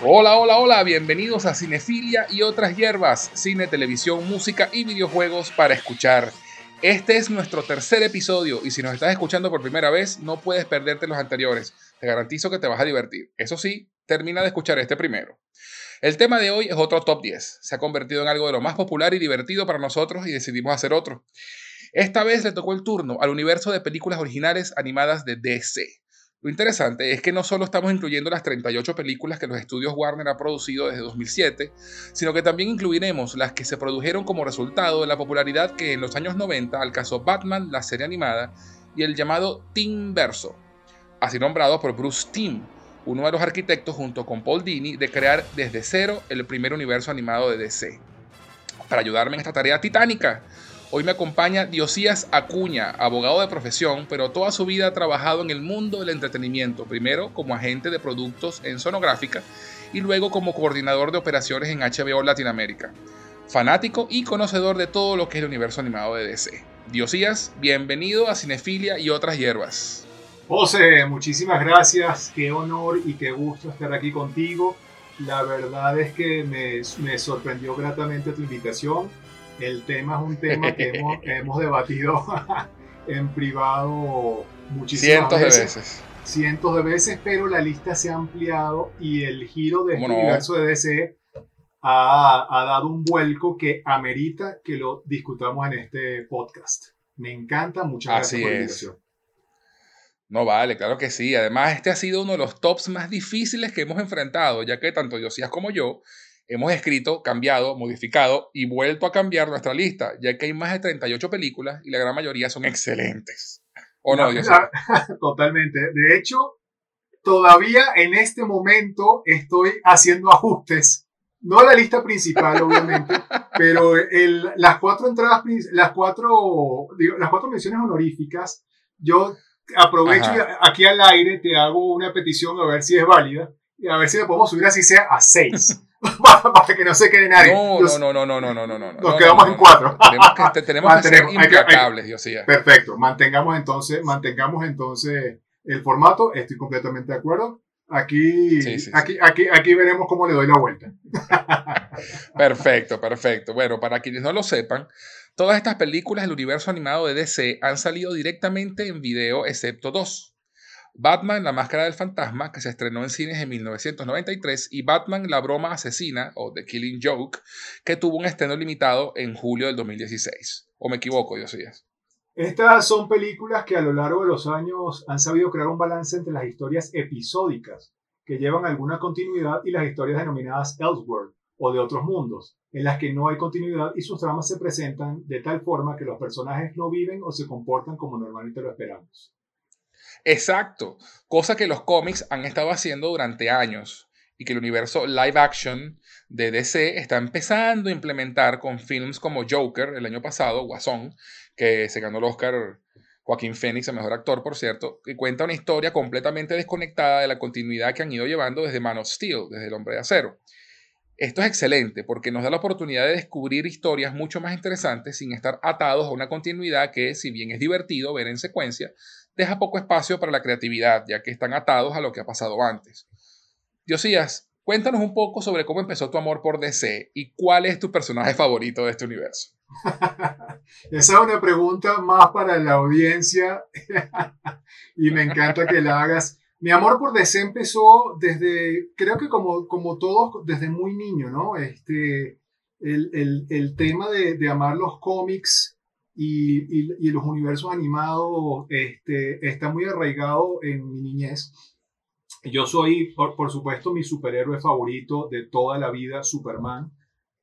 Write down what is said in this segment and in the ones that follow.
Hola, hola, hola, bienvenidos a Cinefilia y otras hierbas, cine, televisión, música y videojuegos para escuchar. Este es nuestro tercer episodio y si nos estás escuchando por primera vez no puedes perderte los anteriores. Te garantizo que te vas a divertir. Eso sí, termina de escuchar este primero. El tema de hoy es otro top 10. Se ha convertido en algo de lo más popular y divertido para nosotros y decidimos hacer otro. Esta vez le tocó el turno al universo de películas originales animadas de DC. Lo interesante es que no solo estamos incluyendo las 38 películas que los estudios Warner ha producido desde 2007, sino que también incluiremos las que se produjeron como resultado de la popularidad que en los años 90 alcanzó Batman, la serie animada, y el llamado Team Verso, así nombrado por Bruce Timm, uno de los arquitectos junto con Paul Dini de crear desde cero el primer universo animado de DC. Para ayudarme en esta tarea titánica, Hoy me acompaña Diosías Acuña, abogado de profesión, pero toda su vida ha trabajado en el mundo del entretenimiento, primero como agente de productos en sonográfica y luego como coordinador de operaciones en HBO Latinoamérica. Fanático y conocedor de todo lo que es el universo animado de DC. Diosías, bienvenido a Cinefilia y otras hierbas. José, muchísimas gracias, qué honor y qué gusto estar aquí contigo. La verdad es que me, me sorprendió gratamente tu invitación el tema es un tema que hemos, debatido en privado muchísimas Cientos veces. de veces. Cientos de veces, pero la lista se ha ampliado y el giro del este universo de DC ha, ha, dado un vuelco que amerita que lo discutamos en este podcast. Me encanta, muchas gracias por la invitación. No vale, claro que sí. Además, este ha sido uno de los tops más difíciles que hemos enfrentado, ya que tanto Josías como yo hemos escrito, cambiado, modificado y vuelto a cambiar nuestra lista, ya que hay más de 38 películas y la gran mayoría son excelentes. ¿O no, Dios Totalmente. De hecho, todavía en este momento estoy haciendo ajustes. No la lista principal, obviamente, pero el, las cuatro entradas, las cuatro, digo, las cuatro menciones honoríficas, yo aprovecho aquí al aire, te hago una petición a ver si es válida y a ver si le podemos subir así sea a seis. para que no se quede nadie. No, no, no, no, no, no, no, no. Nos quedamos en cuatro. Tenemos que, tenemos que ser implacables, Diosía. Perfecto. Mantengamos entonces, mantengamos entonces el formato. Estoy completamente de acuerdo. Aquí, aquí, aquí, aquí veremos cómo le doy la vuelta. Perfecto, perfecto. Bueno, para quienes no lo sepan, todas estas películas del universo animado de DC han salido directamente en video, excepto dos. Batman, la máscara del fantasma, que se estrenó en cines en 1993, y Batman, la broma asesina, o The Killing Joke, que tuvo un estreno limitado en julio del 2016. ¿O me equivoco, Diosías? Estas son películas que a lo largo de los años han sabido crear un balance entre las historias episódicas, que llevan alguna continuidad, y las historias denominadas Elseworld, o de otros mundos, en las que no hay continuidad y sus tramas se presentan de tal forma que los personajes no viven o se comportan como normalmente lo esperamos. Exacto, cosa que los cómics han estado haciendo durante años y que el universo live action de DC está empezando a implementar con films como Joker el año pasado, Guasón, que se ganó el Oscar Joaquín Phoenix, el mejor actor, por cierto, que cuenta una historia completamente desconectada de la continuidad que han ido llevando desde Man of Steel, desde El Hombre de Acero. Esto es excelente porque nos da la oportunidad de descubrir historias mucho más interesantes sin estar atados a una continuidad que, si bien es divertido ver en secuencia, deja poco espacio para la creatividad, ya que están atados a lo que ha pasado antes. Diosías, cuéntanos un poco sobre cómo empezó tu amor por DC y cuál es tu personaje favorito de este universo. Esa es una pregunta más para la audiencia y me encanta que la hagas. Mi amor por DC empezó desde, creo que como, como todos, desde muy niño, ¿no? Este, el, el, el tema de, de, amar los cómics y, y, los universos animados este, está muy arraigado en mi niñez. Yo soy, por, por, supuesto, mi superhéroe favorito de toda la vida, Superman.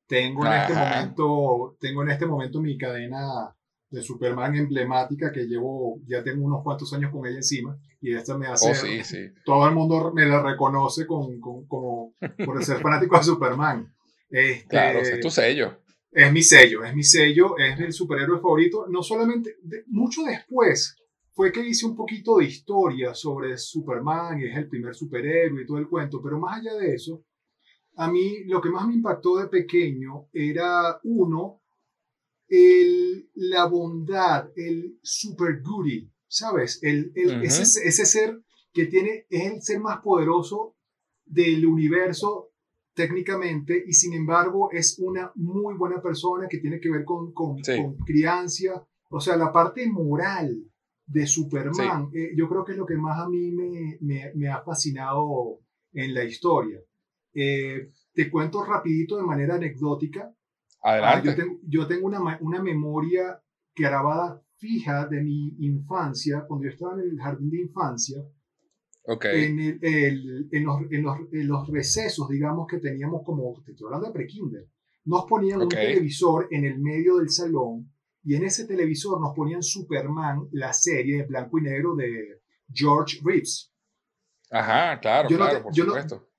Tengo en, este momento, tengo en este momento mi cadena de Superman emblemática que llevo, ya tengo unos cuantos años con ella encima y esta me hace, oh, sí, sí. todo el mundo me la reconoce con, con, como, por ser fanático de Superman. Este, claro, es tu sello. Es mi sello, es mi sello, es el superhéroe favorito. No solamente, mucho después fue que hice un poquito de historia sobre Superman y es el primer superhéroe y todo el cuento, pero más allá de eso, a mí lo que más me impactó de pequeño era uno, el, la bondad, el super goody, ¿sabes? El, el ese, ese, ser que tiene, es el ser más poderoso del universo técnicamente y sin embargo es una muy buena persona que tiene que ver con, con, crianza, o sea, la parte moral de Superman, eh, yo creo que es lo que más a mí me, me, me ha fascinado en la historia. Eh, te cuento rapidito de manera anecdótica. Adelante. Ah, yo, tengo, yo tengo una, una memoria grabada fija de mi infancia, cuando yo estaba en el jardín de infancia, en, el, en, los, en, los, en, los, recesos, digamos, que teníamos como, te estoy hablando de pre-kinder, nos ponían un televisor en el medio del salón y en ese televisor nos ponían Superman, la serie de blanco y negro de George Reeves. Ajá, claro, yo claro, no por supuesto.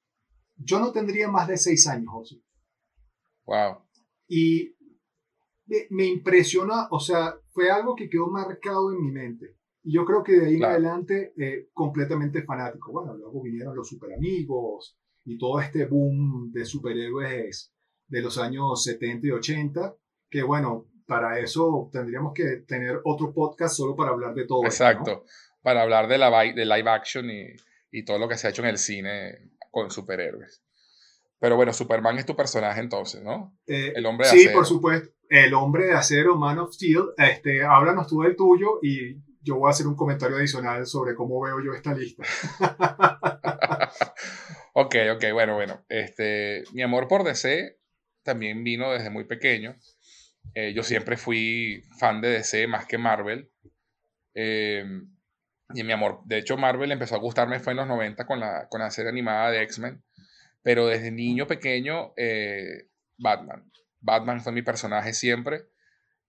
yo no tendría más de seis años, José. Wow. Y me, me impresiona, o sea, fue algo que quedó marcado en mi mente. Y yo creo que de ahí en adelante, eh, completamente fanático. Bueno, luego vinieron los super amigos y todo este boom de superhéroes de los años 70 y 80, que bueno, para eso tendríamos que tener otro podcast solo para hablar de todo. Exacto, para hablar de, la, de live action y, y, todo lo que se ha hecho en el cine con superhéroes. Pero bueno, Superman es tu personaje entonces, ¿no? Eh, el hombre de acero. Sí, por supuesto. El hombre de acero, Man of Steel. Este, háblanos tú del tuyo y yo voy a hacer un comentario adicional sobre cómo veo yo esta lista. ok, ok, bueno, bueno. Este, mi amor por DC también vino desde muy pequeño. Eh, yo siempre fui fan de DC más que Marvel. Em, y mi amor, de hecho Marvel empezó a gustarme fue en los 90 con la, con la serie animada de X-Men. Pero desde niño pequeño, eh, Batman. Batman fue mi personaje siempre.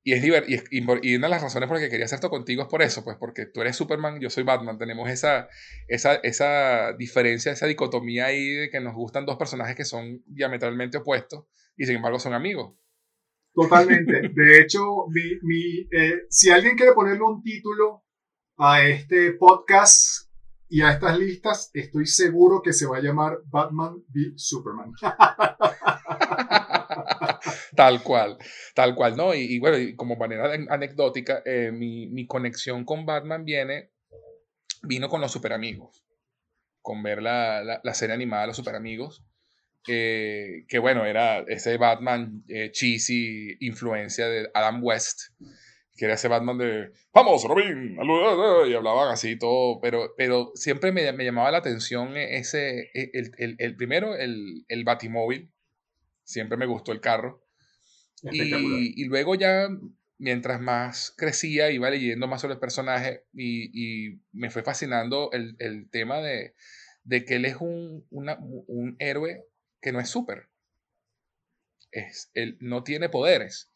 Y es y, y, una de las razones por las que quería hacer esto contigo es por eso, pues porque tú eres Superman, yo soy Batman, tenemos esa, esa, esa diferencia, esa dicotomía ahí de que nos gustan dos personajes que son diametralmente opuestos y sin embargo son amigos. Totalmente. De hecho, mi, mi, eh, si alguien quiere ponerle un título a este podcast y a estas listas, estoy seguro que se va a llamar Batman v Superman. Tal cual, tal cual, ¿no? Y, bueno, como manera anecdótica, eh, mi, mi, conexión con Batman viene, vino con los super amigos, con ver la, la, serie animada de los super amigos, que bueno, era ese Batman eh, cheesy, influencia de Adam West, que era ese Batman de, vamos, Robin, y hablaban así todo, pero, pero siempre me, me llamaba la atención ese, el, el, el primero, el, el Batimóvil, siempre me gustó el carro. Y, y, luego ya, mientras más crecía, iba leyendo más sobre el personaje y, y me fue fascinando el, el tema de, de, que él es un, una, un héroe que no es súper. Es, él no tiene poderes.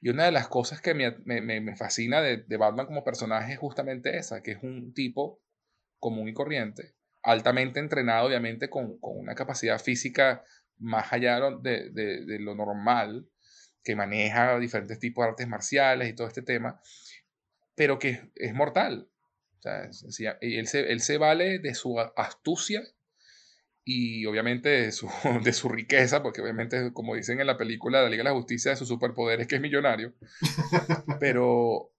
Y una de las cosas que me, me, me fascina de, de, Batman como personaje es justamente esa, que es un tipo común y corriente, altamente entrenado, obviamente, con, con una capacidad física más allá de, de, lo normal, que maneja diferentes tipos de artes marciales y todo este tema, pero que es mortal. O sea, él, se, él se vale de su astucia y obviamente de su, de su riqueza, porque obviamente, como dicen en la película de la Liga de la Justicia, de su superpoder es que es millonario. Pero,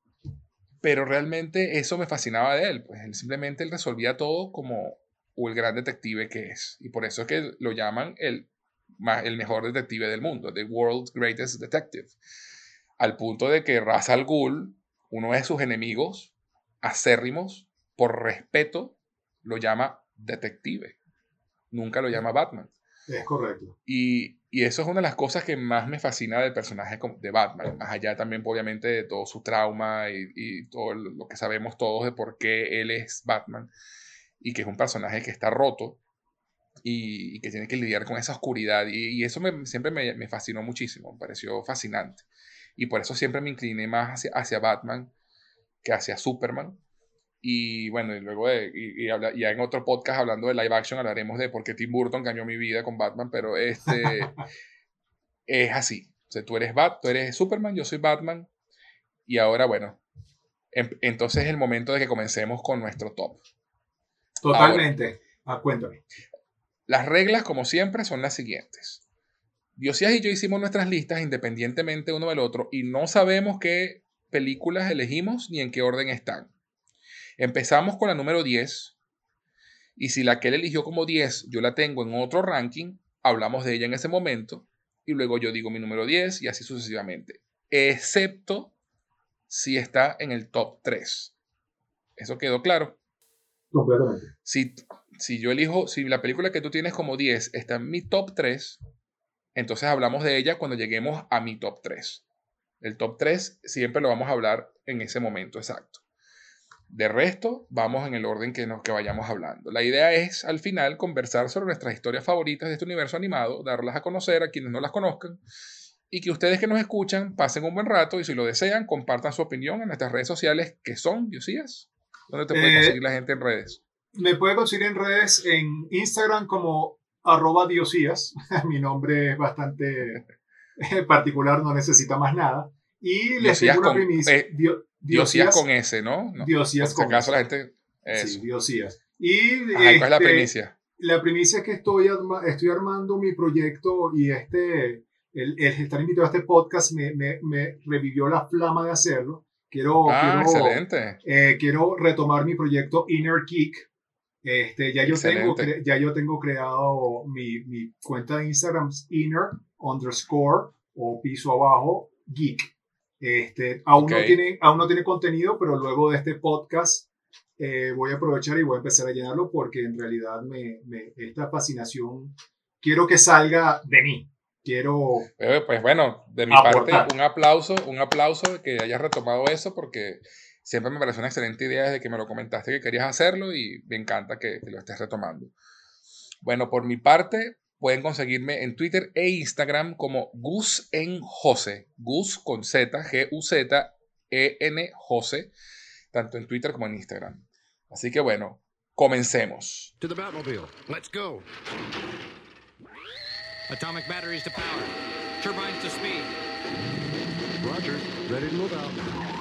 pero realmente eso me fascinaba de él, pues él simplemente él resolvía todo como el gran detective que es. Y por eso es que lo llaman el el mejor detective del mundo, The World's Greatest Detective. Al punto de que Ra's al Ghul, uno de sus enemigos acérrimos, por respeto, lo llama detective. Nunca lo llama Batman. Es correcto. Y, y, eso es una de las cosas que más me fascina del personaje de Batman. Más allá también, obviamente, de todo su trauma y, y, todo lo que sabemos todos de por qué él es Batman. Y que es un personaje que está roto y, que tiene que lidiar con esa oscuridad. Y, eso me, siempre me, me, fascinó muchísimo, me pareció fascinante. Y por eso siempre me incliné más hacia, hacia Batman que hacia Superman. Y bueno, y luego de, y, y ya en otro podcast hablando de live action hablaremos de por qué Tim Burton cambió mi vida con Batman, pero este es así. O sea, tú eres Bat, tú eres Superman, yo soy Batman. Y ahora, bueno, em, entonces es el momento de que comencemos con nuestro top. Totalmente. ah, cuéntame. Las reglas, como siempre, son las siguientes. Diosías y yo hicimos nuestras listas independientemente uno del otro y no sabemos qué películas elegimos ni en qué orden están. Empezamos con la número 10 Y si la que él eligió como 10 yo la tengo en otro ranking, hablamos de ella en ese momento y luego yo digo mi número 10 y así sucesivamente. Excepto si está en el top 3. ¿Eso quedó claro? Completamente. Si, si yo elijo, si la película que tú tienes como 10 está en mi top 3, entonces hablamos de ella cuando lleguemos a mi top 3. El top 3 siempre lo vamos a hablar en ese momento exacto. De resto, vamos en el orden que, nos, que vayamos hablando. La idea es, al final, conversar sobre nuestras historias favoritas de este universo animado, darlas a conocer a quienes no las conozcan, y que ustedes que nos escuchan pasen un buen rato y si lo desean, compartan su opinión en nuestras redes sociales, que son, Diosías. ¿Dónde te puede eh, conseguir la gente en redes? Me puede conseguir en redes en Instagram como arroba Diosías. Mi nombre es bastante particular, no necesita más nada. Y les digo una primicia. Eh, Diosías, con S, ¿no? Diosías con acaso la gente. Sí, Diosías. Y ¿cuál es la este, primicia? La primicia es que estoy, estoy armando mi proyecto y este, el, estar invitado a este podcast me, me, me, revivió la flama de hacerlo. Quiero, ah, quiero, excelente. Eh, quiero retomar mi proyecto Inner Geek. Este, ya, yo tengo, ya yo tengo creado mi, mi cuenta de Instagram, inner underscore o piso abajo geek. Este, aún, no tiene, aún no tiene contenido, pero luego de este podcast eh, voy a aprovechar y voy a empezar a llenarlo porque en realidad me, me, esta fascinación quiero que salga de mí. Quiero. Eh, pues bueno, de mi parte, un aplauso, un aplauso que hayas retomado eso porque siempre me pareció una excelente idea desde que me lo comentaste que querías hacerlo y me encanta que, que lo estés retomando. Bueno, por mi parte, Pueden conseguirme en Twitter e Instagram como Gus en Jose. Gus con Z, G-U-Z, E-N Jose. Tanto en Twitter como en Instagram. Así que bueno, comencemos. To the Batmobile. Let's go. Atomic batteries to power. Turbines to speed. Roger. Ready to move out.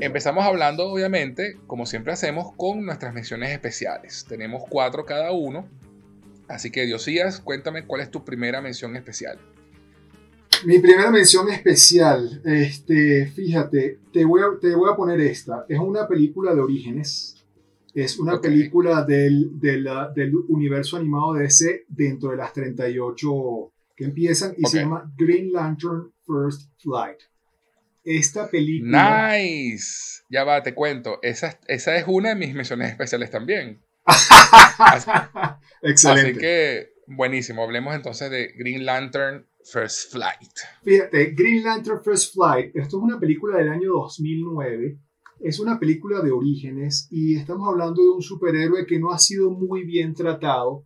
Empezamos hablando, obviamente, como siempre hacemos, con nuestras menciones especiales. Tenemos cuatro cada uno. Así que, Diosías, cuéntame cuál es tu primera mención especial. Mi primera mención especial, este, fíjate, te voy, a, te voy a poner esta. Es una película de orígenes. Es una película del, del, universo animado de DC dentro de las 38 que empiezan y se llama Green Lantern First Flight esta película. Nice. Ya va, te cuento. Esa, esa es una de mis menciones especiales también. Excelente. Así que, buenísimo. Hablemos entonces de Green Lantern First Flight. Fíjate, Green Lantern First Flight, esto es una película del año 2009. Es una película de orígenes y estamos hablando de un superhéroe que no ha sido muy bien tratado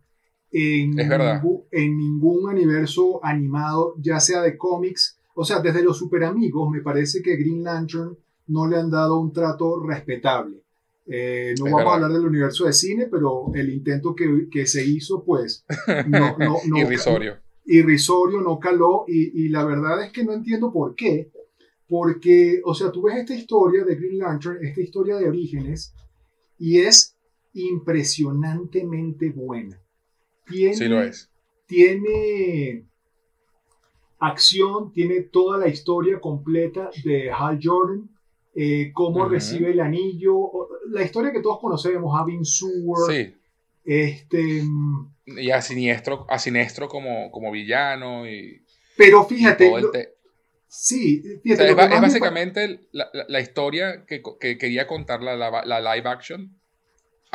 en, en ningún universo animado, ya sea de cómics o sea, desde los super amigos me parece que Green Lantern no le han dado un trato respetable. Eh, no vamos a hablar del universo de cine, pero el intento que, que se hizo, pues, no, no, no irrisorio. Irrisorio, no caló, y, y, la verdad es que no entiendo por qué. Porque, o sea, tú ves esta historia de Green Lantern, esta historia de orígenes, y es impresionantemente buena. Tiene, sí lo es. Tiene acción, tiene toda la historia completa de Hal Jordan, eh, cómo recibe el anillo, la historia que todos conocemos, Having Sewer. Sí. Este, y a Siniestro, a Siniestro como, como villano. Y, pero fíjate. sí, fíjate. es, básicamente la, la, historia que, que, quería contar la, la live action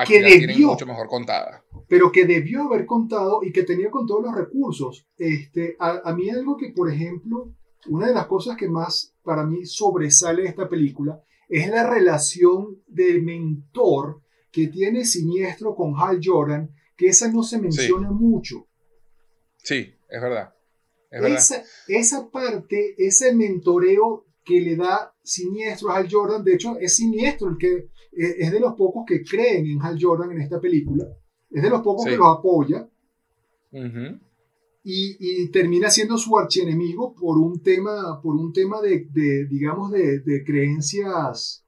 que debió, mucho mejor contada. Pero que debió haber contado y que tenía con todos los recursos. Este, a, a, mí algo que, por ejemplo, una de las cosas que más para mí sobresale de esta película es la relación del mentor que tiene Siniestro con Hal Jordan, que esa no se menciona mucho. Sí, es verdad. esa, esa parte, ese mentoreo que le da Siniestro a Hal Jordan, de hecho es Siniestro el que es de los pocos que creen en Hal Jordan en esta película, es de los pocos que lo apoya. y, y, termina siendo su archienemigo por un tema, por un tema de, de digamos, de, de, creencias,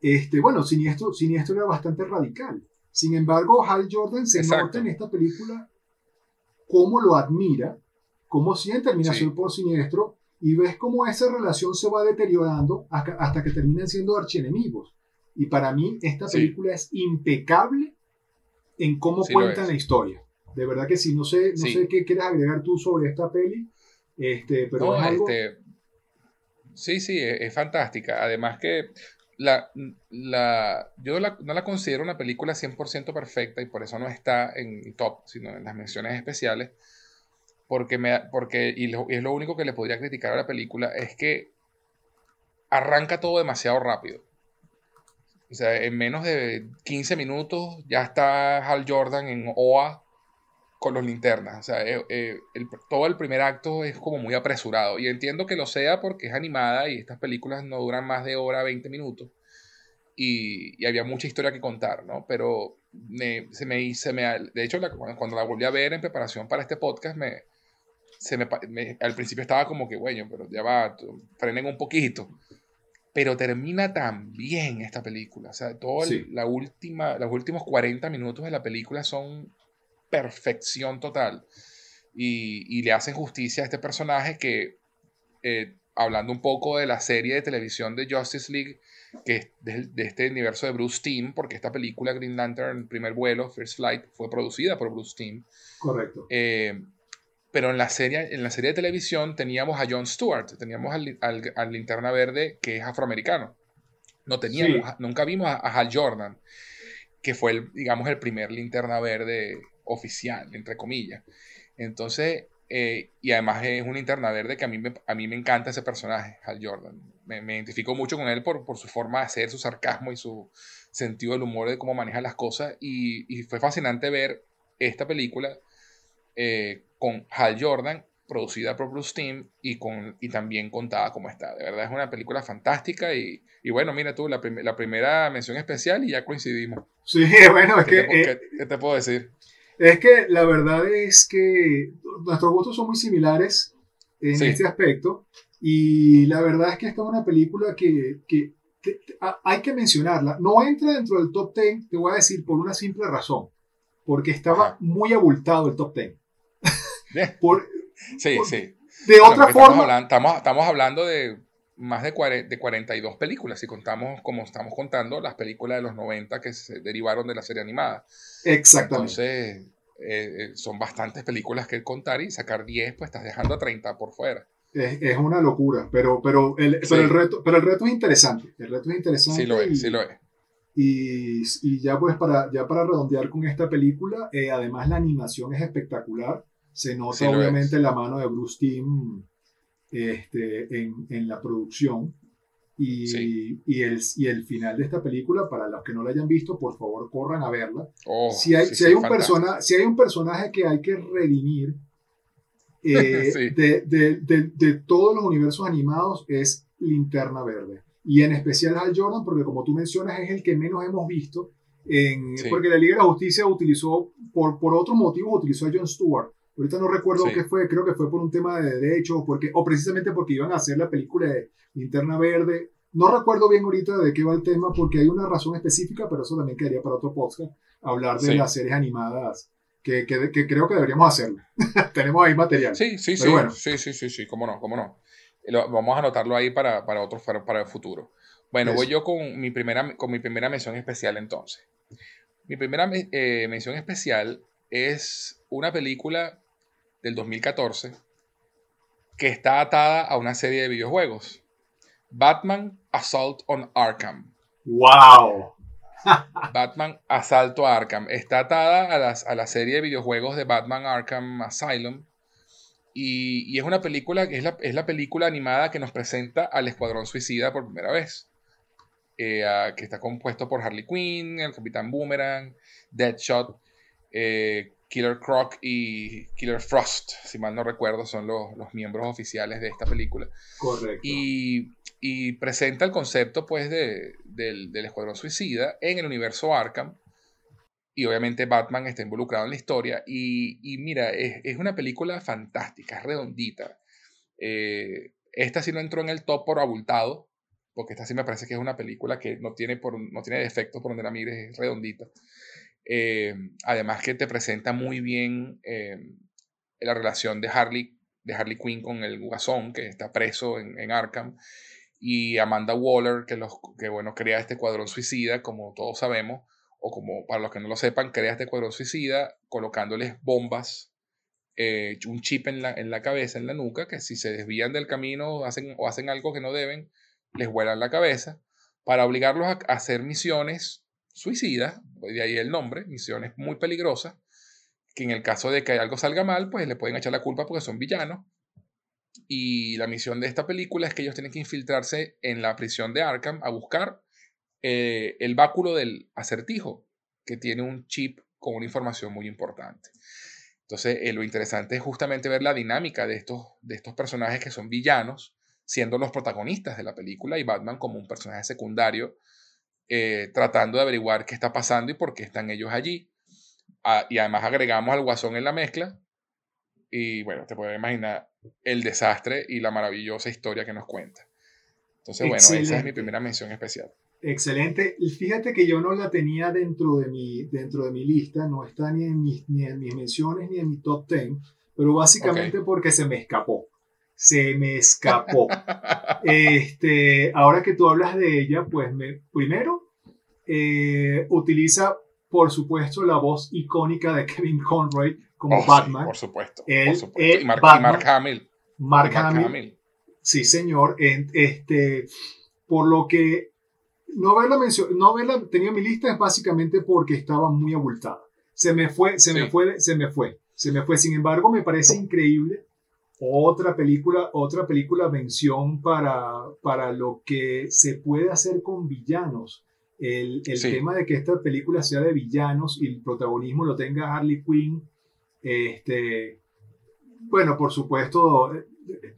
este, bueno, Siniestro, Siniestro era bastante radical. Sin embargo, Hal Jordan se nota en esta película cómo lo admira, cómo siente admiración por Siniestro, y ves cómo esa relación se va deteriorando hasta, hasta que terminan siendo archienemigos. Y para mí esta película es impecable en cómo cuentan la historia. De verdad que sí, no sé, no sé qué quieres agregar tú sobre esta peli, este, pero este, Sí, sí, es, fantástica. Además que la, la, yo no la considero una película 100% perfecta y por eso no está en top, sino en las menciones especiales. Porque, me, porque y, es lo único que le podría criticar a la película, es que arranca todo demasiado rápido. O sea, en menos de 15 minutos ya está Hal Jordan en OA con los linternas. O sea, eh, eh, todo el primer acto es como muy apresurado. Y entiendo que lo sea porque es animada y estas películas no duran más de hora, 20 minutos. Y, había mucha historia que contar, ¿no? Pero se me, se me, de hecho, cuando la volví a ver en preparación para este podcast, me, se me, al principio estaba como que, bueno, pero ya va, frenen un poquito. Pero termina tan bien esta película. O sea, toda la última, los últimos 40 minutos de la película son perfección total. Y, le hacen justicia a este personaje que, eh, hablando un poco de la serie de televisión de Justice League, que es de, este universo de Bruce Timm, porque esta película Green Lantern, primer vuelo, First Flight, fue producida por Bruce Timm. Correcto. Eh, pero en la, serie, en la serie de televisión teníamos a Jon Stewart, teníamos al, al, Linterna Verde que es afroamericano. No teníamos, nunca vimos a, a, Hal Jordan, que fue, el, digamos, el primer Linterna Verde oficial, entre comillas. Entonces, eh, y además es una interna verde que a mí me, a mí me encanta ese personaje, Hal Jordan. Me, me identifico mucho con él por, por, su forma de ser, su sarcasmo y su sentido del humor de cómo maneja las cosas. Y, y fue fascinante ver esta película eh, con Hal Jordan, producida por Bruce Timm y, con, y también contada como está. De verdad es una película fantástica y, y bueno, mira tú, la, la, primera mención especial y ya coincidimos. Sí, bueno, es que... ¿qué, ¿Qué te puedo decir? Es que la verdad es que nuestros gustos son muy similares en este aspecto. Y la verdad es que esta es una película que, que, hay que mencionarla. No entra dentro del top 10, te voy a decir, por una simple razón. Porque estaba muy abultado el top 10. Sí, sí. De otra forma. Estamos, estamos, hablando de más de, de 42 películas, si contamos como estamos contando las películas de los 90 que se derivaron de la serie animada. Exactamente. Entonces, eh, eh, son bastantes películas que contar y sacar 10, pues estás dejando a 30 por fuera. Es, es una locura, pero, pero, el, pero, el reto, pero el reto es interesante. El reto es interesante. Sí lo es, y, sí lo es. Y, y, ya pues para, ya para redondear con esta película, eh, además la animación es espectacular. Se nota obviamente la mano de Bruce Timm este, en, en la producción. Y, y, el, y el final de esta película, para los que no la hayan visto, por favor corran a verla. Oh, si, hay, si, hay un persona, si hay un personaje que hay que redimir eh, de, de, de, de, todos los universos animados, es Linterna Verde. Y en especial Hal Jordan, porque como tú mencionas, es el que menos hemos visto. En, Porque la Liga de la Justicia utilizó, por, por otros motivos, utilizó a Jon Stewart. Ahorita no recuerdo qué fue, creo que fue por un tema de derechos, porque, o precisamente porque iban a hacer la película de Linterna Verde. No recuerdo bien ahorita de qué va el tema, porque hay una razón específica, pero eso también quedaría para otro podcast, hablar de las series animadas, que, que, que, creo que deberíamos hacerlo. Tenemos ahí material. Sí, sí, sí, sí, sí, sí, sí, cómo no, cómo no. vamos a anotarlo ahí para, para, otro, para, el futuro. Bueno, voy yo con mi, primera, con mi primera mención especial entonces. Mi primera eh, mención especial es una película del 2014 que está atada a una serie de videojuegos. Batman Assault on Arkham. ¡Wow! Batman Asalto a Arkham. Está atada a, las, a, la serie de videojuegos de Batman Arkham Asylum. Y, y es una película que es la, es la, película animada que nos presenta al Escuadrón Suicida por primera vez. Eh, que está compuesto por Harley Quinn, el Capitán Boomerang, Deadshot, eh, Killer Croc y Killer Frost, si mal no recuerdo, son los, los miembros oficiales de esta película. Correcto. Y, y presenta el concepto pues de, del, del, Escuadrón Suicida en el universo Arkham. Y obviamente Batman está involucrado en la historia. Y, y mira, es, es, una película fantástica, es redondita. Eh, esta sí no entró en el top por abultado, porque esta sí me parece que es una película que no tiene, por, no tiene defectos por donde la mires, es redondita. Eh, además que te presenta muy bien eh, la relación de Harley, de Harley Quinn con el Guasón, que está preso en, Arkham. y Amanda Waller, que, los, que bueno, crea este cuadrón suicida, como todos sabemos, o como para los que no lo sepan, crea este cuadrón suicida colocándoles bombas, eh, un chip en la, en la cabeza, en la nuca, que si se desvían del camino hacen, o hacen algo que no deben, les vuelan la cabeza, para obligarlos a hacer misiones suicidas, de ahí el nombre, misiones muy peligrosas, que en el caso de que algo salga mal, pues le pueden echar la culpa porque son villanos. Y la misión de esta película es que ellos tienen que infiltrarse en la prisión de Arkham a buscar eh, el báculo del acertijo, que tiene un chip con una información muy importante. Entonces, eh, lo interesante es justamente ver la dinámica de estos, de estos personajes que son villanos, siendo los protagonistas de la película, y Batman como un personaje secundario, eh, tratando de averiguar qué está pasando y por qué están ellos allí. Ah, y además agregamos al guasón en la mezcla. Y bueno, te puedes imaginar el desastre y la maravillosa historia que nos cuenta. Entonces, bueno, esa es mi primera mención especial. Excelente. Fíjate que yo no la tenía dentro de mi, dentro de mi lista, no está ni en, mis, ni en mis menciones ni en mi top 10, pero básicamente porque se me escapó. Se me escapó. este, ahora que tú hablas de ella, pues me, primero eh, utiliza, por supuesto, la voz icónica de Kevin Conroy como oh, Batman. por supuesto. por supuesto. y, Mark, Hamill. Mark, Hamill. Sí, señor. este, por lo que no haberla, no tenido en mi lista es básicamente porque estaba muy abultada. Se me fue, se me fue, se me fue, se me fue. Sin embargo, me parece increíble otra película, otra película mención para, para lo que se puede hacer con villanos. El, el tema de que esta película sea de villanos y el protagonismo lo tenga Harley Quinn. Este, bueno, por supuesto,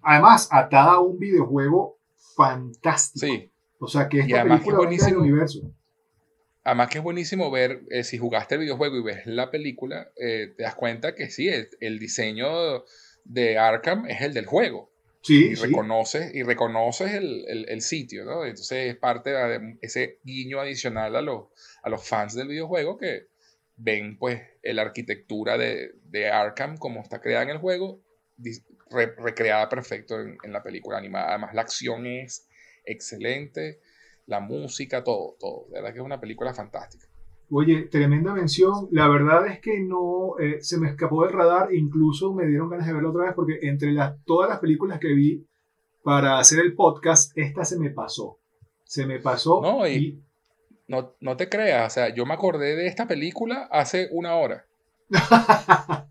además atada a un videojuego fantástico. Sí. O sea, que esta película es buenísimo, universo. Además que es buenísimo ver, eh, si jugaste el videojuego y ves la película, eh, te das cuenta que sí, el, diseño de Arkham es el del juego. Sí, y reconoces, y reconoces el, el, sitio, ¿no? Entonces es parte de ese guiño adicional a los, a los fans del videojuego que ven pues la arquitectura de, de Arkham como está creada en el juego, recreada perfecto en, en, la película animada. Además la acción es excelente, la música, todo, todo. De verdad que es una película fantástica. Oye, tremenda mención. La verdad es que no eh, se me escapó del radar, incluso me dieron ganas de verla otra vez porque entre las, todas las películas que vi para hacer el podcast, esta se me pasó. Se me pasó. No, y, No, no te creas, o sea, yo me acordé de esta película hace una hora.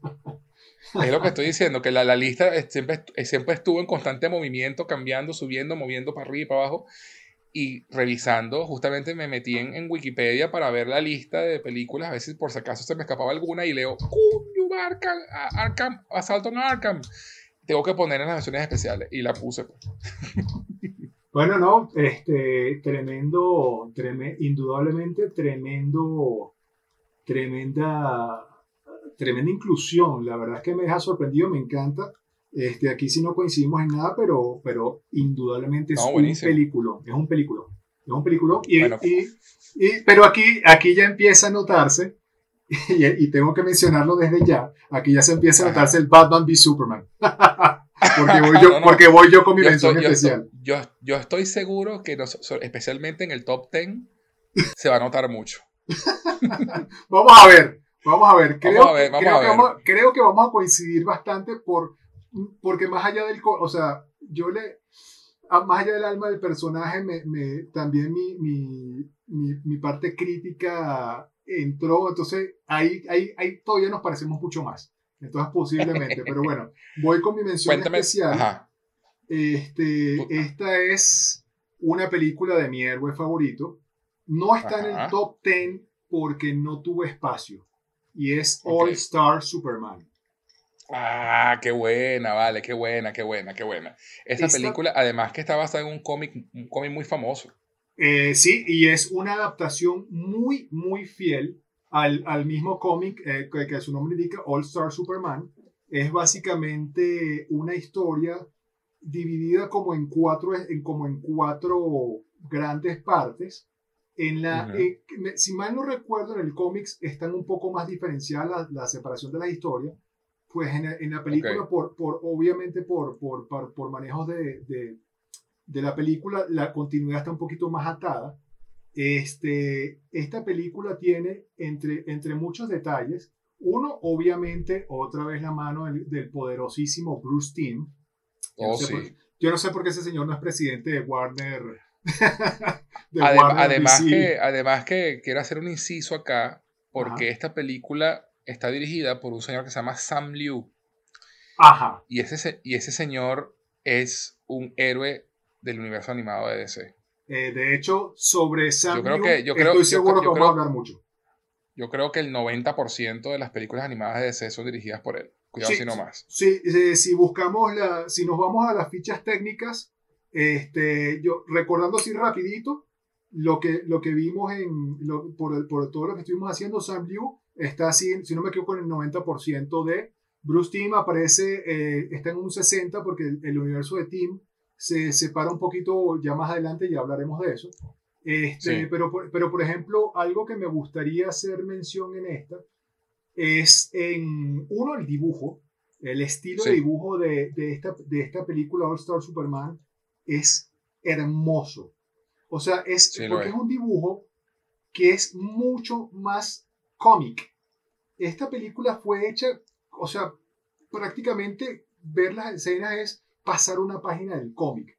Es lo que estoy diciendo, que la, la lista siempre, siempre estuvo en constante movimiento, cambiando, subiendo, moviendo para arriba y para abajo. Y revisando, justamente me metí en, Wikipedia para ver la lista de películas, a veces por si acaso se me escapaba alguna y leo, ¡Cuño, Arkham, Arkham, Asalto en Arkham! Tengo que poner en las versiones especiales y la puse. Pues. Bueno, no, este, tremendo, tremendo, indudablemente tremendo, tremenda tremenda inclusión. La verdad es que me deja sorprendido, me encanta. Este, aquí sí no coincidimos en nada, pero, pero indudablemente es un película. Es un película. Es un película. Y, y, pero aquí, aquí ya empieza a notarse, y, tengo que mencionarlo desde ya, aquí ya se empieza a notarse el Batman v Superman. porque, voy yo, porque voy yo con mi mención especial. Yo, yo, estoy seguro que especialmente en el top 10 se va a notar mucho. Vamos a ver. Vamos a ver, creo, que, vamos, a coincidir bastante por, porque más allá del, o sea, yo le, más allá del alma del personaje, me, también mi, mi, mi, parte crítica entró, entonces ahí, ahí, ahí todavía nos parecemos mucho más. Entonces posiblemente, pero bueno, voy con mi mención especial. Este, esta es una película de mi héroe favorito. No está en el top 10 porque no tuvo espacio y es All Star Superman. Ah, qué buena, vale, qué buena, qué buena, qué buena. Esta, película, además que está basada en un cómic, un cómic muy famoso. Eh, sí, y es una adaptación muy, muy fiel al, al mismo cómic eh, que, su nombre indica, All Star Superman. Es básicamente una historia dividida como en cuatro, en, como en cuatro grandes partes en la, eh, si mal no recuerdo, en el cómics están un poco más diferenciadas la, separación de la historia. Pues en, en la película, por, por, obviamente por, por, por, manejos de, de, de la película, la continuidad está un poquito más atada. Este, esta película tiene, entre, entre muchos detalles, uno, obviamente, otra vez la mano del, poderosísimo Bruce Timm. Oh, yo no sé por qué ese señor no es presidente de Warner. además, que, además que quiero hacer un inciso acá, porque esta película está dirigida por un señor que se llama Sam Liu. Ajá. Y ese, y ese señor es un héroe del universo animado de DC. Eh, de hecho, sobre Sam yo creo que, yo creo, estoy seguro que vamos a hablar mucho. Yo creo que el 90% de las películas animadas de DC son dirigidas por él. Cuidado si no más. Sí, eh, si buscamos la, si nos vamos a las fichas técnicas, este, yo recordando así rapidito, lo que, lo que vimos en, por, por, todo lo que estuvimos haciendo, Sam Liu está así, si no me equivoco, en el 90% de Bruce Timm aparece, eh, está en un 60% porque el, universo de Tim se separa un poquito ya más adelante y hablaremos de eso. Este, pero, pero, por ejemplo, algo que me gustaría hacer mención en esta es en, uno, el dibujo, el estilo de dibujo de, de, esta, de esta película All Star Superman es hermoso. O sea, es porque es. un dibujo que es mucho más cómic. Esta película fue hecha, o sea, prácticamente ver las escenas es pasar una página del cómic.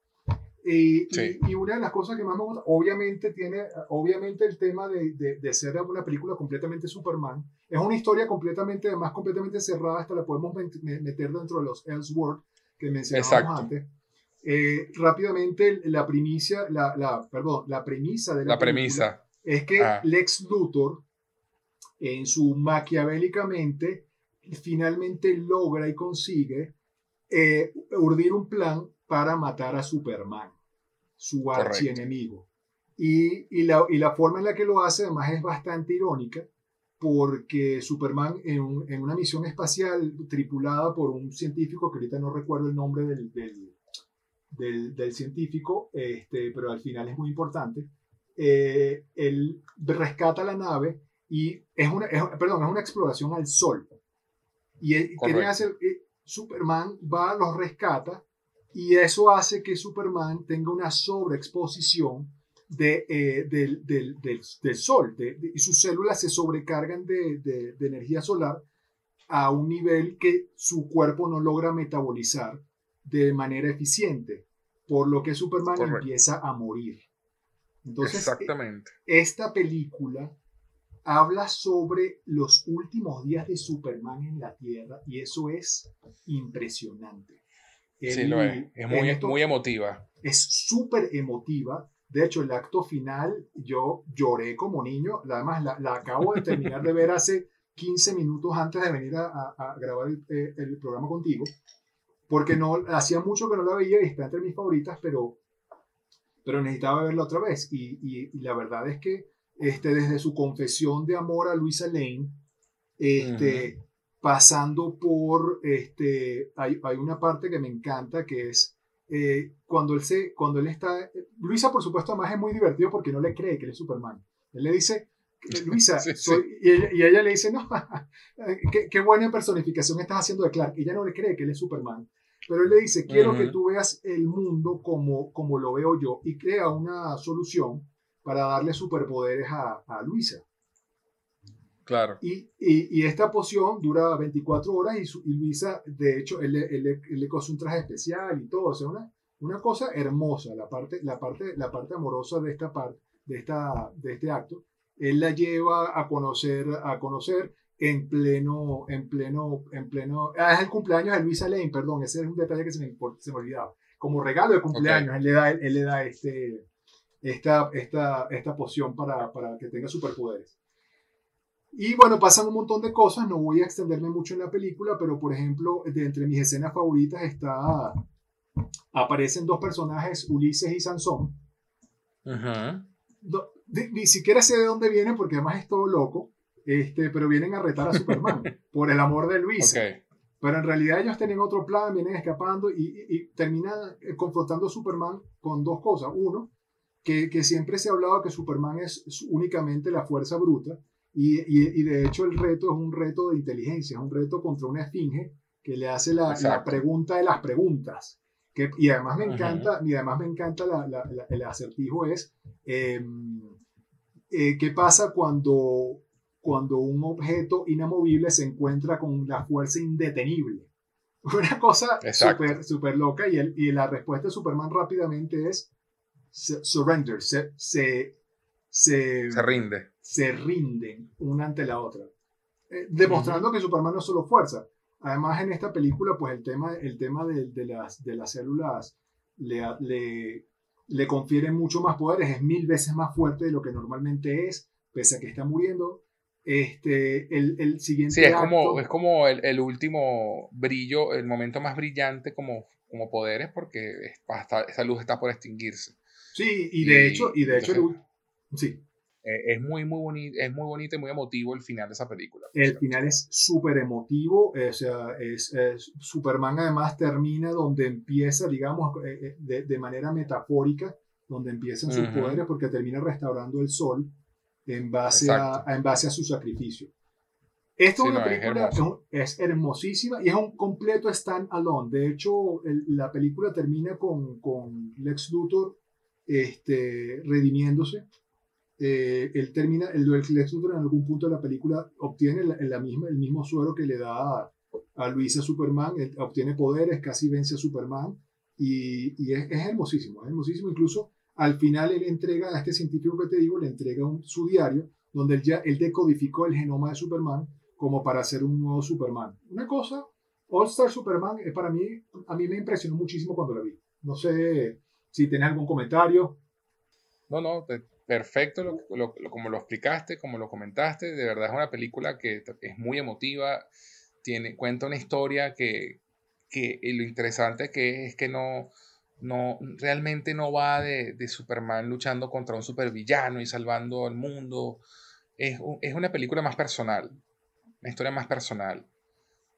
Y, y, una de las cosas que más me gusta, obviamente tiene, obviamente el tema de, de, de, ser una película completamente Superman, es una historia completamente, además completamente cerrada, hasta la podemos meter dentro de los Elseworlds que mencionábamos antes. Eh, rápidamente, la primicia, la, la, perdón, la premisa de la, premisa es que ah. Lex Luthor, en su maquiavélicamente, finalmente logra y consigue eh, urdir un plan para matar a Superman, su archienemigo. Y, y, la, y la forma en la que lo hace además es bastante irónica, porque Superman en, en, una misión espacial tripulada por un científico que ahorita no recuerdo el nombre del, del del, científico, este, pero al final es muy importante. Eh, él rescata la nave y es una, perdón, es una exploración al sol. Y hacer, eh, Superman va, los rescata y eso hace que Superman tenga una sobreexposición de, eh, del, del, del, sol y sus células se sobrecargan de, de energía solar a un nivel que su cuerpo no logra metabolizar de manera eficiente, por lo que Superman empieza a morir. Entonces, Exactamente. esta película habla sobre los últimos días de Superman en la Tierra y eso es impresionante. sí, lo es. Es muy, muy emotiva. Es súper emotiva. De hecho, el acto final, yo lloré como niño. Además, la, acabo de terminar de ver hace 15 minutos antes de venir a, grabar el, eh, el, programa contigo porque no, hacía mucho que no la veía y está entre mis favoritas, pero, pero necesitaba verla otra vez. Y, y, la verdad es que este, desde su confesión de amor a Luisa Lane, este, pasando por, este, hay, hay, una parte que me encanta que es eh, cuando, él se, cuando él está, Luisa por supuesto además es muy divertido porque no le cree que él es Superman. Él le dice, Luisa, Y, ella, le dice, no, qué, qué, buena personificación estás haciendo de Clark. Y ella no le cree que él es Superman. Pero él le dice, quiero que tú veas el mundo como, como lo veo yo y crea una solución para darle superpoderes a, a Luisa. Claro. Y, y, y, esta poción dura 24 horas y, Luisa, de hecho, él, él, le cose un traje especial y todo. O sea, una, una cosa hermosa, la parte, la parte, la parte amorosa de, esta parte, de, esta, de este acto. Él la lleva a conocer, a conocer en pleno, en pleno, en pleno, ah, es el cumpleaños de Luisa Lane, perdón, ese es un detalle que se me, se me olvidaba. Como regalo de cumpleaños, él le da, él le da este, esta, esta, esta poción para, para que tenga superpoderes. Y bueno, pasan un montón de cosas, no voy a extenderme mucho en la película, pero por ejemplo, de entre mis escenas favoritas está, aparecen dos personajes, Ulises y Sansón. ni siquiera sé de dónde vienen porque además es todo loco este, pero vienen a retar a Superman por el amor de Luisa. Pero en realidad ellos tienen otro plan, vienen escapando y, y, terminan eh, confrontando a Superman con dos cosas. Uno, que, que, siempre se ha hablado que Superman es únicamente la fuerza bruta y, y, de hecho el reto es un reto de inteligencia, es un reto contra una esfinge que le hace la, la pregunta de las preguntas. Que, y además me encanta, y además me encanta el acertijo es, em, eh, ¿qué pasa cuando, cuando un objeto inamovible se encuentra con la fuerza indetenible? Una cosa súper super loca y, el, y la respuesta de Superman rápidamente es surrender, se, se, se, rinde. Se rinden una ante la otra. Eh, demostrando que Superman no es solo fuerza. Además, en esta película, pues el tema, el tema de, de las, de las células le, le, le confiere mucho más poderes, es mil veces más fuerte de lo que normalmente es, pese a que está muriendo. Este, el, el siguiente. Sí, es como, es como el, el, último brillo, el momento más brillante como, como poderes, porque esa luz está por extinguirse. Sí, y de hecho, y de hecho, sí. Eh, es muy, muy bonito, es muy bonito y muy emotivo el final de esa película. El final es súper emotivo, o sea, es, Superman además termina donde empieza, digamos, eh, eh, de, de manera metafórica, donde empiezan sus poderes, porque termina restaurando el sol en base, a, en base a su sacrificio. Esta es una película es, hermosísima y es un completo stand-alone. De hecho, la película termina con, con Lex Luthor este, redimiéndose. Eh, él termina, el, Lex Luthor en algún punto de la película obtiene la, misma, el mismo suero que le da a, Luisa Superman, obtiene poderes, casi vence a Superman y, es, hermosísimo, es hermosísimo. Incluso al final él entrega a este científico que te digo, le entrega su diario donde él ya él decodificó el genoma de Superman como para hacer un nuevo Superman. Una cosa, All Star Superman es para mí, a mí me impresionó muchísimo cuando la vi. No sé si tienes algún comentario. No, no, perfecto como lo explicaste, como lo comentaste. De verdad es una película que es muy emotiva, tiene, cuenta una historia que, que lo interesante que es, que no, no, realmente no va de, de, Superman luchando contra un supervillano y salvando al mundo. Es, es, una película más personal, una historia más personal.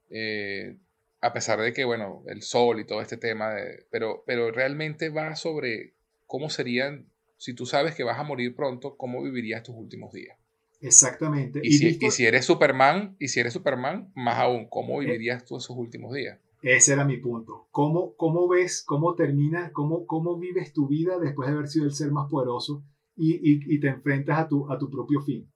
Eh, a pesar de que, bueno, el sol y todo este tema, de, pero, pero realmente va sobre cómo serían, si tú sabes que vas a morir pronto, cómo vivirías tus últimos días. Exactamente. Y, si, y si, eres Superman, y si eres Superman, más aún, ¿cómo eh, vivirías tú esos últimos días? Ese era mi punto. ¿Cómo, cómo ves, cómo termina, cómo, cómo vives tu vida después de haber sido el ser más poderoso y, y, te enfrentas a tu, a tu propio fin?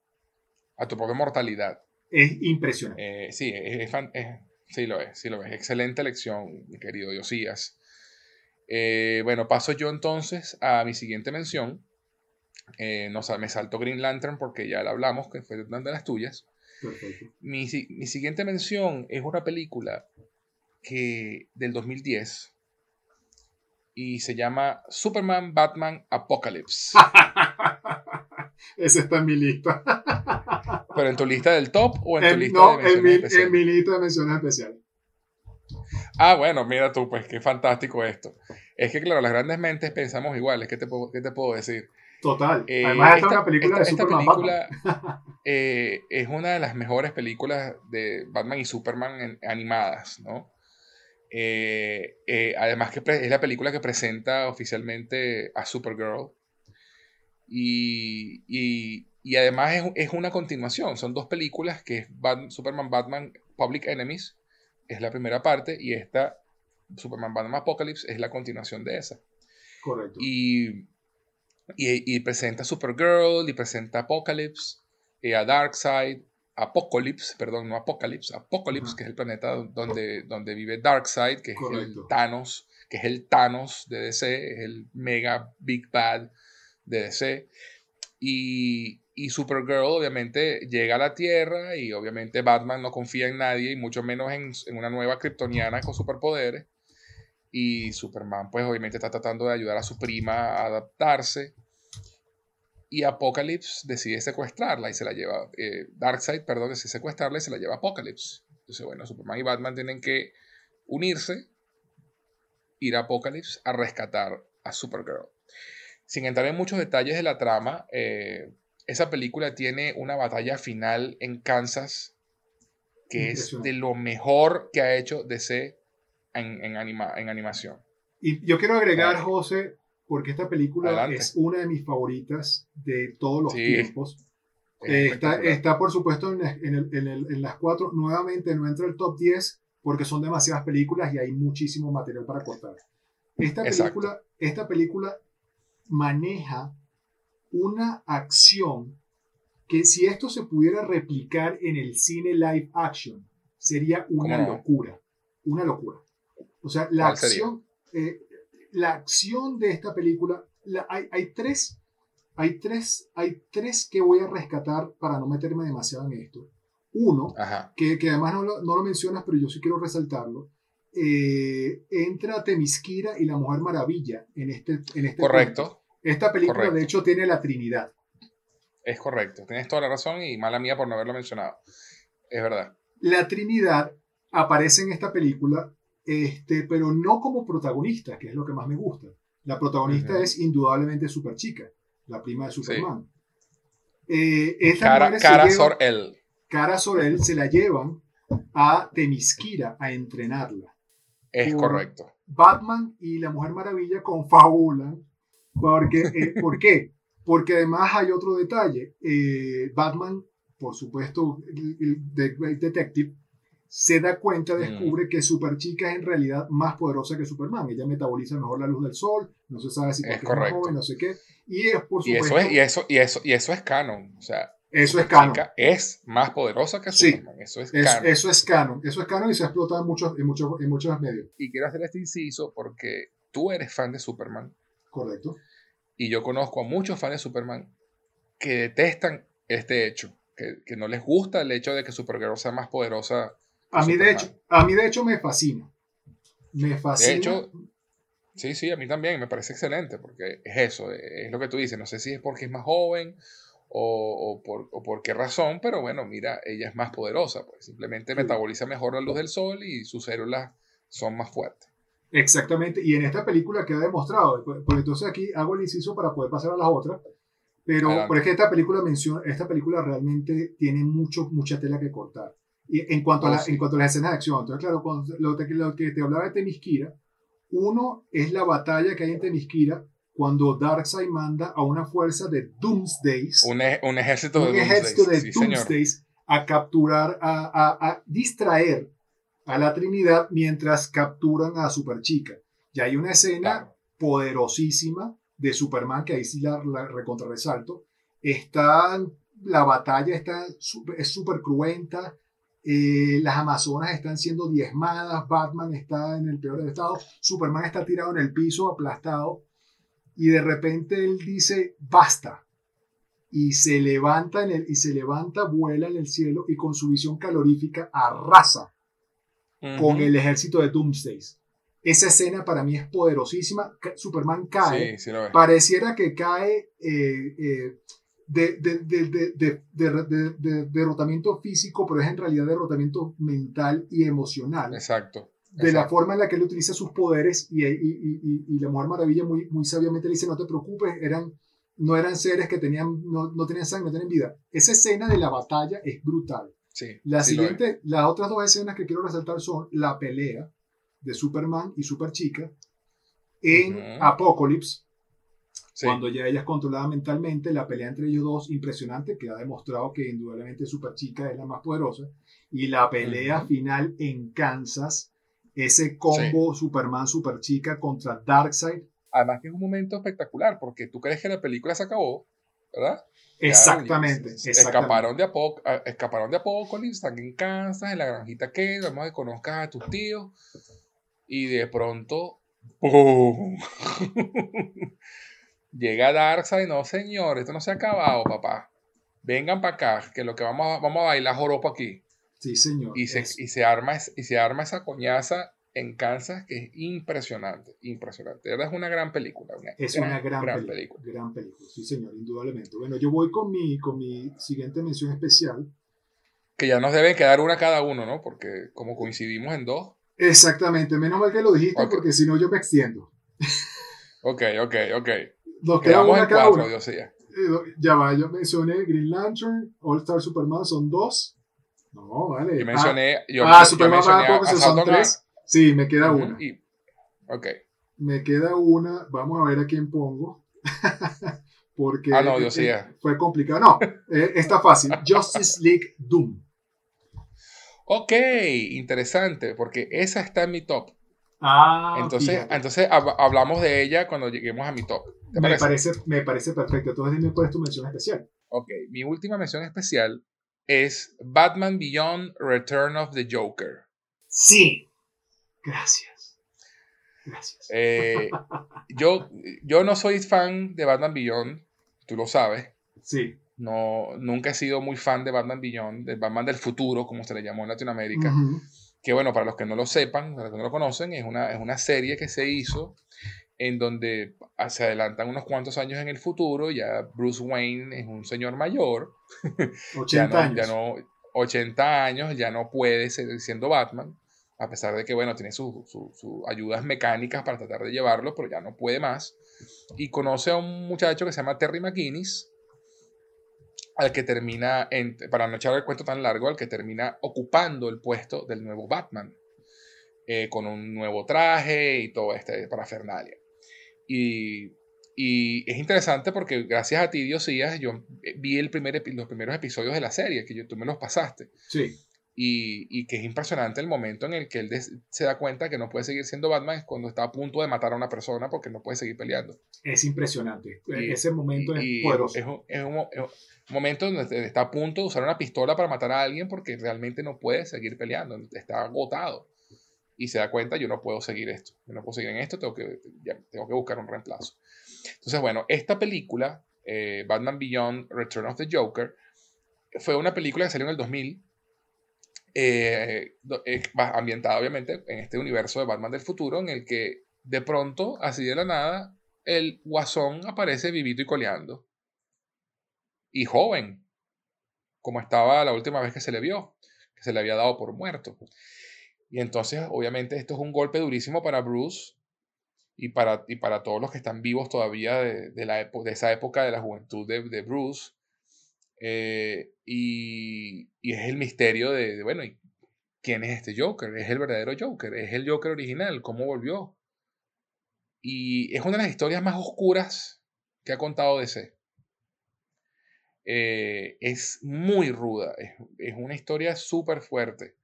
A tu propia mortalidad. Es impresionante. Eh, sí, es, es, Sí lo es, sí lo es. Excelente lección, mi querido Diosías. Eh, bueno, paso yo entonces a mi siguiente mención. Eh, no, me salto Green Lantern porque ya la hablamos, que fue una de las tuyas. Mi, mi, siguiente mención es una película que, del 2010 y se llama Superman Batman Apocalypse. Ese está en mi lista. ¿Pero en tu lista del top o en tu lista de menciones en mi, en mi lista de menciones especiales. Ah, bueno, mira tú, pues qué fantástico esto. Es que, claro, las grandes mentes pensamos iguales. ¿Qué te puedo, qué te puedo decir? Total. Eh, Además, esta, es una película de esta película eh, es una de las mejores películas de Batman y Superman animadas, ¿no? Eh, además que es la película que presenta oficialmente a Supergirl. Y, y, y además es, es, una continuación, son dos películas que es Superman Batman Public Enemies, es la primera parte, y esta Superman Batman Apocalypse es la continuación de esa. Correcto. Y, y, presenta Supergirl, y presenta Apocalypse, y a Darkseid, Apocalypse, perdón, no Apocalypse, Apocalypse, que es el planeta donde, donde vive Darkseid, que es el Thanos, que es el Thanos de DC, es el mega Big Bad de DC. Y, y Supergirl obviamente llega a la Tierra y obviamente Batman no confía en nadie y mucho menos en, en una nueva kryptoniana con superpoderes. Y Superman pues obviamente está tratando de ayudar a su prima a adaptarse. Y Apocalypse decide secuestrarla y se la lleva, eh, Darkseid, perdón, decide secuestrarla y se la lleva Apocalypse. Entonces bueno, Superman y Batman tienen que unirse, ir a Apocalypse a rescatar a Supergirl. Sin entrar en muchos detalles de la trama, eh, esa película tiene una batalla final en Kansas que es de lo mejor que ha hecho DC en, en, anima, en animación. Y yo quiero agregar, José, porque esta película es una de mis favoritas de todos los tiempos. Eh, está, está, por supuesto, en, en, el, en, las cuatro. Nuevamente no entra el top 10 porque son demasiadas películas y hay muchísimo material para cortar. Esta película, esta película maneja una acción que si esto se pudiera replicar en el cine live action, sería una locura. Una locura. O sea, la acción, eh, la acción de esta película, hay, hay, tres, hay, tres, hay tres que voy a rescatar para no meterme demasiado en esto. Uno, que, que, además no lo, no lo, mencionas, pero yo sí quiero resaltarlo. Eh, entra Temisquira y la Mujer Maravilla en este. En este Correcto. Esta película, de hecho, tiene la Trinidad. Es correcto, tienes toda la razón y mala mía por no haberlo mencionado. Es verdad. La Trinidad aparece en esta película, este, pero no como protagonista, que es lo que más me gusta. La protagonista es indudablemente Super Chica, la prima de Superman. Eh, cara, cara Sorel. Cara Sorel se la llevan a Temisquira a entrenarla. Es correcto. Batman y la Mujer Maravilla confabulan. Porque, eh, ¿Por qué? Porque además hay otro detalle. Eh, Batman, por supuesto, el, Detective, se da cuenta, mm. descubre que Superchica es en realidad más poderosa que Superman. Ella metaboliza mejor la luz del sol, no se sabe si es, más joven, no sé qué. Y es por supuesto. Y eso es, y eso, y eso, es canon. O sea, eso es canon. Es más poderosa que Superman. eso es canon. Eso es canon. Eso es canon y se ha explotado en muchos, en muchos, en muchos medios. Y quiero hacer este inciso porque tú eres fan de Superman. Correcto. Y yo conozco a muchos fans de Superman que detestan este hecho, que, que no les gusta el hecho de que Supergirl sea más poderosa. A mí, de hecho, a mí de hecho me fascina. Me fascina. De hecho, sí, sí, a mí también me parece excelente, porque es eso, es lo que tú dices. No sé si es porque es más joven o, o, por, o, por, qué razón, pero bueno, mira, ella es más poderosa, pues simplemente metaboliza mejor la luz del sol y sus células son más fuertes. Exactamente, y en esta película queda demostrado, pues, pues entonces aquí hago el inciso para poder pasar a las otras, pero por es que esta película menciona, esta película realmente tiene mucho, mucha tela que cortar. Y en cuanto, a oh, la, en cuanto a las escenas de acción, entonces claro, lo, lo, que te hablaba de Temisquira, uno es la batalla que hay en Temisquira cuando Darkseid manda a una fuerza de Doomsdays, un, e, un ejército de un ejército de Doomsdays a capturar, a, a, a distraer a la Trinidad mientras capturan a Superchica. Y hay una escena poderosísima de Superman, que ahí sí la, la recontrarresalto. Está, la batalla está, es súper cruenta, eh, las Amazonas están siendo diezmadas, Batman está en el peor estado, Superman está tirado en el piso, aplastado, y de repente él dice, basta, y se levanta, en el, y se levanta, vuela en el cielo y con su visión calorífica arrasa con el ejército de Doomsdays. Esa escena para mí es poderosísima. Superman cae. Pareciera que cae de, derrotamiento físico, pero es en realidad derrotamiento mental y emocional. Exacto. De la forma en la que él utiliza sus poderes y, y, la Mujer Maravilla muy, muy sabiamente le dice, no te preocupes, eran, no eran seres que tenían, no, no tenían sangre, no tenían vida. Esa escena de la batalla es brutal la siguiente, las otras dos escenas que quiero resaltar son la pelea de Superman y Superchica en Apocalypse, cuando ya ella es controlada mentalmente, la pelea entre ellos dos impresionante, que ha demostrado que indudablemente Superchica es la más poderosa, y la pelea final en Kansas, ese combo Superman Superchica contra Darkseid. Además que es un momento espectacular, porque tú crees que la película se acabó, ¿verdad? Exactamente, Escaparon de, Apoc escaparon de Apocalipsis, están en Kansas, en la granjita que, vamos a que conozcas a tus tíos. Y de pronto, llega Darkseid, no señor, esto no se ha acabado, papá. Vengan para acá, que lo que vamos a, vamos a bailar joropo aquí. Sí, señor. Y se, y se, arma, y se arma esa coñaza en Kansas que es impresionante, impresionante. De verdad es una gran película. es una gran, película, Gran película, sí señor, indudablemente. Bueno, yo voy con mi, con mi siguiente mención especial. Que ya nos deben quedar una cada uno, ¿no? Porque como coincidimos en dos. Exactamente, menos mal que lo dijiste porque si no yo me extiendo. ok, ok, ok. Nos quedamos una cada cuatro, uno. Eh, ya va, yo mencioné Green Lantern, All Star Superman son dos. No, vale. Yo mencioné. Ah, yo, ah Superman mencioné son tres. Sí, me queda una. ok. Me queda una. Vamos a ver a quién pongo. Porque ah, no, eh, fue complicado. No, eh, está fácil. Justice League Doom. Ok, interesante, porque esa está en mi top. Ah, entonces, entonces hablamos de ella cuando lleguemos a mi top. Me parece? me parece perfecto. Entonces dime cuál es tu mención especial. Ok, mi última mención especial es Batman Beyond Return of the Joker. Sí. Gracias. Gracias. Eh, yo, yo no soy fan de Batman Beyond, tú lo sabes. Sí. No, nunca he sido muy fan de Batman Beyond, de Batman del futuro, como se le llamó en Latinoamérica. Que bueno, para los que no lo sepan, para los que no lo conocen, es una, es una serie que se hizo en donde se adelantan unos cuantos años en el futuro, ya Bruce Wayne es un señor mayor, 80 años. Ya no, 80 años, ya no puede seguir siendo Batman, a pesar de que, bueno, tiene sus ayudas mecánicas para tratar de llevarlo, pero ya no puede más. Y conoce a un muchacho que se llama Terry McGuinness, al que termina, para no echar el cuento tan largo, al que termina ocupando el puesto del nuevo Batman, eh, con un nuevo traje y todo este parafernalia. Y, y es interesante porque gracias a ti, Diosías, yo vi el primer, los primeros episodios de la serie, que yo, tú me los pasaste. Sí. Y, y, que es impresionante el momento en el que él se da cuenta que no puede seguir siendo Batman es cuando está a punto de matar a una persona porque no puede seguir peleando. Es impresionante. Ese momento es poderoso. Es un, es, un, momento donde está a punto de usar una pistola para matar a alguien porque realmente no puede seguir peleando, está agotado. Y se da cuenta, yo no puedo seguir esto, yo no puedo seguir en esto, tengo que, tengo que buscar un reemplazo. Entonces, bueno, esta película, eh, Batman Beyond Return of the Joker, fue una película que salió en el 2000 eh, ambientada obviamente en este universo de Batman del futuro, en el que de pronto, así de la nada, el guasón aparece vivito y coleando. Y joven, como estaba la última vez que se le vio, que se le había dado por muerto. Y entonces, obviamente, esto es un golpe durísimo para Bruce y para, y para todos los que están vivos todavía de, la de esa época de la juventud de, de Bruce. Eh, y, es el misterio de, bueno, ¿quién es este Joker? ¿Es el verdadero Joker? ¿Es el Joker original? ¿Cómo volvió? Y es una de las historias más oscuras que ha contado DC. Eh, es muy ruda, es, es una historia súper fuerte.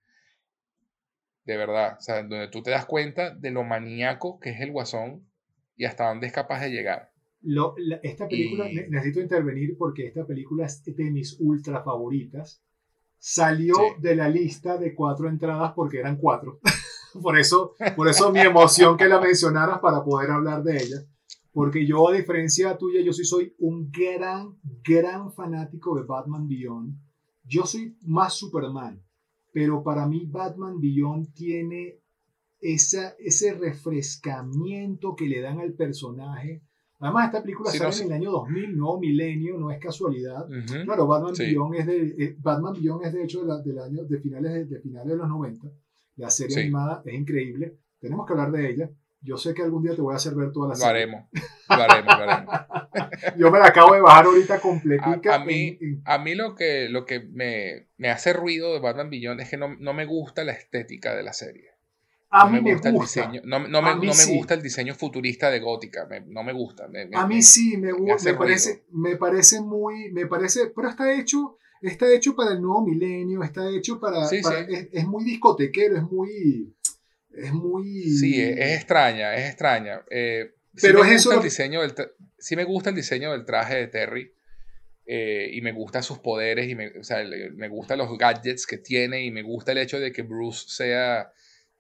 De verdad, o sea, donde tú te das cuenta de lo maníaco que es el guasón y hasta dónde es capaz de llegar esta película, necesito intervenir porque esta película es de mis ultra favoritas. Salió de la lista de cuatro entradas porque eran cuatro. por, eso, por eso mi emoción que la mencionaras para poder hablar de ella. Porque yo, a diferencia tuya, yo sí soy un gran, gran fanático de Batman Beyond. Yo soy más Superman, pero para mí Batman Beyond tiene esa, ese refrescamiento que le dan al personaje Además, esta película sale en el año 2000, no milenio, no es casualidad. Claro, Batman Beyond es de, eh, Batman Beyond es de hecho de del año, de finales de, finales de los 90. La serie animada es increíble. Tenemos que hablar de ella. Yo sé que algún día te voy a hacer ver toda la serie. Lo haremos, lo haremos, lo haremos. Yo me la acabo de bajar ahorita completita. A, mí, a mí lo que, lo que me, me, hace ruido de Batman Beyond es que no, no me gusta la estética de la serie. A mí me gusta, el diseño. No, no me, no me gusta el diseño futurista de Gótica. no me gusta. a mí sí, me, gusta. Me, parece, me parece muy. Me parece. Pero está hecho. Está hecho para el nuevo milenio. Está hecho para. Es, muy discotequero. Es muy. Es muy. Sí, es, extraña. Es extraña. Eh, pero es eso. El diseño del sí me gusta el diseño del traje de Terry. Eh, y me gustan sus poderes. Y me, o sea, me gustan los gadgets que tiene. Y me gusta el hecho de que Bruce sea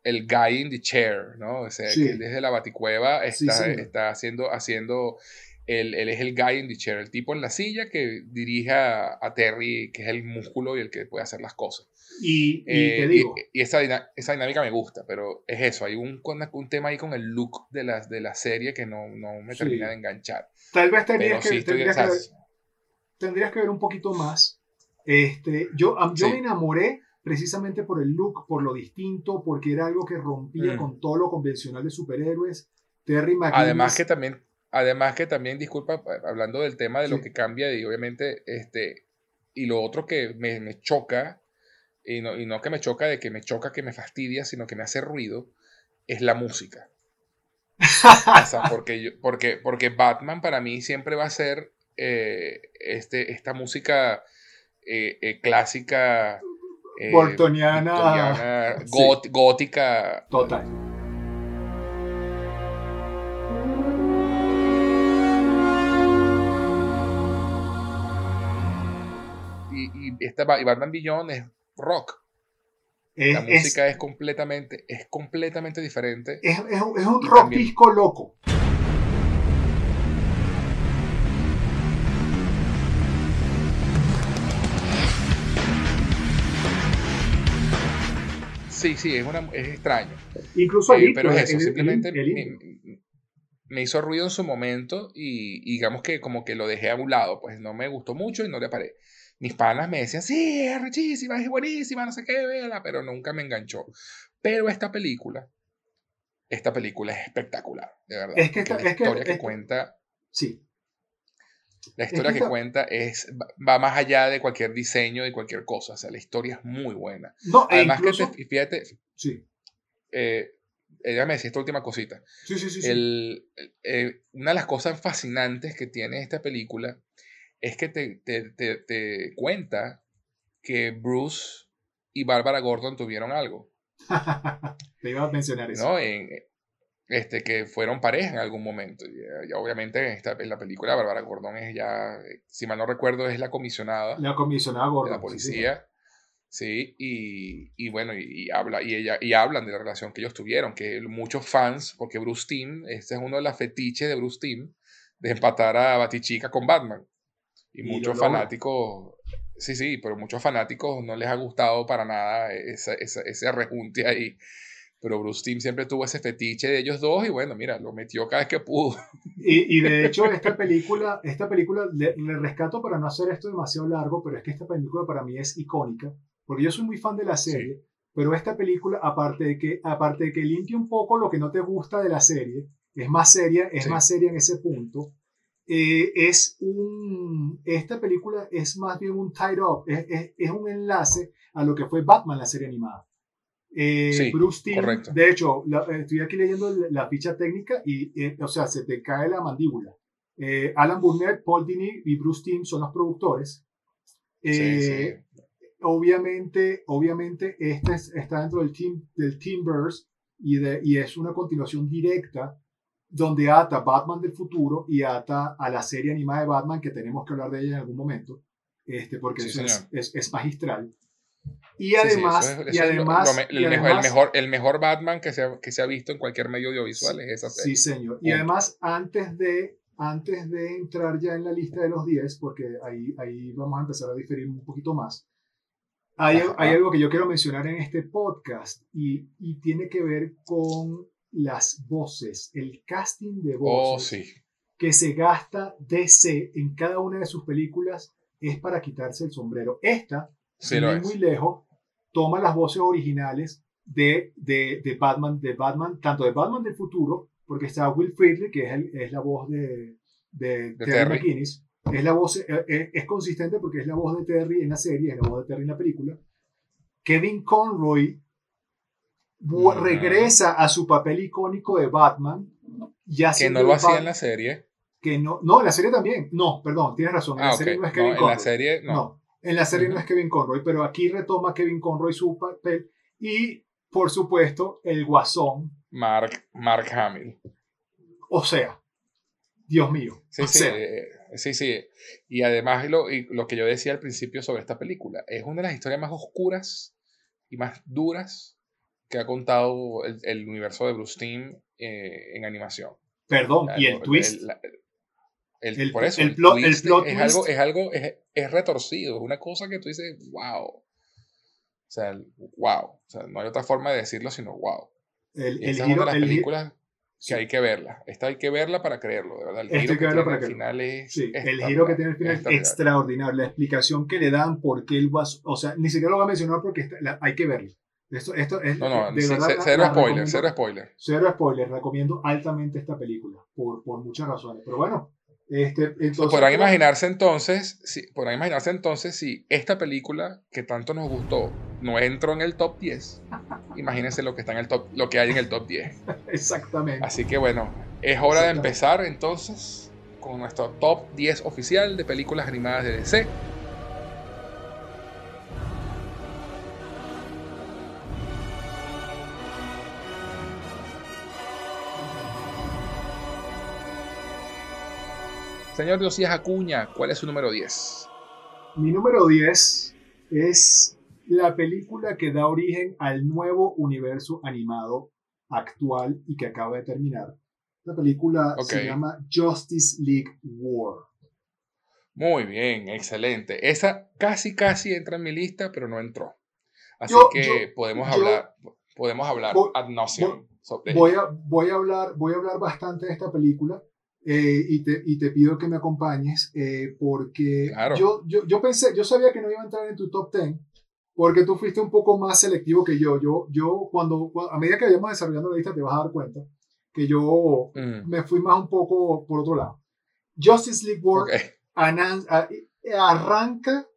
el guy in the chair, ¿no? O sea, que desde la baticueva está, está haciendo, haciendo él, él, es el guy in the chair, el tipo en la silla que dirige a, Terry, que es el músculo y el que puede hacer las cosas. Y, y te eh, digo. Y, esa, esa, dinámica me gusta, pero es eso, hay un, un tema ahí con el look de la, de la serie que no, no me termina de enganchar. Tal vez tendrías, que, tendrías, que ver, tendrías que ver un poquito más. Este, yo yo me enamoré precisamente por el look, por lo distinto, porque era algo que rompía mm. con todo lo convencional de superhéroes. Terry McGinnis. Además que también, además que también, disculpa, hablando del tema de lo que cambia, y obviamente, este, y lo otro que me, me choca, y no, y no, que me choca de que me choca, que me fastidia, sino que me hace ruido, es la música. o sea, porque, yo, porque, porque Batman para mí siempre va a ser eh, este, esta música eh, eh, clásica eh, Bortoniana, gótica. Total. Y, y, esta, y Batman es rock. La música es, completamente, es completamente diferente. Es, es un rock disco loco. Sí, sí, es, una, es extraño. Incluso eh, Pero es eso, simplemente me, hizo ruido en su momento y, digamos que como que lo dejé a un lado, pues no me gustó mucho y no le paré. Mis panas me decían, sí, es richísima, es buenísima, no sé qué, vela, pero nunca me enganchó. Pero esta película, esta película es espectacular, de verdad. Es que, esta, la historia que, cuenta... Sí. La historia que, cuenta es, va más allá de cualquier diseño, de cualquier cosa. O sea, la historia es muy buena. No, e Además que te, fíjate, sí. Eh, ella me decía esta última cosita. Sí, sí, sí. El, eh, una de las cosas fascinantes que tiene esta película es que te, te, te, cuenta que Bruce y Bárbara Gordon tuvieron algo. te iba a mencionar eso. ¿No? En, este, que fueron pareja en algún momento. Y, obviamente esta, en la película Bárbara Gordon es ya, si mal no recuerdo, es la comisionada. La comisionada Gordon. De la policía. Sí, y, y, bueno, y, habla, y, ella, y hablan de la relación que ellos tuvieron, que muchos fans, porque Bruce Timm, este es uno de los fetiches de Bruce Timm, de empatar a Batichica con Batman. Y, muchos fanáticos, sí, sí, pero muchos fanáticos no les ha gustado para nada esa, esa, ese rejunte ahí pero Bruce Timm siempre tuvo ese fetiche de ellos dos y bueno, mira, lo metió cada vez que pudo. Y, y de hecho esta película, esta película le, rescato para no hacer esto demasiado largo, pero es que esta película para mí es icónica, porque yo soy muy fan de la serie, pero esta película, aparte de, que, aparte de que limpia un poco lo que no te gusta de la serie, es más seria, es más seria en ese punto, eh, es un, esta película es más bien un tie-up, es, es, es un enlace a lo que fue Batman, la serie animada. Eh, Bruce Timm, de hecho, eh, estoy aquí leyendo la, ficha técnica y, eh, o sea, se te cae la mandíbula. Alan Burnett, Paul Dini y Bruce Timm son los productores. Obviamente, obviamente, este está dentro del team del Teamverse y, de, y es una continuación directa donde ata Batman del futuro y ata a la serie animada de Batman que tenemos que hablar de ella en algún momento, este, porque es, es, magistral. Y además, y además, el, mejor, el, mejor, Batman que se, ha, que se ha visto en cualquier medio audiovisual es esa serie. Sí, señor. Y además, antes de, antes de entrar ya en la lista de los 10, porque ahí, ahí vamos a empezar a diferir un poquito más, hay, hay algo que yo quiero mencionar en este podcast y, y, tiene que ver con las voces, el casting de oh, voces que se gasta DC en cada una de sus películas es para quitarse el sombrero. Esta sin ir muy lejos, toma las voces originales de, de, de, Batman, de Batman, tanto de Batman del futuro, porque está Will Friedle, que es, es la voz de, de, Terry, McGinnis, es, la voz, es, eh, eh, es, consistente porque es la voz de Terry en la serie, es la voz de Terry en la película. Kevin Conroy regresa a su papel icónico de Batman. Ya que no lo hacía en la serie. Que no, no, en la serie también. No, perdón, tienes razón. En la ah, serie no es Kevin Conroy. En la serie no. En la serie no es Kevin Conroy, pero aquí retoma Kevin Conroy su papel y, por supuesto, el guasón. Mark, Mark Hamill. O sea, Dios mío. Sí, sí, eh, sí, sí. Y además lo, lo que yo decía al principio sobre esta película, es una de las historias más oscuras y más duras que ha contado el, universo de Bruce Timm eh, en animación. Perdón, y el twist. El, por eso, el, plot, es algo, es algo, es, es, retorcido, es una cosa que tú dices, wow. O sea, wow. O sea, no hay otra forma de decirlo sino wow. El, Esta es una de las películas que hay que verla. Esta hay que verla para creerlo, de verdad. El giro que, tiene al final es. Sí, el giro que tiene al final es extraordinario. La explicación que le dan por qué él va. O sea, ni siquiera lo va a mencionar porque hay que verlo. Esto, esto es, no, no, de verdad, cero, spoiler, cero spoiler. Cero spoiler. Recomiendo altamente esta película por, por muchas razones. Pero bueno, este, podrán imaginarse entonces, si, podrán imaginarse entonces si esta película que tanto nos gustó no entró en el top 10. Imagínense lo que está en el top, lo que hay en el top 10. Exactamente. Así que bueno, es hora de empezar entonces con nuestro top 10 oficial de películas animadas de DC. Señor Diosías Acuña, ¿cuál es su número 10? Mi número 10 es la película que da origen al nuevo universo animado actual y que acaba de terminar. La película se llama Justice League War. Muy bien, excelente. Esa casi, casi entra en mi lista, pero no entró. Así que podemos, hablar, podemos hablar ad sobre voy a, voy a hablar Voy a hablar bastante de esta película eh, y, te, y, te, pido que me acompañes eh, porque yo, yo, yo, pensé, yo sabía que no iba a entrar en tu top 10 porque tú fuiste un poco más selectivo que yo. Yo, yo cuando, a medida que vayamos desarrollando la lista te vas a dar cuenta que yo mm. me fui más un poco por otro lado. Justice League War arranca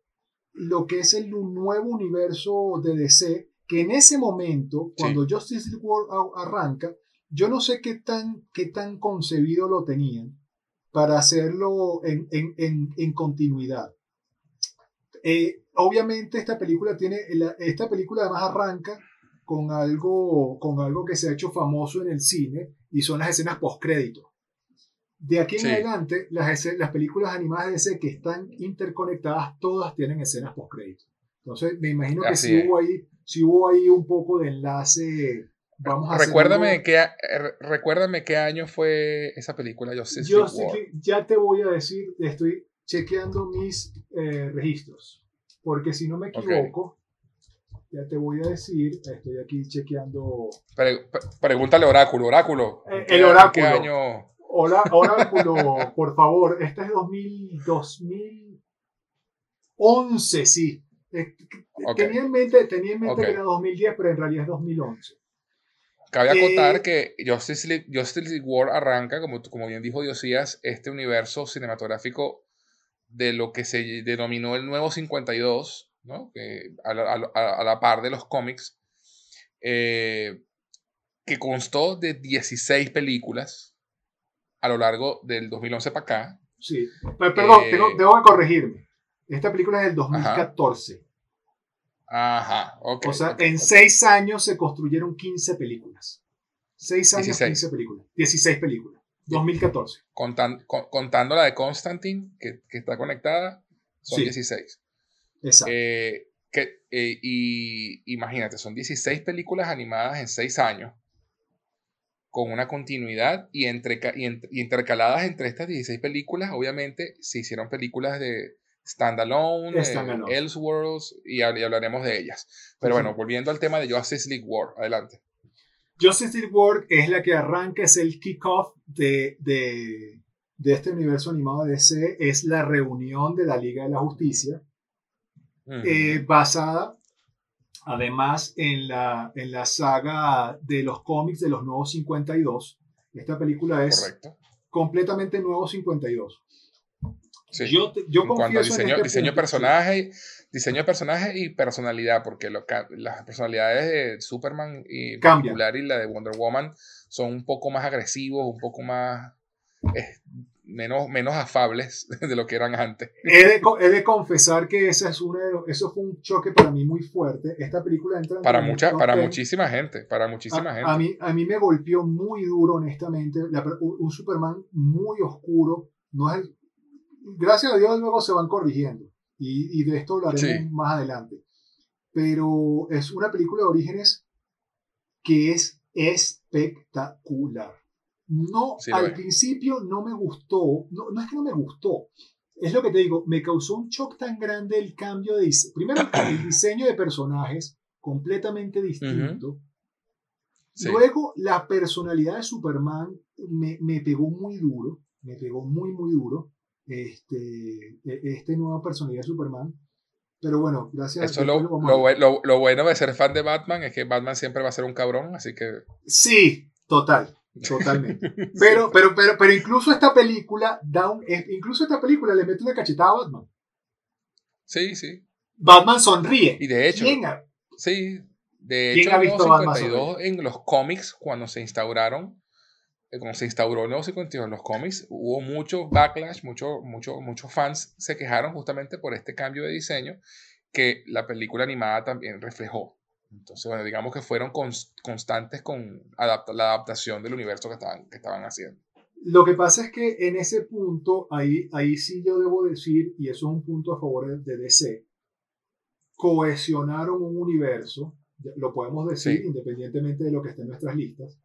lo que es el nuevo universo de DC, que en ese momento, cuando Justice League War arranca, yo no sé qué tan, qué tan concebido lo tenían para hacerlo en, en, en, continuidad. Eh, obviamente esta película tiene, esta película además arranca con algo, con algo que se ha hecho famoso en el cine y son las escenas post-crédito. De aquí en adelante, las, las películas animadas de DC que están interconectadas, todas tienen escenas post-crédito. Entonces, me imagino que si hubo, ahí, si hubo ahí un poco de enlace Vamos a recuérdame, qué, recuérdame qué año fue esa película, Yo sé Ya te voy a decir, estoy chequeando mis eh, registros, porque si no me equivoco, ya te voy a decir, estoy aquí chequeando. pregúntale Oráculo, Oráculo. Eh, el Oráculo. ¿Qué año? oráculo, por favor, este es 2000, 2011, sí. Tenía en mente, tenía en mente que era 2010, pero en realidad es 2011. Cabe acotar eh, que Justice League, Justice League War arranca, como, como bien dijo Diosías, este universo cinematográfico de lo que se denominó el nuevo 52, ¿no? que a, la, par de los cómics, eh, que constó de 16 películas a lo largo del 2011 para acá. Sí, perdón, tengo, eh, que corregirme. Esta película es del 2014. Ajá, ok. O sea, en seis años se construyeron 15 películas. Seis años, 15 películas. 16 películas. 2014. contando la de Constantine, que, que está conectada, son 16. Exacto. Eh, que, eh, y imagínate, son 16 películas animadas en seis años, con una continuidad y, entre, y intercaladas entre estas 16 películas, obviamente se hicieron películas de, Standalone, eh, Elseworlds, y, hablaremos de ellas. Pero bueno, volviendo al tema de Justice League War, adelante. Justice League War es la que arranca, es el kickoff de, de, de este universo animado de DC, es la reunión de la Liga de la Justicia, eh, basada además en la, en la saga de los cómics de los Nuevos 52. Esta película es completamente Nuevo 52. Yo, yo en cuanto a diseño, este diseño, personaje, diseño de personaje y personalidad, porque lo, las personalidades de Superman y y la de Wonder Woman son un poco más agresivos, un poco más eh, menos, menos afables de lo que eran antes. He de, he de confesar que esa es una eso fue un choque para mí muy fuerte. Esta película entra para mucha, para muchísima gente, para muchísima a, gente. A mí, a mí me golpeó muy duro, honestamente, un Superman muy oscuro. No es gracias a Dios luego se van corrigiendo y, de esto hablaremos más adelante. Pero es una película de orígenes que es espectacular. No, al principio no me gustó, no, no, es que no me gustó, es lo que te digo, me causó un shock tan grande el cambio de diseño. Primero, el diseño de personajes completamente distinto. Luego, la personalidad de Superman me, me, pegó muy duro, me pegó muy, muy duro este, e, este nueva personalidad de Superman. Pero bueno, gracias Eso lo, lo, lo, bueno de ser fan de Batman es que Batman siempre va a ser un cabrón, así que. Sí, total, totalmente. Pero, pero, pero, pero incluso esta película da incluso esta película le mete una cachetada a Batman. Sí, sí. Batman sonríe. Y de hecho. Sí, de hecho, en los cómics, cuando se instauraron, eh, como se instauró el nuevo 52 en los cómics, hubo mucho backlash, muchos mucho, muchos fans se quejaron justamente por este cambio de diseño que la película animada también reflejó. Entonces, bueno, digamos que fueron constantes con la adaptación del universo que estaban, que estaban haciendo. Lo que pasa es que en ese punto, ahí, ahí sí yo debo decir, y eso es un punto a favor de, DC, cohesionaron un universo, lo podemos decir independientemente de lo que esté en nuestras listas,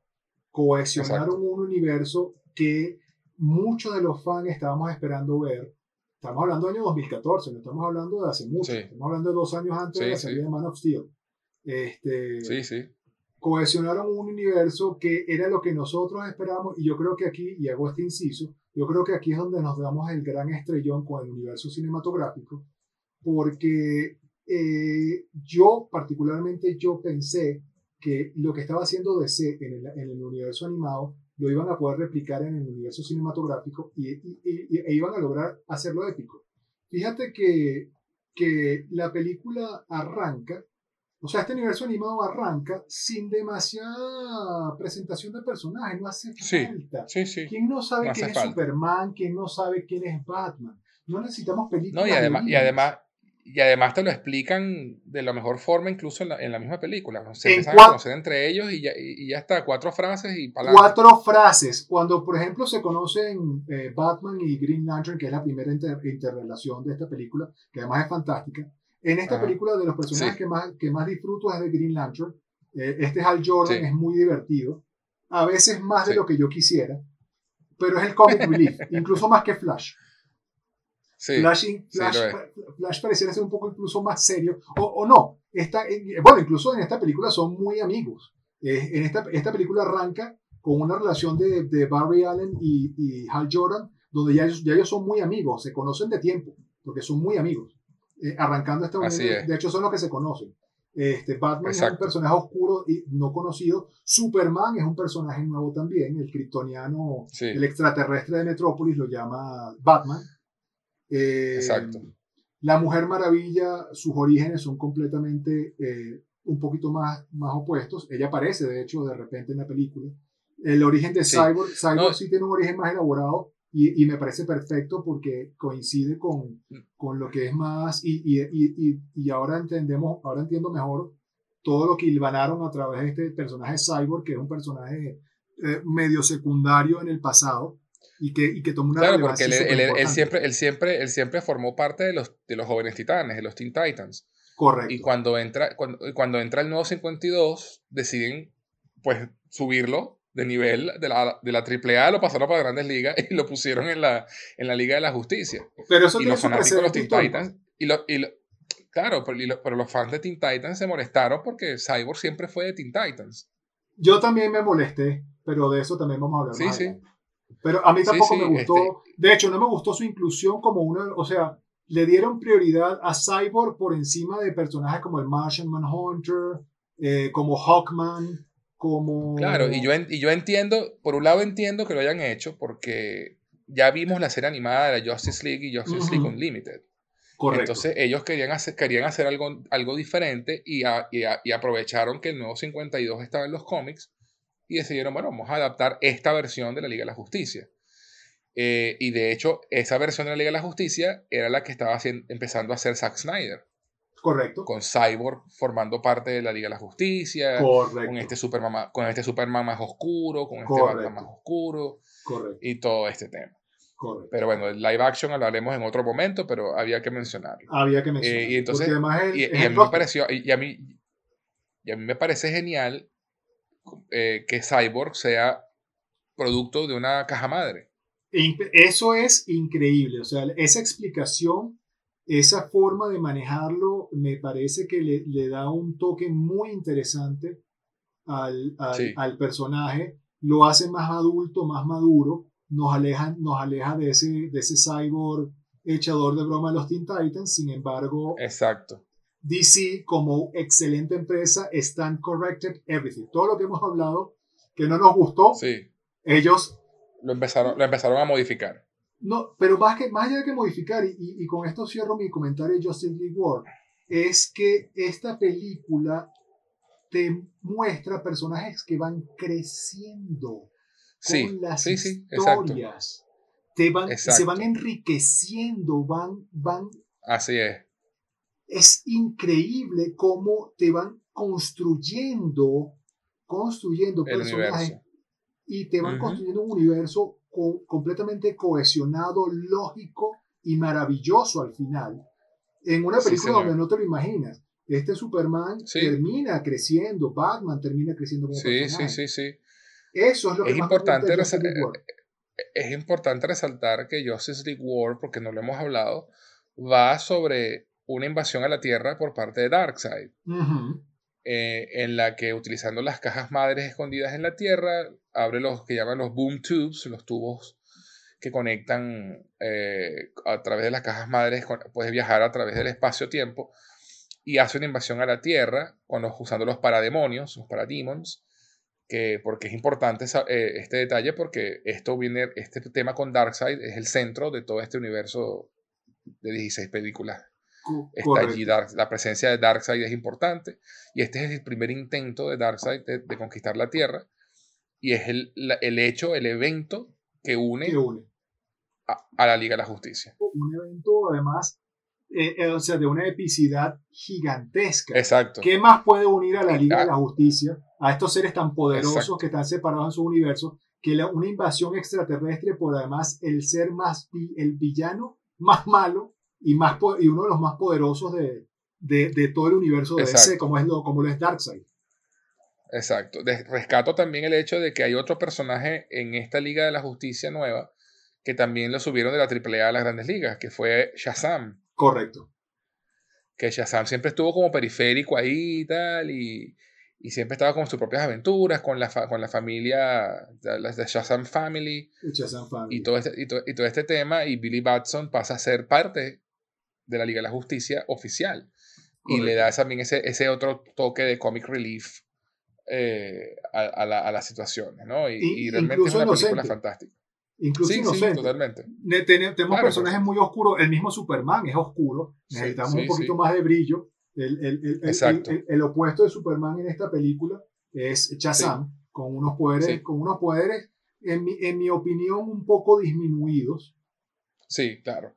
cohesionaron un universo que muchos de los fans estábamos esperando ver. Estamos hablando del año 2014, no estamos hablando de hace mucho, estamos hablando de dos años antes de la salida de Man of Steel. Este, sí, sí. Cohesionaron un universo que era lo que nosotros esperábamos, y yo creo que aquí, y hago este inciso, yo creo que aquí es donde nos damos el gran estrellón con el universo cinematográfico, porque eh, yo, particularmente, yo pensé que lo que estaba haciendo DC en el, en el universo animado lo iban a poder replicar en el universo cinematográfico y, e iban a lograr hacerlo épico. Fíjate que, que la película arranca, o sea, este universo animado arranca sin demasiada presentación de personajes, no hace falta. Sí, sí. ¿Quién no sabe quién es Superman? ¿Quién no sabe quién es Batman? No necesitamos películas. No, y además, y además, y además te lo explican de la mejor forma incluso en la, en la misma película. Se empiezan a conocer entre ellos y ya, y, ya está, cuatro frases y palabras. Cuatro frases. Cuando, por ejemplo, se conocen eh, Batman y Green Lantern, que es la primera interrelación de esta película, que además es fantástica. En esta película, de los personajes que, más, que más disfruto es de Green Lantern. Eh, este Hal Jordan es muy divertido. A veces más de lo que yo quisiera. Pero es el comic relief, incluso más que Flash. Flash, Flash, pareciera ser un poco incluso más serio, o, o no. Esta, bueno, incluso en esta película son muy amigos. Eh, en esta, esta película arranca con una relación de, de Barry Allen y, y, Hal Jordan, donde ya ellos, ya ellos son muy amigos, se conocen de tiempo, porque son muy amigos. Eh, arrancando esta unión, de hecho son los que se conocen. Este, Batman es un personaje oscuro y no conocido. Superman es un personaje nuevo también. El kryptoniano, el extraterrestre de Metrópolis lo llama Batman. Exacto. Eh, la Mujer Maravilla, sus orígenes son completamente eh, un poquito más, más opuestos. Ella aparece, de hecho, de repente en la película. El origen de Cyborg, Cyborg sí tiene un origen más elaborado y, y, me parece perfecto porque coincide con, con lo que es más y, y, y, ahora entendemos, ahora entiendo mejor todo lo que hilvanaron a través de este personaje Cyborg, que es un personaje eh, medio secundario en el pasado, y que, y que tomó una Claro, porque él, él, siempre, él, siempre, él siempre formó parte de los, de los jóvenes titanes, de los Teen Titans. Correcto. Y cuando entra, cuando, cuando entra el nuevo 52, deciden pues subirlo de nivel de la, de la AAA, lo pasaron para Grandes Ligas y lo pusieron en la, en la Liga de la Justicia. Pero eso y los fanáticos de los Teen Titans, y, lo, y claro, pero, pero, los fans de Teen Titans se molestaron porque Cyborg siempre fue de Teen Titans. Yo también me molesté, pero de eso también vamos a hablar. Sí, más sí. Pero a mí tampoco me gustó. Este de hecho, no me gustó su inclusión como una. O sea, le dieron prioridad a Cyborg por encima de personajes como el Martian Manhunter, eh, como Hawkman, como. Claro, y yo, y yo entiendo, por un lado entiendo que lo hayan hecho porque ya vimos la serie animada de la Justice League y Justice League Unlimited. Correcto. Entonces ellos querían hacer, querían hacer algo, algo diferente y, y, y aprovecharon que el nuevo 52 estaba en los cómics y decidieron, bueno, vamos a adaptar esta versión de la Liga de la Justicia. Eh, y de hecho, esa versión de la Liga de la Justicia era la que estaba empezando a hacer Zack Snyder. Correcto. Con Cyborg formando parte de la Liga de la Justicia. Correcto. Con este Superman, con este Superman más oscuro, con este Batman más oscuro. Correcto. Y todo este tema. Correcto. Pero bueno, el live action hablaremos en otro momento, pero había que mencionarlo. Había que mencionarlo. Eh, y entonces, y, a mí me pareció, y, a mí, y a mí me parece genial eh, que Cyborg sea producto de una caja madre. Eso es increíble, o sea, esa explicación, esa forma de manejarlo, me parece que le, da un toque muy interesante al, al, personaje, lo hace más adulto, más maduro, nos aleja, nos aleja de, ese, de ese cyborg echador de broma de los Teen Titans, sin embargo, Exacto. DC como excelente empresa están corrected everything. Todo lo que hemos hablado que no nos gustó, sí. ellos lo empezaron, lo empezaron a modificar. No, pero más, que, más allá de que modificar, y, y, con esto cierro mi comentario de Justin League War, es que esta película te muestra personajes que van creciendo sí, con las sí, historias. te van, se van enriqueciendo, van, van. Así es es increíble cómo te van construyendo, construyendo personajes y te van construyendo un universo completamente cohesionado, lógico y maravilloso al final. En una película donde no te lo imaginas. este Superman termina creciendo, Batman termina creciendo como sí, Sí, sí, sí. Eso es lo que es importante eh, Es importante resaltar que Justice League War, porque no lo hemos hablado, va sobre una invasión a la Tierra por parte de Darkseid. Eh, en la que utilizando las cajas madres escondidas en la Tierra, abre los que llaman los boom tubes, los tubos que conectan eh, a través de las cajas madres, puedes viajar a través del espacio-tiempo y hace una invasión a la Tierra usando los parademonios, los parademons, que, porque es importante eh, este detalle porque esto viene, este tema con Darkseid es el centro de todo este universo de 16 películas está allí la presencia de Darkseid es importante y este es el primer intento de Darkseid de, conquistar la Tierra y es el, el hecho, el evento que une, A, la Liga de la Justicia. Un evento además, eh, eh, o sea, de una epicidad gigantesca. Exacto. ¿Qué más puede unir a la Liga de la Justicia, a estos seres tan poderosos que están separados en su universo, que una invasión extraterrestre por además el ser más, el villano más malo y, más, y uno de los más poderosos de, de, de todo el universo de DC, como, es lo, como lo es Darkseid. Exacto. rescato también el hecho de que hay otro personaje en esta Liga de la Justicia nueva que también lo subieron de la AAA a las grandes ligas, que fue Shazam. Correcto. Que Shazam siempre estuvo como periférico ahí y tal, y, y siempre estaba con sus propias aventuras, con la, con la familia, las de Shazam Family. Shazam Family. Y todo, este, y, y todo este tema, y Billy Batson pasa a ser parte de la Liga de la Justicia oficial. Y le da también ese, ese otro toque de comic relief eh, a, la, a, las situaciones, ¿no? Y, realmente es una película fantástica. Incluso sí, inocente. Sí, totalmente. tenemos personajes muy oscuros. El mismo Superman es oscuro. Necesitamos un poquito más de brillo. El, el, el, el, opuesto de Superman en esta película es Shazam, con unos poderes, con unos poderes en, mi, en mi opinión, un poco disminuidos. Sí, claro.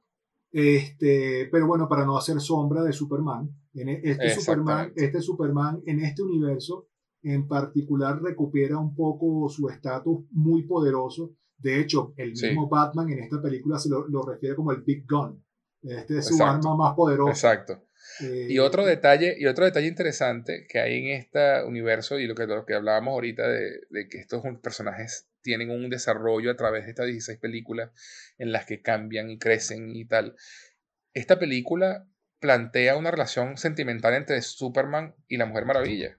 Este, pero bueno, para no hacer sombra de Superman, en e, este, Superman, este Superman en este universo en particular recupera un poco su estatus muy poderoso. De hecho, el mismo Batman en esta película se lo, lo, refiere como el Big Gun. Este es su arma más poderosa. Exacto. y, eh, otro detalle, y otro detalle interesante que hay en este universo, y lo que, lo que hablábamos ahorita de, de que estos personajes tienen un desarrollo a través de estas 16 películas en las que cambian y crecen y tal. Esta película plantea una relación sentimental entre Superman y la Mujer Maravilla.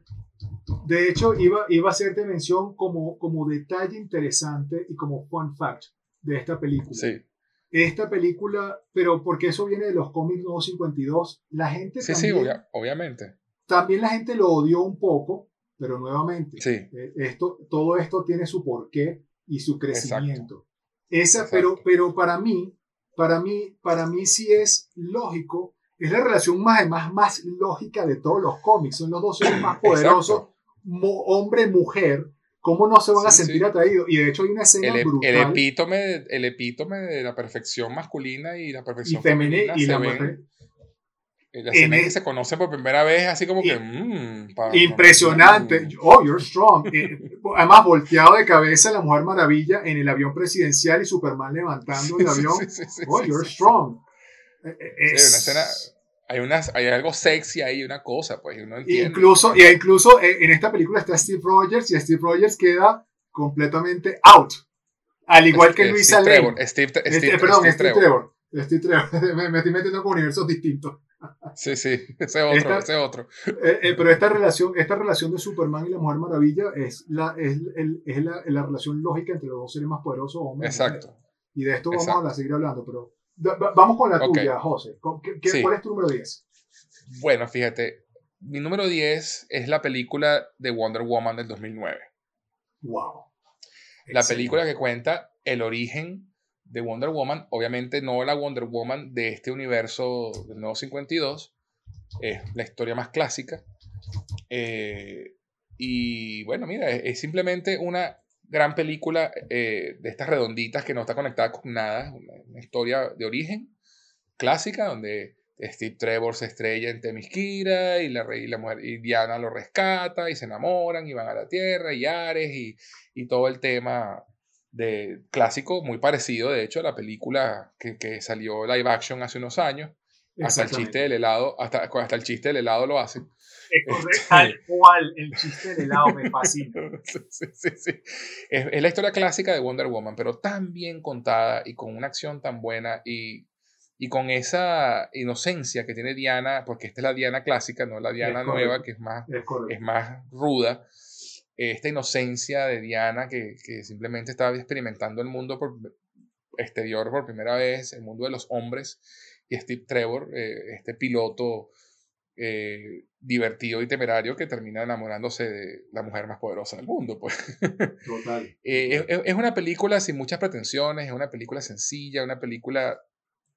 De hecho, iba, iba a hacerte mención como, como detalle interesante y como fun fact de esta película. Sí. Esta película, pero porque eso viene de los cómics 252, la gente sí, también, sí, obviamente. También la gente lo odió un poco pero nuevamente, sí. Eh, esto, todo esto tiene su porqué y su crecimiento. Esa, Pero, pero para mí, para mí, para mí sí es lógico, es la relación más, más, más lógica de todos los cómics. Son los dos seres más poderosos, hombre-mujer. ¿Cómo no se van a sentir atraídos? Y de hecho hay una escena el, brutal. El epítome, el epítome de la perfección masculina y la perfección y femenina. Y la la escena en que se conoce por primera vez, así como que. Mm, impresionante. Oh, you're strong. Eh, además, volteado de cabeza la Mujer Maravilla en el avión presidencial y Superman levantando el avión. oh, you're strong. Eh, eh, es, una escena. Hay, unas, hay algo sexy ahí, una cosa, pues uno entiende. Incluso, y incluso en esta película está Steve Rogers y Steve Rogers queda completamente out. Al igual que Luisa Lane. Steve, Steve, perdón, Steve, Trevor. Steve Trevor. me estoy metiendo con universos distintos. Sí, sí, ese otro, ese otro. Eh, eh, pero esta relación, esta relación de Superman y la Mujer Maravilla es la, es, el, es la, la, relación lógica entre los dos seres más poderosos. Hombres Exacto. Y de esto vamos a seguir hablando, pero vamos con la tuya, José. ¿Cuál es tu número 10? Bueno, fíjate, mi número 10 es la película de Wonder Woman del 2009. Wow. La película que cuenta el origen de Wonder Woman, obviamente no la Wonder Woman de este universo del nuevo 52, es la historia más clásica. Eh, y bueno, mira, es, simplemente una gran película eh, de estas redonditas que no está conectada con nada, una, historia de origen clásica donde Steve Trevor se estrella en Temisquira y la, y la mujer y Diana lo rescata y se enamoran y van a la Tierra y Ares y, y todo el tema de clásico, muy parecido de hecho a la película que, que, salió live action hace unos años, Hasta el chiste del helado, hasta, hasta el chiste del helado lo hacen. Es correcto, tal cual, el chiste del helado me fascina. Sí, sí, sí. Es, es, la historia clásica de Wonder Woman, pero tan bien contada y con una acción tan buena y, y con esa inocencia que tiene Diana, porque esta es la Diana clásica, no la Diana nueva, que es más, es, es más ruda esta inocencia de Diana que, que, simplemente estaba experimentando el mundo por, exterior por primera vez, el mundo de los hombres, y Steve Trevor, eh, este piloto eh, divertido y temerario que termina enamorándose de la mujer más poderosa del mundo. Pues. Total. eh, es, es, una película sin muchas pretensiones, es una película sencilla, una película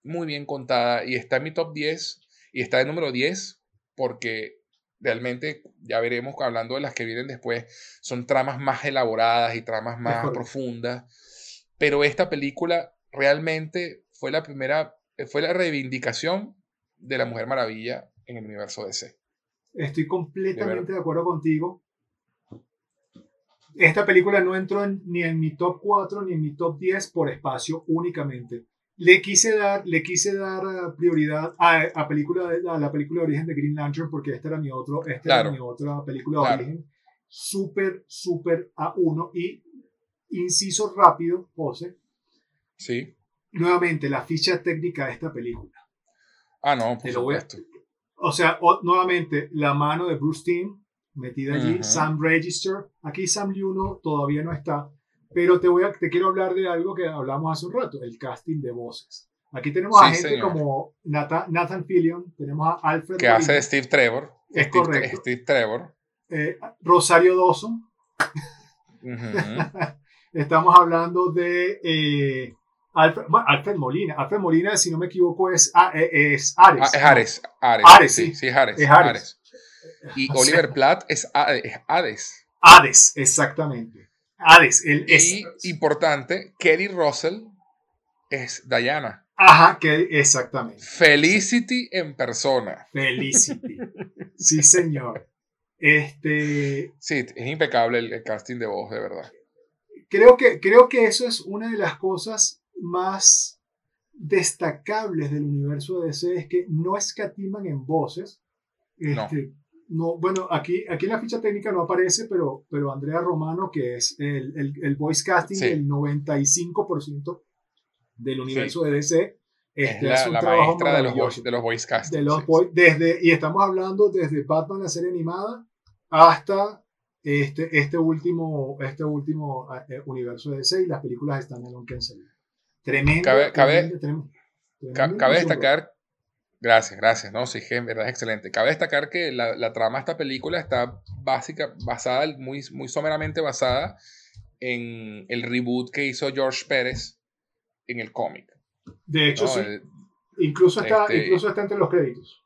muy bien contada y está en mi top 10 y está en número 10 porque realmente, ya veremos hablando de las que vienen después, son tramas más elaboradas y tramas más profundas. Pero esta película realmente fue la primera, fue la reivindicación de la Mujer Maravilla en el universo DC. Estoy completamente de, de acuerdo contigo. Esta película no entró en, ni en mi top 4 ni en mi top 10 por espacio únicamente. Le quise dar, le quise dar uh, prioridad a, a, película, a la película de origen de Green Lantern porque esta era mi, otro, esta claro. era mi otra película de claro. origen. Súper, súper a uno. Y inciso rápido, José. Sí. Nuevamente, la ficha técnica de esta película. Ah, no, por supuesto. O sea, o, nuevamente, la mano de Bruce Timm metida allí, uh -huh. Sam Register. Aquí Sam Liuno todavía no está, pero te, voy a, te quiero hablar de algo que hablamos hace un rato, el casting de voces. Aquí tenemos sí, a gente señor. como Nathan, Nathan, Fillion, tenemos a Alfred. Que hace Steve Trevor. Es Steve, correcto. Steve Trevor. Eh, Rosario Dawson. Uh -huh. Estamos hablando de eh, Alfred, bueno, Alfred, Molina. Alfred Molina, si no me equivoco, es, es Ares. Ah, es Ares. Ares, Ares sí, sí, sí, es Ares. Es Ares. Ares. Y Oliver Platt es, es Hades. Hades, exactamente. Hades. El, y es, importante, Kelly Russell es Diana. Ajá, que, exactamente. Felicity en persona. Felicity. sí, señor. Este. Sí, es impecable el, el, casting de voz, de verdad. Creo que, creo que eso es una de las cosas más destacables del universo de DC, es que no escatiman en voces. Este, no no, bueno, aquí, aquí en la ficha técnica no aparece, pero, pero Andrea Romano, que es el, el, el voice casting sí. del 95% del universo sí. de DC, este, es la, la maestra de los, de los voice castings. De los sí. desde, y estamos hablando desde Batman, la serie animada, hasta este, este último, este último eh, universo de DC y las películas están en un cancel. Tremendo. Cabe, tremendo, tremendo, tremendo cabe destacar Gracias, gracias. No, sí, en verdad es excelente. Cabe destacar que la, la, trama de esta película está básica, basada, muy, muy someramente basada en el reboot que hizo George Pérez en el cómic. De hecho, ¿no? sí. El, incluso, está, este, incluso está entre los créditos.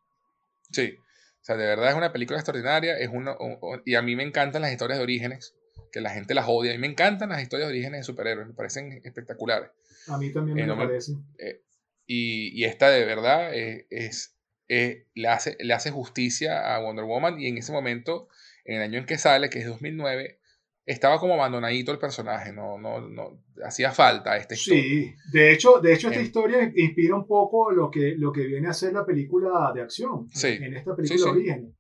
Sí. O sea, de verdad es una película extraordinaria. Es una, un, y a mí me encantan las historias de orígenes, que la gente las odia. A mí me encantan las historias de orígenes de superhéroes, me parecen espectaculares. A mí también me, eh, no me parecen. Eh, y, y, esta de verdad es, es, es, le, hace, le hace justicia a Wonder Woman y en ese momento, en el año en que sale, que es 2009, estaba como abandonadito el personaje, no, no, no hacía falta esta historia. Sí, de hecho, de hecho esta historia inspira un poco lo que, lo que viene a ser la película de acción, sí, en esta película sí, de origen.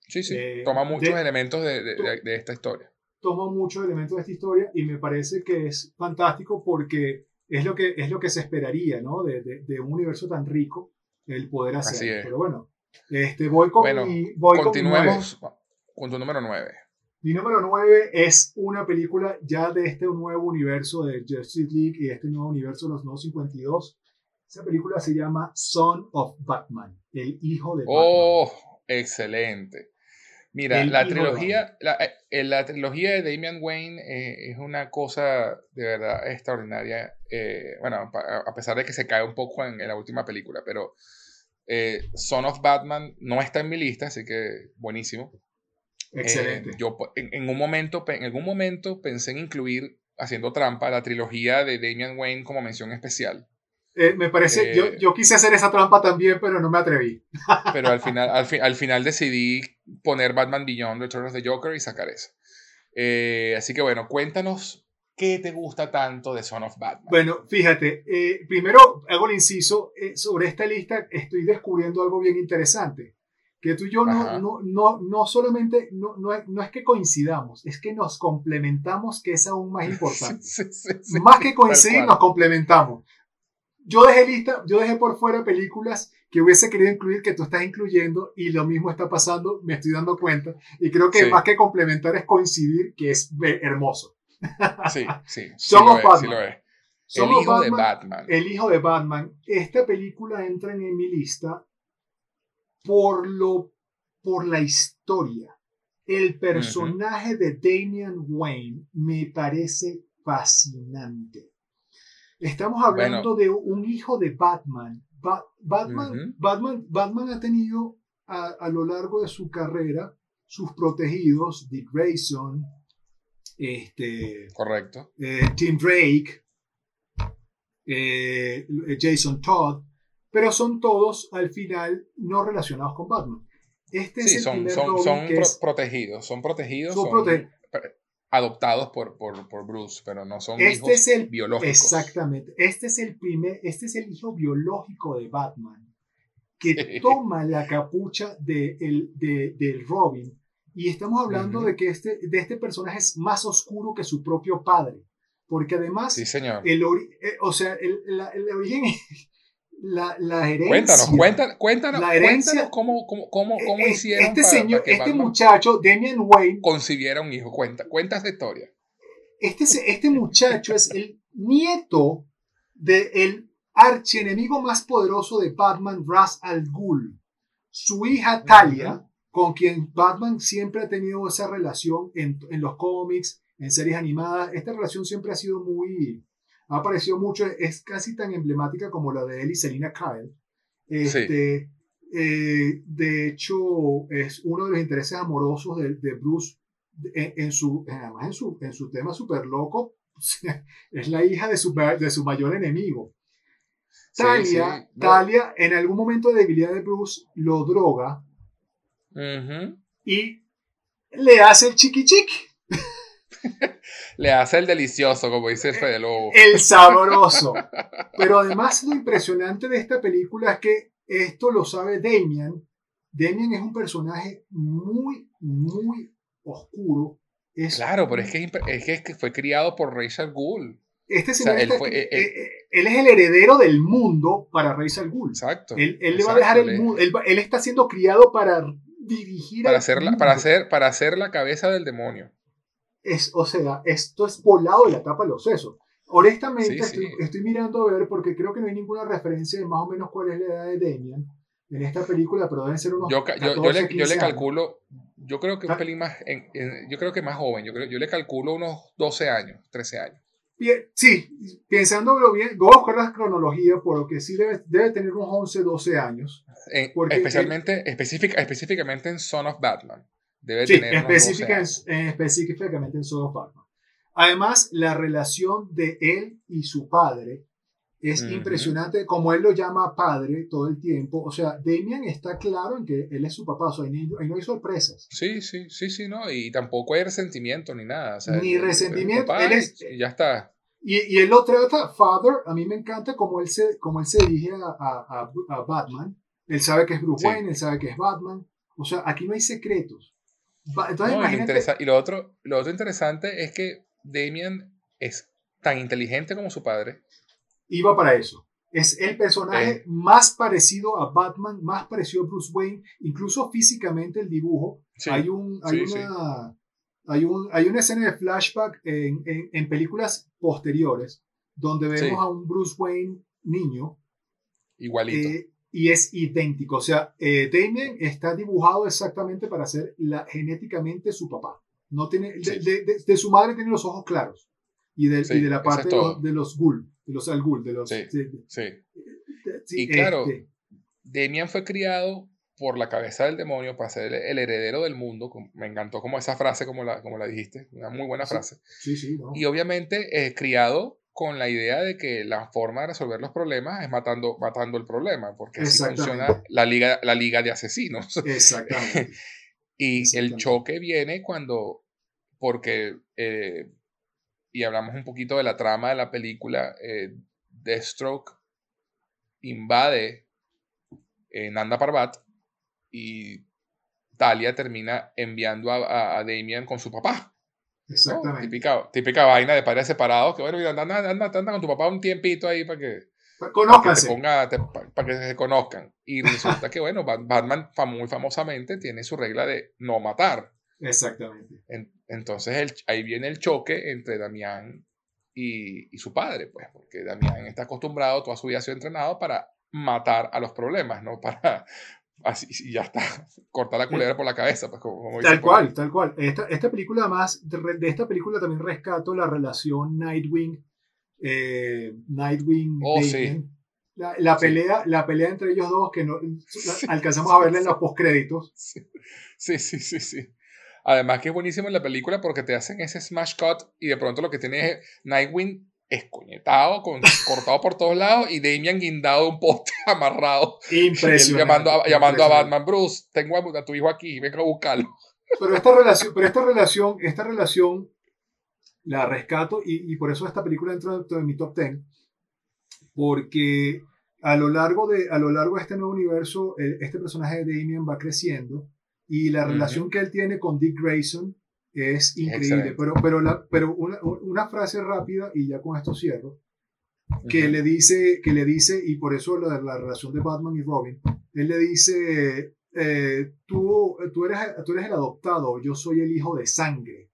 Sí, sí, eh, toma muchos de, elementos de, de, de, esta historia. Toma muchos elementos de esta historia y me parece que es fantástico porque es lo que, es lo que se esperaría, ¿no? De, de, de un universo tan rico, el poder hacer. Así es. Pero bueno, este, voy con bueno, mi. Voy continuemos con, con, tu número 9. Mi número 9 es una película ya de este nuevo universo de Justice League y este nuevo universo de los nuevos 52. Esa película se llama Son of Batman, el hijo de Batman. Oh, excelente. Mira, la trilogía, la, eh, la, trilogía de Damian Wayne eh, es una cosa de verdad extraordinaria. Eh, bueno, a pesar de que se cae un poco en, en la última película, pero eh, Son of Batman no está en mi lista, así que buenísimo. Excelente. yo en, en, un momento, en algún momento pensé en incluir, haciendo trampa, la trilogía de Damian Wayne como mención especial. Eh, me parece, eh, yo, yo, quise hacer esa trampa también, pero no me atreví. pero al final, al, fi al, final decidí poner Batman Beyond, Return of the Joker y sacar eso. Eh, así que bueno, cuéntanos ¿qué te gusta tanto de Son of Batman? Bueno, fíjate, eh, primero hago el inciso, eh, sobre esta lista estoy descubriendo algo bien interesante, que tú y yo no, no, no, no, solamente, no, no, no, es que coincidamos, es que nos complementamos, que es aún más importante. más que coincidir, nos complementamos. Yo dejé lista, yo dejé por fuera películas que hubiese querido incluir que tú estás incluyendo y lo mismo está pasando, me estoy dando cuenta. Y creo que más que complementar es coincidir, que es hermoso. Sí, sí. Somos Batman. el hijo de Batman. El hijo de Batman. Esta película entra en mi lista por, lo, por la historia. El personaje de Damian Wayne me parece fascinante. Estamos hablando de un hijo de Batman. Batman, Batman, Batman, ha tenido a, lo largo de su carrera sus protegidos, Dick Grayson, este, Correcto. Eh, Tim Drake, eh, Jason Todd, pero son todos al final no relacionados con Batman. Este sí, son, son, protegidos, son protegidos, son, adoptados por, por, por, Bruce, pero no son este hijos es el, biológicos. Exactamente, este es el primer, este es el hijo biológico de Batman, que toma la capucha de, el, de, del Robin, y estamos hablando de que este, de este personaje es más oscuro que su propio padre, porque además, sí, señor. El, eh, o sea, el, el origen la, la herencia. Cuéntanos, cuéntanos, cuéntanos, la herencia, cómo, cómo, cómo, cómo e, e, hicieron este señor, este muchacho, Damian Wayne, concibiera un hijo. Cuenta, cuenta esa historia. Este, este muchacho es el nieto del archienemigo más poderoso de Batman, Ras Al Ghul. Su hija Talia, con quien Batman siempre ha tenido esa relación en, en los cómics, en series animadas. Esta relación siempre ha sido muy, ha aparecido mucho, es casi tan emblemática como la de él y Selina Kyle. Este, eh, de hecho, es uno de los intereses amorosos de, de Bruce en, su, además en su, en su tema súper loco, es la hija de su, de su mayor enemigo. Talia, Talia, en algún momento de debilidad de Bruce, lo droga y le hace el chiqui chiqui. Le hace el delicioso, como dice Fede Lobo. El sabroso. Pero además lo impresionante de esta película es que esto lo sabe Damian. Damian es un personaje muy, muy oscuro. Es claro, pero es que, es que fue criado por Rachel Gould. Este señor él, eh, eh, él, es el heredero del mundo para Rachel Gould. Exacto. Él, le va a dejar el mundo. Él, él, está siendo criado para dirigir para hacer la, para hacer para hacer la cabeza del demonio es, o sea, esto es volado de la tapa de los sesos. Honestamente, estoy, mirando a ver porque creo que no hay ninguna referencia de más o menos cuál es la edad de Damian en esta película, pero deben ser unos. Yo, yo, le, yo le, calculo, yo creo que un ah. pelín más, yo creo que más joven, yo, creo, yo le calculo unos 12 años, 13 años. Sí, pensándolo bien, voy a buscar la cronología, por lo que sí debe, debe tener unos 11, 12 años. especialmente, específica, específicamente en Son of Batman sí, específica específicamente en Son of Batman. Además, la relación de él y su padre es impresionante, como él lo llama padre todo el tiempo. O sea, Damian está claro en que él es su papá, o sea, ahí, no hay sorpresas. Sí, sí, sí, sí, no, y tampoco hay resentimiento ni nada. ni resentimiento, él es, ya está. Y, y, él lo trata, Father, a mí me encanta como él se, como él se dirige a, a, Batman. Él sabe que es Bruce Wayne, él sabe que es Batman. O sea, aquí no hay secretos y lo otro, lo otro interesante es que Damian es tan inteligente como su padre. Iba para eso. Es el personaje eh. más parecido a Batman, más parecido a Bruce Wayne, incluso físicamente el dibujo. hay, un, hay, una, hay, un, hay una escena de flashback en, en, películas posteriores donde vemos a un Bruce Wayne niño. Igualito. Eh, y es idéntico. O sea, eh, Damien está dibujado exactamente para ser la, genéticamente su papá. No tiene, de, su madre tiene los ojos claros. Y de, y de la parte de los, de los Ghoul, de los Al Ghul, de los... Sí, sí. y claro, este, Damian fue criado por la cabeza del demonio para ser el, heredero del mundo. Me encantó como esa frase, como la, como la dijiste, una muy buena frase. Sí, sí, Y obviamente eh, criado con la idea de que la forma de resolver los problemas es matando, matando el problema, porque así funciona la liga, la liga de asesinos. y el choque viene cuando, porque eh, y hablamos un poquito de la trama de la película, eh, Deathstroke invade eh, Nanda Parbat y Talia termina enviando a, a, Damian con su papá. Exactamente. Típica, típica vaina de padres separados, que bueno, anda, anda, anda, anda con tu papá un tiempito ahí para que, para que, se para que se conozcan. Y resulta que, bueno, Batman muy famosamente tiene su regla de no matar. Exactamente. entonces ahí viene el choque entre Damián y, y, su padre, pues, porque Damián está acostumbrado, toda su vida ha sido entrenado para matar a los problemas, ¿no? Para, así, y ya está, cortar la culera por la cabeza. Pues, como, tal cual, tal cual. Esta, esta película, además, de, esta película también rescato la relación Nightwing, eh, Nightwing, oh, La, pelea, la pelea entre ellos dos que no alcanzamos a verla en los postcréditos. Sí, sí, sí, sí. Además que es buenísimo en la película porque te hacen ese smash cut y de pronto lo que tiene es Nightwing escoñetado, con, cortado por todos lados y Damian guindado un poste amarrado. Impresionante. llamando, a, llamando a Batman, Bruce, tengo a, tu hijo aquí, venga a buscarlo. Pero esta relación, pero esta relación, esta relación la rescato y, y por eso esta película entra dentro de mi top 10, porque a lo largo de, a lo largo de este nuevo universo, este personaje de Damian va creciendo y la relación que él tiene con Dick Grayson es increíble. Pero, pero, la, pero una, una, frase rápida, y ya con esto cierro, que, le dice, que le dice, y por eso la, la relación de Batman y Robin, él le dice, eh, tú, tú, eres, tú eres el adoptado, yo soy el hijo de sangre.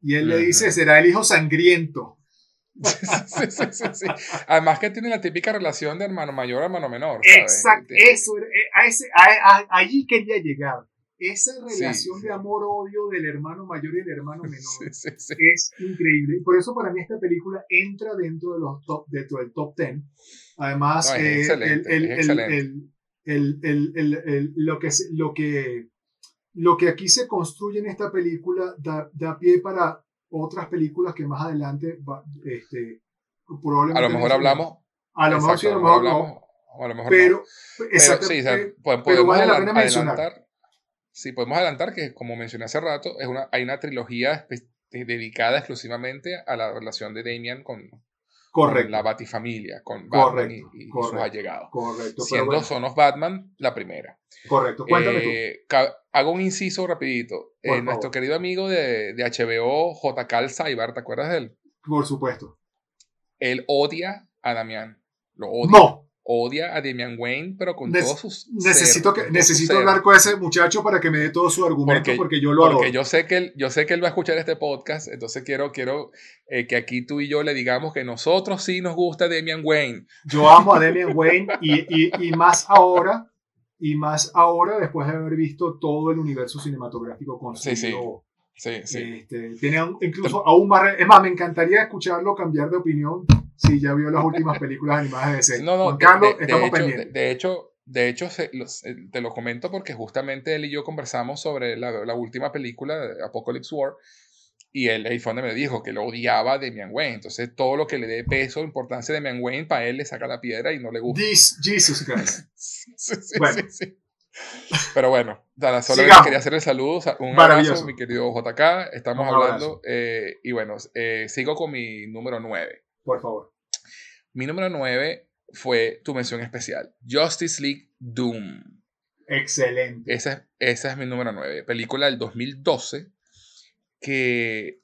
Y él le dice, será el hijo sangriento. Sí, sí, sí, Además que tiene la típica relación de hermano mayor a hermano menor. Exacto, eso, eh, a ese, a, allí quería llegar esa relación de amor-odio del hermano mayor y del hermano menor es increíble. Por eso para mí esta película entra dentro, de los top, dentro del top 10. Además, lo, que, lo, que, lo que aquí se construye en esta película da, da pie para otras películas que más adelante este, probablemente... A lo mejor hablamos... A lo mejor sí, a lo mejor no. A lo mejor pero, pero, pero vale la pena mencionar Sí, podemos adelantar que, como mencioné hace rato, es una, hay una trilogía dedicada exclusivamente a la relación de Damian con, la Batifamilia, con Batman y, sus allegados. Correcto. Siendo Son of Batman la primera. Correcto, cuéntame eh, Hago un inciso rapidito. Eh, nuestro querido amigo de, de HBO, JK Alzaibar, ¿te acuerdas de él? Por supuesto. Él odia a Damian. Lo odia. No odia a Damian Wayne, pero con todos sus. Necesito, que, necesito hablar con ese muchacho para que me dé todo su argumento, porque, yo lo. Porque yo sé, que él, yo sé que él va a escuchar este podcast, entonces quiero, quiero eh, que aquí tú y yo le digamos que nosotros sí nos gusta Damian Wayne. Yo amo a Damian Wayne y, y, y más ahora, y más ahora después de haber visto todo el universo cinematográfico con Sí, sí. Sí, sí. Este, tiene incluso aún más. Es más, me encantaría escucharlo cambiar de opinión si ya vio las últimas películas animadas de DC. No, no, Carlos, de, estamos hecho, pendientes. De, hecho, de hecho eh, te lo comento porque justamente él y yo conversamos sobre la, la última película, Apocalypse War, y él ahí fue donde me dijo que lo odiaba a Damian Wayne. Entonces, todo lo que le dé peso, importancia de Damian Wayne, para él le saca la piedra y no le gusta. This, Jesus Christ. sí, sí, bueno. sí. Pero bueno, Dana, solo quería hacer el saludo. Un abrazo, mi querido JK. Estamos hablando. Eh, y bueno, eh, sigo con mi número 9. Por favor. Mi número 9 fue tu mención especial: Justice League Doom. Excelente. Esa, esa es mi número 9. Película del 2012 que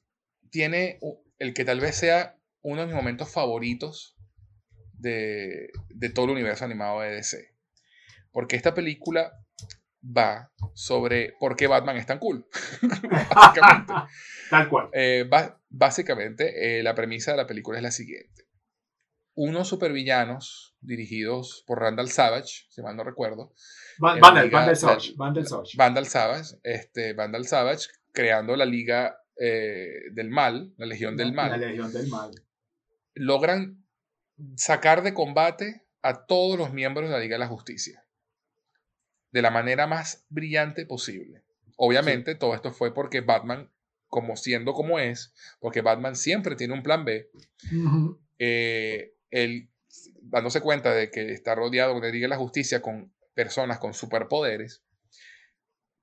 tiene el que tal vez sea uno de mis momentos favoritos de, de todo el universo animado de DC. Porque esta película va sobre por qué Batman es tan cool. básicamente. Tal cual. Eh, básicamente, eh, la premisa de la película es la siguiente. Unos supervillanos dirigidos por Randall Savage, si mal no recuerdo. Vandal, Savage. Vandal Savage. Vandal Savage, este, Vandal Savage, creando la Liga eh, del Mal, la Legión del Mal. La Legión del Mal. Logran sacar de combate a todos los miembros de la Liga de la Justicia de la manera más brillante posible. Obviamente, todo esto fue porque Batman, como siendo como es, porque Batman siempre tiene un plan B, eh, él, dándose cuenta de que está rodeado de la Justicia con personas con superpoderes,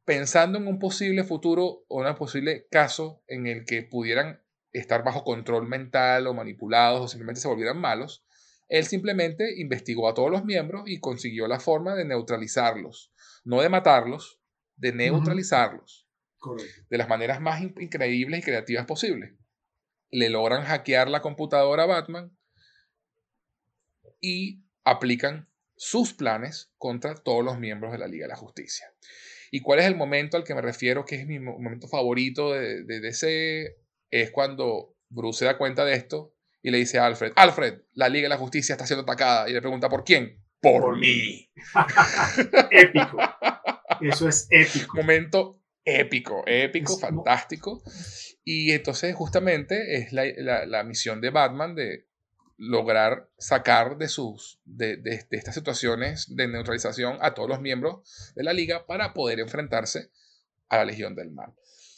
pensando en un posible futuro o un posible caso en el que pudieran estar bajo control mental o manipulados o simplemente se volvieran malos, él simplemente investigó a todos los miembros y consiguió la forma de neutralizarlos, no de matarlos, de neutralizarlos. De las maneras más increíbles y creativas posibles. Le logran hackear la computadora a Batman y aplican sus planes contra todos los miembros de la Liga de la Justicia. ¿Y cuál es el momento al que me refiero que es mi momento favorito de, de DC? Es cuando Bruce se da cuenta de esto y le dice a Alfred, Alfred, la Liga de la Justicia está siendo atacada. Y le pregunta, ¿por quién? Por, mí. épico. Eso es épico. Momento épico, épico, fantástico. Y entonces justamente es la, la, misión de Batman de lograr sacar de, sus, de, de, de, estas situaciones de neutralización a todos los miembros de la liga para poder enfrentarse a la Legión del Mal.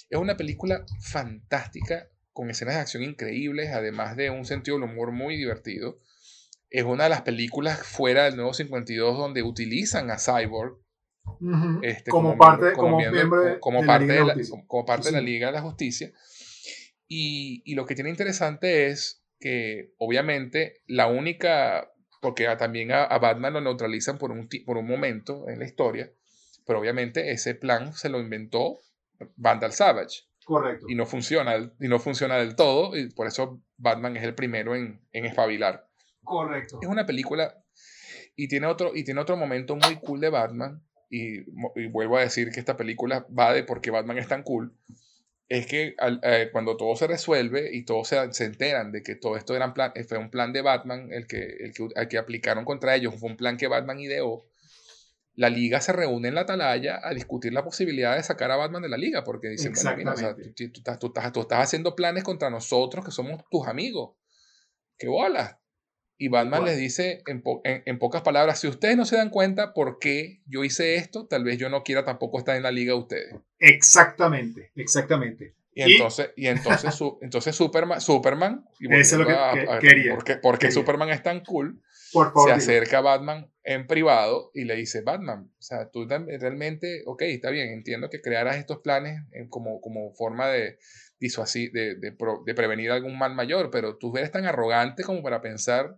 Es una película fantástica, con escenas de acción increíbles, además de un sentido del humor muy divertido. Es una de las películas fuera del Nuevo 52 donde utilizan a Cyborg este, como, parte, como, parte, de la, como parte de la Liga de la Justicia. Y, y, lo que tiene interesante es que obviamente la única, porque también a, Batman lo neutralizan por un, por un momento en la historia, pero obviamente ese plan se lo inventó Vandal Savage. Correcto. Y no funciona, y no funciona del todo, y por eso Batman es el primero en, en espabilar. Correcto. Es una película y tiene otro, y tiene otro momento muy cool de Batman, y, y, vuelvo a decir que esta película va de por qué Batman es tan cool, es que eh, cuando todo se resuelve y todos se, se, enteran de que todo esto era plan, eh, fue un plan de Batman, el que, el que, que aplicaron contra ellos, fue un plan que Batman ideó, la liga se reúne en la atalaya a discutir la posibilidad de sacar a Batman de la liga, porque dicen, bueno, mira, o sea, tú, tú, tú, estás, tú, estás, haciendo planes contra nosotros que somos tus amigos. ¡Qué bola! Y Batman les dice en, en, pocas palabras, si ustedes no se dan cuenta por qué yo hice esto, tal vez yo no quiera tampoco estar en la liga de ustedes. Exactamente, exactamente. Y entonces, y, entonces, su, entonces Superman, Superman y Eso es lo que, quería. Porque, porque Superman es tan cool, se acerca a Batman en privado y le dice, Batman, o sea, tú realmente, ok, está bien, entiendo que crearas estos planes como, como forma de, de, de, de, prevenir algún mal mayor, pero tú eres tan arrogante como para pensar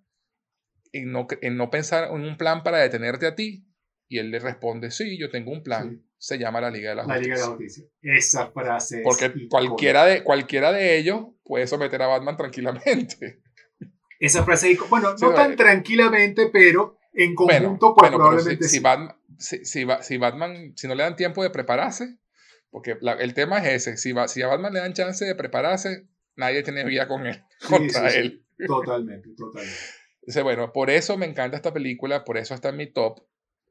en no, en no pensar en un plan para detenerte a ti. Y él le responde, sí, yo tengo un plan. Se llama la Liga de la Justicia. La Liga de la Justicia. Esa frase. Porque cualquiera de, cualquiera de ellos puede someter a Batman tranquilamente. Esa frase, bueno, no tan tranquilamente, pero en conjunto, pues probablemente si, Batman, si, Batman, si no le dan tiempo de prepararse, porque el tema es ese, si, si a Batman le dan chance de prepararse, nadie tiene vida con él, contra él. Totalmente, totalmente bueno, por eso me encanta esta película, por eso está en mi top,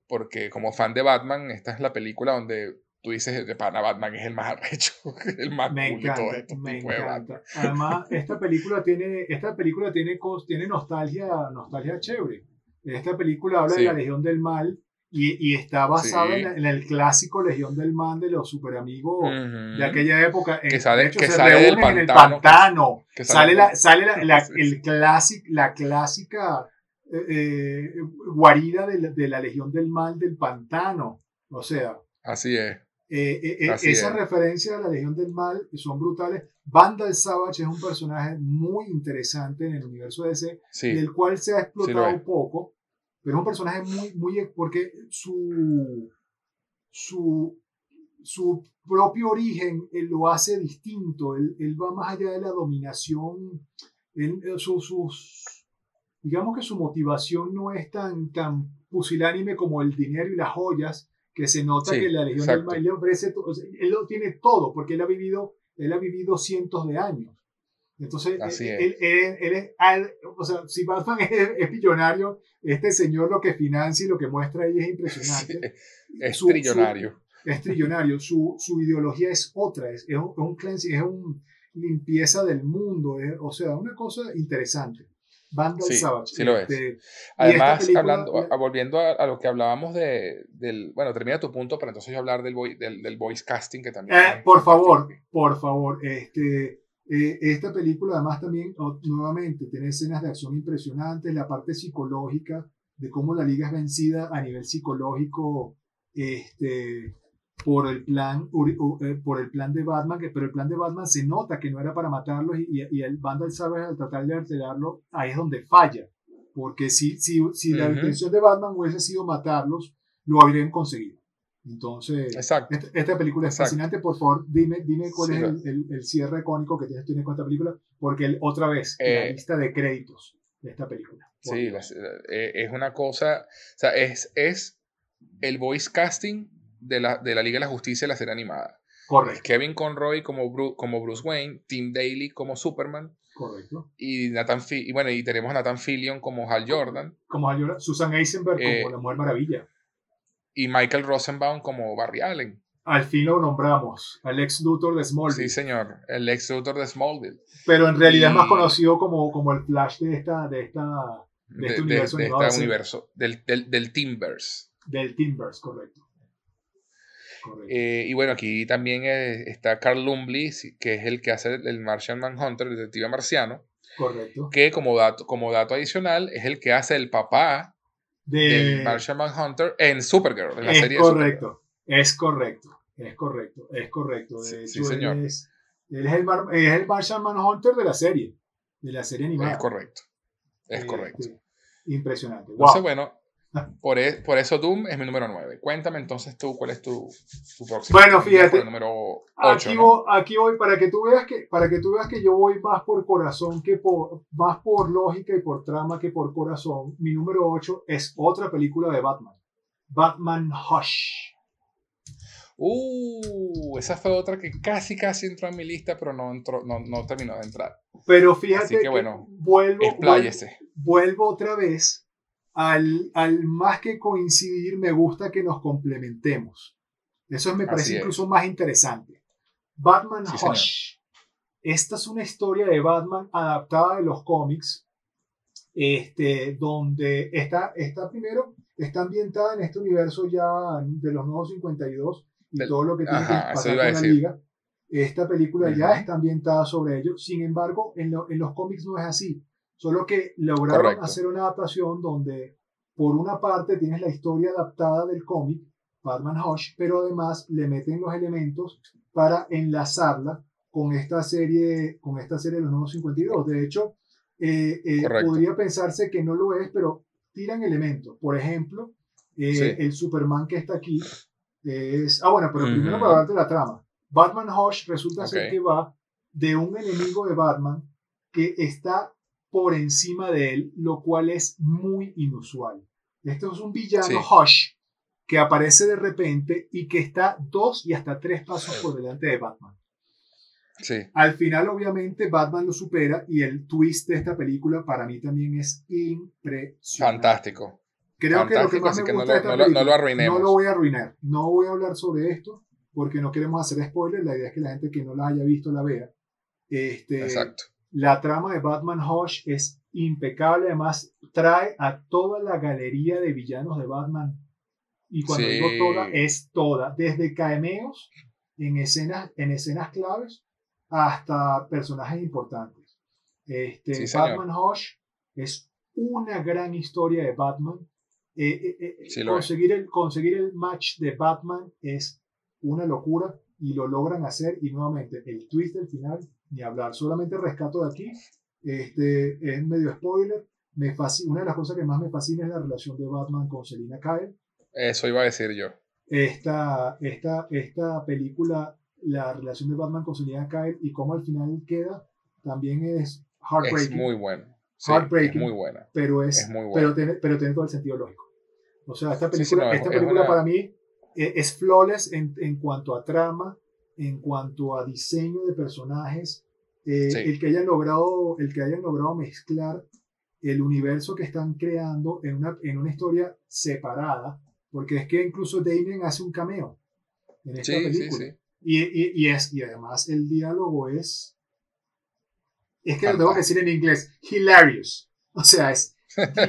porque como fan de Batman, esta es la película donde tú dices, de pana, Batman es el más arrecho, el más me encanta, me encanta. Además, esta película tiene, esta película tiene, tiene nostalgia, nostalgia chévere. Esta película habla de la Legión del Mal y, y está basada en, el clásico Legión del Mal de los super amigos de aquella época. Que sale, que sale del pantano. En el pantano. Que, sale, la, sale la, la, el clásic, la clásica eh, eh, guarida de la, de la, Legión del Mal del pantano. O sea. Así es. Eh, esa referencia a la Legión del Mal son brutales. Vandal Savage es un personaje muy interesante en el universo DC, del cual se ha explotado un poco pero es un personaje muy, muy, porque su, su, su propio origen él lo hace distinto, él, él, va más allá de la dominación, él, su, sus, digamos que su motivación no es tan, tan pusilánime como el dinero y las joyas, que se nota que la Legión del Mal le ofrece, él lo tiene todo, porque él ha vivido, él ha vivido cientos de años. Entonces, él, él, o sea, si Batman es, millonario, este señor lo que financia y lo que muestra ahí es impresionante. es trillonario. es trillonario. Su, su, ideología es otra, es, es un, cleansing, es una limpieza del mundo, o sea, una cosa interesante. Vandal sí, Savage. Sí lo es. Este, Además, hablando, volviendo a, lo que hablábamos de, del... Bueno, termina tu punto, pero entonces yo hablar del, del, del voice casting que también... Eh, por favor, por favor. Este, eh, esta película además también, nuevamente, tiene escenas de acción impresionantes, la parte psicológica de cómo la liga es vencida a nivel psicológico, este, por el plan, eh, por el plan de Batman, que, pero el plan de Batman se nota que no era para matarlos y, y, el Vandal sabe al tratar de alterarlo, ahí es donde falla. Porque si, si, si la intención de Batman hubiese sido matarlos, lo habrían conseguido. Entonces, esta, esta, película es fascinante. Por favor, dime, dime cuál es el, el, cierre icónico que tienes, tienes con esta película, porque otra vez, la eh, lista de créditos de esta película. Sí, eh, es una cosa, o sea, es, es el voice casting de la, de la Liga de la Justicia y la serie animada. Correcto. Kevin Conroy como Bruce, como Bruce Wayne, Tim Daly como Superman. Correcto. Y, Nathan y bueno, y tenemos a Nathan Fillion como Hal Jordan. Como Hal Jordan. Susan Eisenberg como eh, la Mujer Maravilla. Y Michael Rosenbaum como Barry Allen. Al fin lo nombramos, al ex Luthor de Smallville. Sí, señor, el ex Luthor de Smallville. Pero en realidad es más conocido como, como el Flash de esta, de esta, de, este universo. De, este universo, del, del, del Timbers. Del Timbers, correcto. Eh, y bueno, aquí también eh, está Carl Lumbly, que es el que hace el Martian Manhunter, el detective marciano. Correcto. Que como dato, como dato adicional es el que hace el papá de Martian Manhunter en Supergirl, en la es serie correcto, Es correcto, es correcto, es correcto. De sí, señor. Él es, el, es el Martian Manhunter de la serie, de la serie animada. Es correcto, es este, correcto. Impresionante. Entonces, bueno, por, e, por, eso Doom es mi número 9. Cuéntame entonces tú cuál es tu, tu próximo. Bueno, fíjate. Número 8, aquí, voy, aquí, voy, para que tú veas que para que tú veas que yo voy más por corazón que por más por lógica y por trama que por corazón. Mi número 8 es otra película de Batman. Batman Hush. Uh, esa fue otra que casi casi entró en mi lista, pero no entró, no, no terminó de entrar. Pero fíjate que, bueno, vuelvo, vuelvo, vuelvo otra vez al, al, más que coincidir, me gusta que nos complementemos. Eso me parece incluso más interesante. Batman Hush. Esta es una historia de Batman adaptada de los cómics, este, donde está, está primero, está ambientada en este universo ya de los nuevos 52 y todo lo que tiene que pasar con la liga. Esta película ya está ambientada sobre ello. Sin embargo, en, en los cómics no es así. Solo que lograron hacer una adaptación donde, por una parte, tienes la historia adaptada del cómic, Batman Hush, pero además le meten los elementos para enlazarla con esta serie, con esta serie de los nuevos 52. De hecho, eh, eh, podría pensarse que no lo es, pero tiran elementos. Por ejemplo, eh, el Superman que está aquí es... Ah, bueno, pero primero para darte la trama. Batman Hush resulta ser que va de un enemigo de Batman que está por encima de él, lo cual es muy inusual. Este es un villano Hush que aparece de repente y que está dos y hasta tres pasos por delante de Batman. Sí. Al final, obviamente, Batman lo supera y el twist de esta película para mí también es impresionante. Fantástico. Creo que lo que más me gusta de esta película, no, lo, no lo voy a arruinar. No voy a hablar sobre esto porque no queremos hacer spoilers. La idea es que la gente que no la haya visto la vea. Este, Exacto. La trama de Batman Hush es impecable, además trae a toda la galería de villanos de Batman. Y cuando digo toda, es toda, desde cameos en escenas, en escenas claves hasta personajes importantes. Este, Batman Hush es una gran historia de Batman. Eh, eh, eh, conseguir, el, conseguir el match de Batman es una locura y lo logran hacer. Y nuevamente, el twist del final ni hablar. Solamente rescato de aquí, este, es medio spoiler. Me una de las cosas que más me fascina es la relación de Batman con Selina Kyle. Eso iba a decir yo. Esta, esta, esta película, la relación de Batman con Selina Kyle y cómo al final queda, también es heartbreaking. Es muy bueno. heartbreaking. muy buena. Pero, es, pero, tiene, pero tiene todo el sentido lógico. O sea, esta película, esta película para mí e, es flawless en, en cuanto a trama, en cuanto a diseño de personajes, eh, el, que hayan logrado, el que hayan logrado mezclar el universo que están creando en una, en una historia separada, porque es que incluso Damien hace un cameo en esta película. Y, y, y, es, y además el diálogo es, es que lo tengo que decir en inglés, hilarious. O sea, es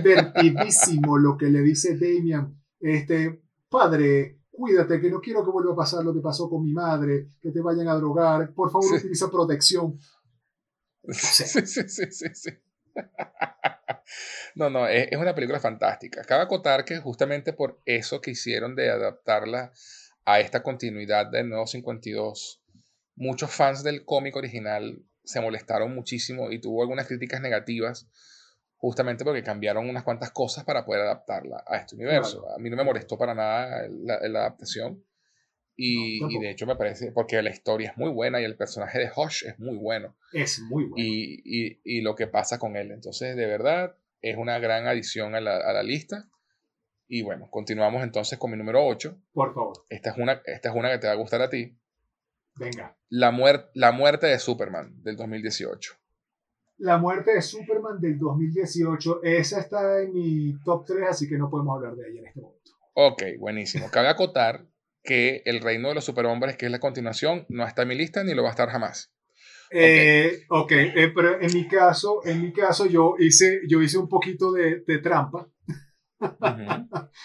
divertidísimo lo que le dice Damien, este, padre, cuídate, que no quiero que vuelva a pasar lo que pasó con mi madre, que te vayan a drogar, por favor utiliza protección. Sí, sí, sí, sí, No, no, es, una película fantástica. Cabe acotar que justamente por eso que hicieron de adaptarla a esta continuidad del nuevo 52. Muchos fans del cómic original se molestaron muchísimo y tuvo algunas críticas negativas justamente porque cambiaron unas cuantas cosas para poder adaptarla a este universo. A mí no me molestó para nada la, adaptación. Y, de hecho me parece, porque la historia es muy buena y el personaje de Hush es muy bueno. Es muy bueno. Y, y, lo que pasa con él. Entonces, de verdad, es una gran adición a la, a la, lista. Y bueno, continuamos entonces con mi número 8. Por favor. Esta es una, esta es una que te va a gustar a ti. Venga. La, la muerte de Superman del 2018. La muerte de Superman del 2018. Esa está en mi top 3, así que no podemos hablar de ella en este momento. Ok, buenísimo. Cabe acotar que El Reino de los Superhombres, que es la continuación, no está en mi lista ni lo va a estar jamás. Eh, ok, eh, pero en mi caso, en mi caso yo hice, yo hice un poquito de, de trampa.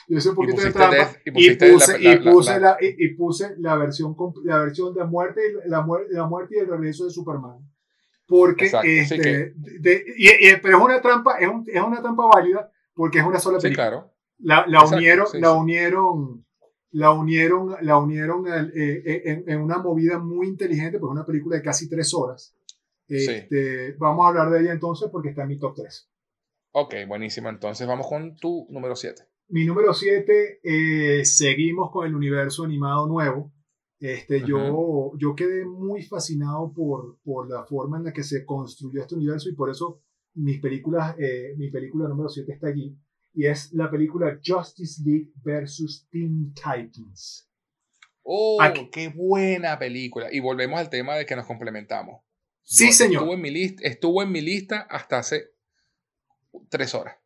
yo hice un poquito de trampa y, puse, la, y, puse la, y, puse la versión la versión de muerte la, muerte la muerte y el regreso de Superman porque este, de, y, pero es una trampa es, un, es, una trampa válida porque es una sola película claro. la, la unieron la unieron la unieron, la unieron eh, eh, en, una movida muy inteligente, pues una película de casi tres horas. Este, vamos a hablar de ella entonces porque está en mi top 3. Ok, buenísimo. Entonces vamos con tu número 7. Mi número 7, eh, seguimos con el universo animado nuevo. Este, yo, yo quedé muy fascinado por, por la forma en la que se construyó este universo y por eso mis películas, mi película número 7 está allí y es la película Justice League versus Teen Titans. Oh, qué buena película. Y volvemos al tema de que nos complementamos. Sí, señor. Estuvo en, mi lista, estuvo en mi lista hasta hace tres horas.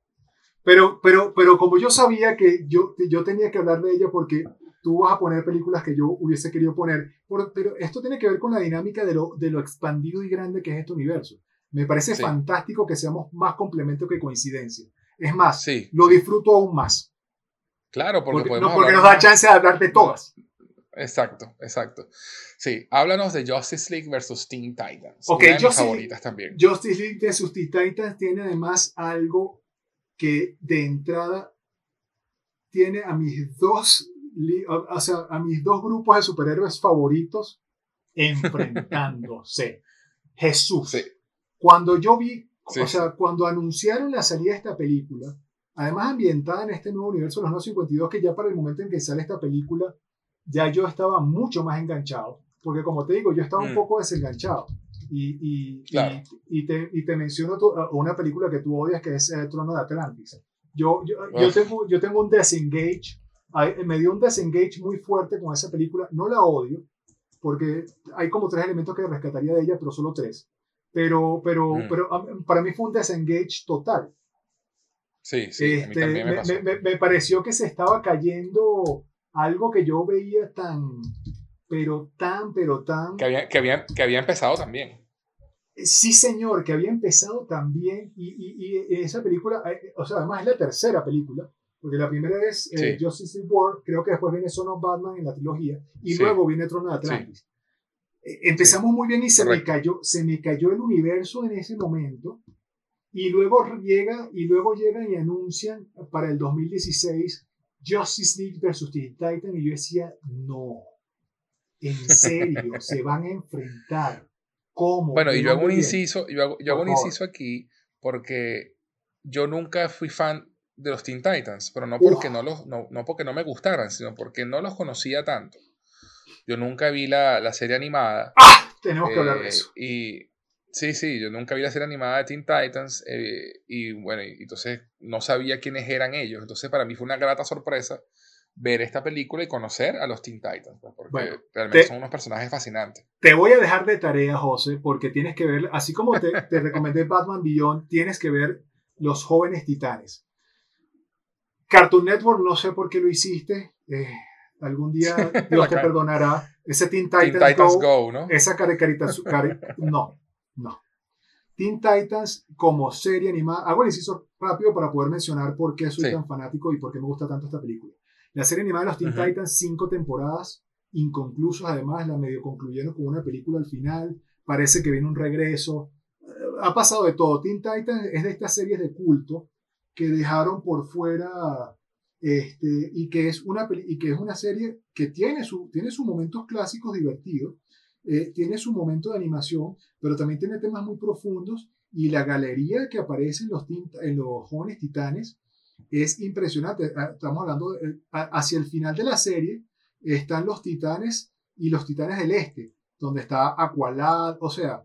Pero, pero, pero como yo sabía que yo, yo tenía que hablar de ella porque tú vas a poner películas que yo hubiese querido poner, pero esto tiene que ver con la dinámica de lo, de lo expandido y grande que es este universo. Me parece fantástico que seamos más complemento que coincidencia. Es más, lo disfruto aún más. Claro, porque, podemos no, porque nos da chance de hablar de todas. Exacto, exacto. Sí, háblanos de Justice League versus Teen Titans. Ok, una Justice, favoritas también. Justice League versus Teen Titans tiene además algo que de entrada tiene a mis dos, o sea, a mis dos grupos de superhéroes favoritos enfrentándose. Jesús. Cuando yo vi o sea, cuando anunciaron la salida de esta película, además ambientada en este nuevo universo de los 952, que ya para el momento en que sale esta película, ya yo estaba mucho más enganchado. Porque como te digo, yo estaba un mm. poco desenganchado. Y, y, y, te, y, te, menciono una película que tú odias, que es El Trono de Atlantis. Yo, yo, yo, tengo, yo tengo un desengage, me dio un desengage muy fuerte con esa película. No la odio, porque hay como tres elementos que rescataría de ella, pero solo tres. Pero, pero, mm. pero para mí fue un desengage total. Sí, sí. Este, me, me, pareció que se estaba cayendo algo que yo veía tan, pero tan, pero tan... Que había, que había, que había empezado también. Sí, señor, que había empezado también. Y, y, esa película, eh, o sea, además es la tercera película, porque la primera es eh, Justice League War, creo que después viene Son of Batman en la trilogía, y luego viene Trono de Atlantis. Empezamos muy bien y se me, cayó, se me cayó el universo en ese momento. Y luego, llega, y luego llegan y anuncian para el 2016 Justice League versus Teen Titan. Y yo decía, no, en serio, se van a enfrentar. ¿Cómo? Bueno, y yo hago un inciso, yo hago, yo hago un inciso aquí porque yo nunca fui fan de los Teen Titans, pero no porque no, los, no, no porque no me gustaran, sino porque no los conocía tanto. Yo nunca vi la, la serie animada. ¡Ah! Tenemos que hablar de eh, eso. Y sí, sí, yo nunca vi la serie animada de Teen Titans. Eh, y bueno, entonces no sabía quiénes eran ellos. Entonces para mí fue una grata sorpresa ver esta película y conocer a los Teen Titans, pues, porque realmente son unos personajes fascinantes. Te voy a dejar de tarea, José, porque tienes que ver, así como te, te recomendé Batman Beyond, tienes que ver Los Jóvenes Titanes. Cartoon Network, no sé por qué lo hiciste. Eh, Algún día Dios te perdonará. Ese Teen Titans, Go, ¿no? Esa caricatura. no, no. Teen Titans como serie animada. Hago el inciso rápido para poder mencionar por qué soy tan fanático y por qué me gusta tanto esta película. La serie animada de los Teen Titans, cinco temporadas, inconclusos además, la medio concluyeron con una película al final. Parece que viene un regreso. Ha pasado de todo. Teen Titans es de estas series de culto que dejaron por fuera este, y, que es una, y que es una serie que tiene, su, tiene sus momentos clásicos divertidos, eh, tiene su momento de animación, pero también tiene temas muy profundos y la galería que aparece en los, en los jóvenes titanes es impresionante. Ah, estamos hablando de, hacia el final de la serie están los titanes y los titanes del este, donde está Aqualad, o sea,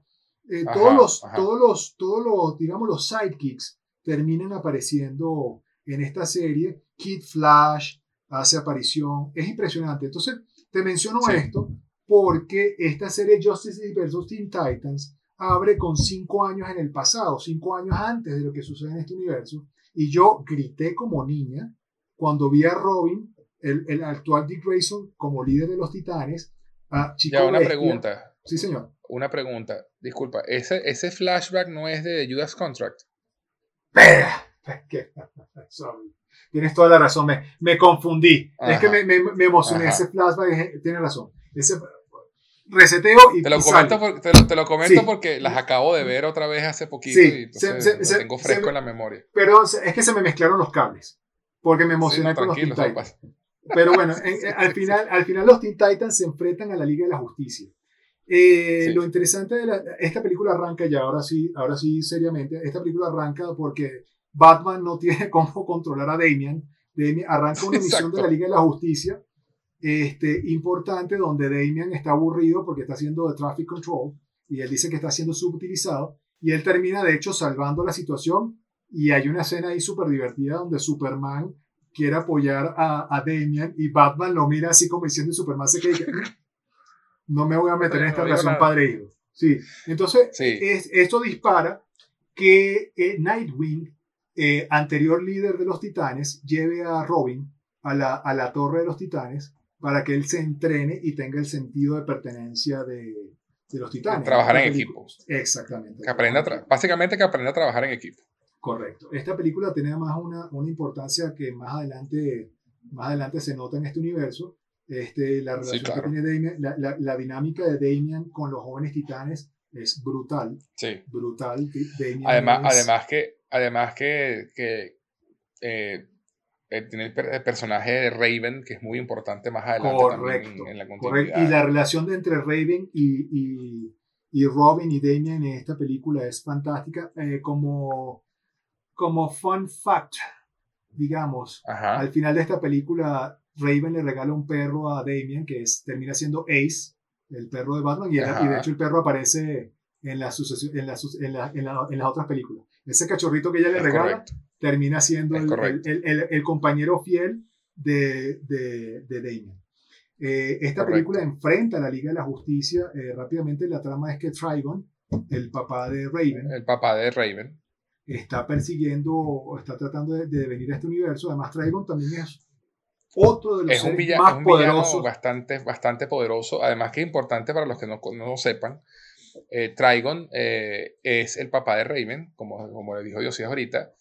eh, todos, los, todos los, todos los, digamos, los sidekicks terminan apareciendo en esta serie. Kid Flash hace aparición, es impresionante. Entonces, te menciono esto porque esta serie Justice League vs. Teen Titans abre con cinco años en el pasado, cinco años antes de lo que sucede en este universo. Y yo grité como niña cuando vi a Robin, el, el actual Dick Grayson, como líder de los Titanes. A Chico ya, una pregunta. Sí, señor. Una pregunta. Disculpa, ¿ese, ese flashback no es de Judas Contract? Tienes toda la razón, me, me confundí. Es que me, me, me emocioné. Ese flashback, tiene razón. Ese, reseteo y. Te lo comento, te, lo, comento porque las acabo de ver otra vez hace poquito y lo tengo fresco en la memoria. Pero es que se me mezclaron los cables. Porque me emocioné con los Teen Titans. Pero bueno, al, final, al final los Teen Titans se enfrentan a la Liga de la Justicia. Eh, lo interesante de esta película arranca ya, ahora sí, ahora sí, seriamente. Esta película arranca porque Batman no tiene cómo controlar a Damian. Damian arranca una misión de la Liga de la Justicia este, importante donde Damian está aburrido porque está haciendo de traffic control y él dice que está siendo subutilizado. Y él termina de hecho salvando la situación. Y hay una escena ahí súper divertida donde Superman quiere apoyar a, a, Damian y Batman lo mira así como diciendo Superman se que no me voy a meter en esta relación padre-hijo. Sí, entonces esto dispara que eh, Nightwing, eh, anterior líder de los titanes, lleve a Robin a la, a la torre de los titanes para que él se entrene y tenga el sentido de pertenencia de, de los titanes. Trabajar en equipo. Exactamente. Que aprenda básicamente que aprenda a trabajar en equipo. Correcto. Esta película tiene además una, una importancia que más adelante, más adelante se nota en este universo. Este, la relación que tiene Damian, la, la, la, dinámica de Damian con los jóvenes titanes es brutal. Sí. Brutal. además, además que, además que, que eh, eh, tiene el, personaje de Raven, que es muy importante más adelante también en, la continuidad. Y la relación entre Raven y, y, y, Robin y Damian en esta película es fantástica. Eh, como, como fun fact, digamos, al final de esta película, Raven le regala un perro a Damian, que es, termina siendo Ace, el perro de Batman, y, de hecho el perro aparece en, la en, la, en, la, en, las otras películas. Ese cachorrito que ella le regala termina siendo el, el, el, compañero fiel de, de, de Damien. Eh, esta película enfrenta a la Liga de la Justicia. Eh, rápidamente la trama es que Trigon, el papá de Raven, el papá de Raven, está persiguiendo o está tratando de, de, venir a este universo. Además, Trigon también es otro de los es un villano, más poderosos. Bastante, bastante poderoso. Además, que es importante para los que no, no lo sepan. Eh, Trigon eh, es el papá de Raven, como, como le dijo Dios ahorita,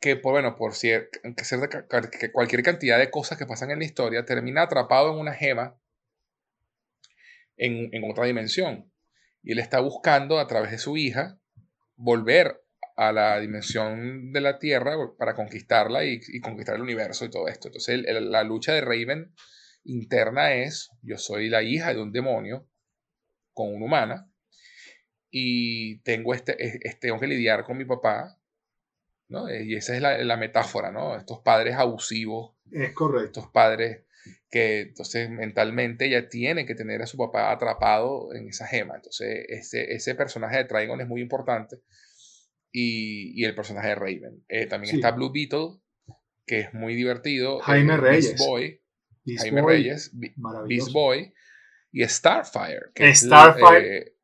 que por, bueno, por que cualquier cantidad de cosas que pasan en la historia, termina atrapado en una gema en, en otra dimensión. Y él está buscando a través de su hija volver a la dimensión de la Tierra para conquistarla y, conquistar el universo y todo esto. Entonces la lucha de Raven interna es, yo soy la hija de un demonio con una humana y tengo, este, tengo que lidiar con mi papá ¿no? Y esa es la, la, metáfora, ¿no? Estos padres abusivos. Es correcto. Estos padres que entonces mentalmente ya tienen que tener a su papá atrapado en esa gema. Entonces ese, ese personaje de Trigon es muy importante. Y, y el personaje de Raven. Eh, también está Blue Beetle, que es muy divertido. Jaime eh, Reyes. Beast Boy. Jaime Reyes. Beast Boy. Y Starfire. Que Starfire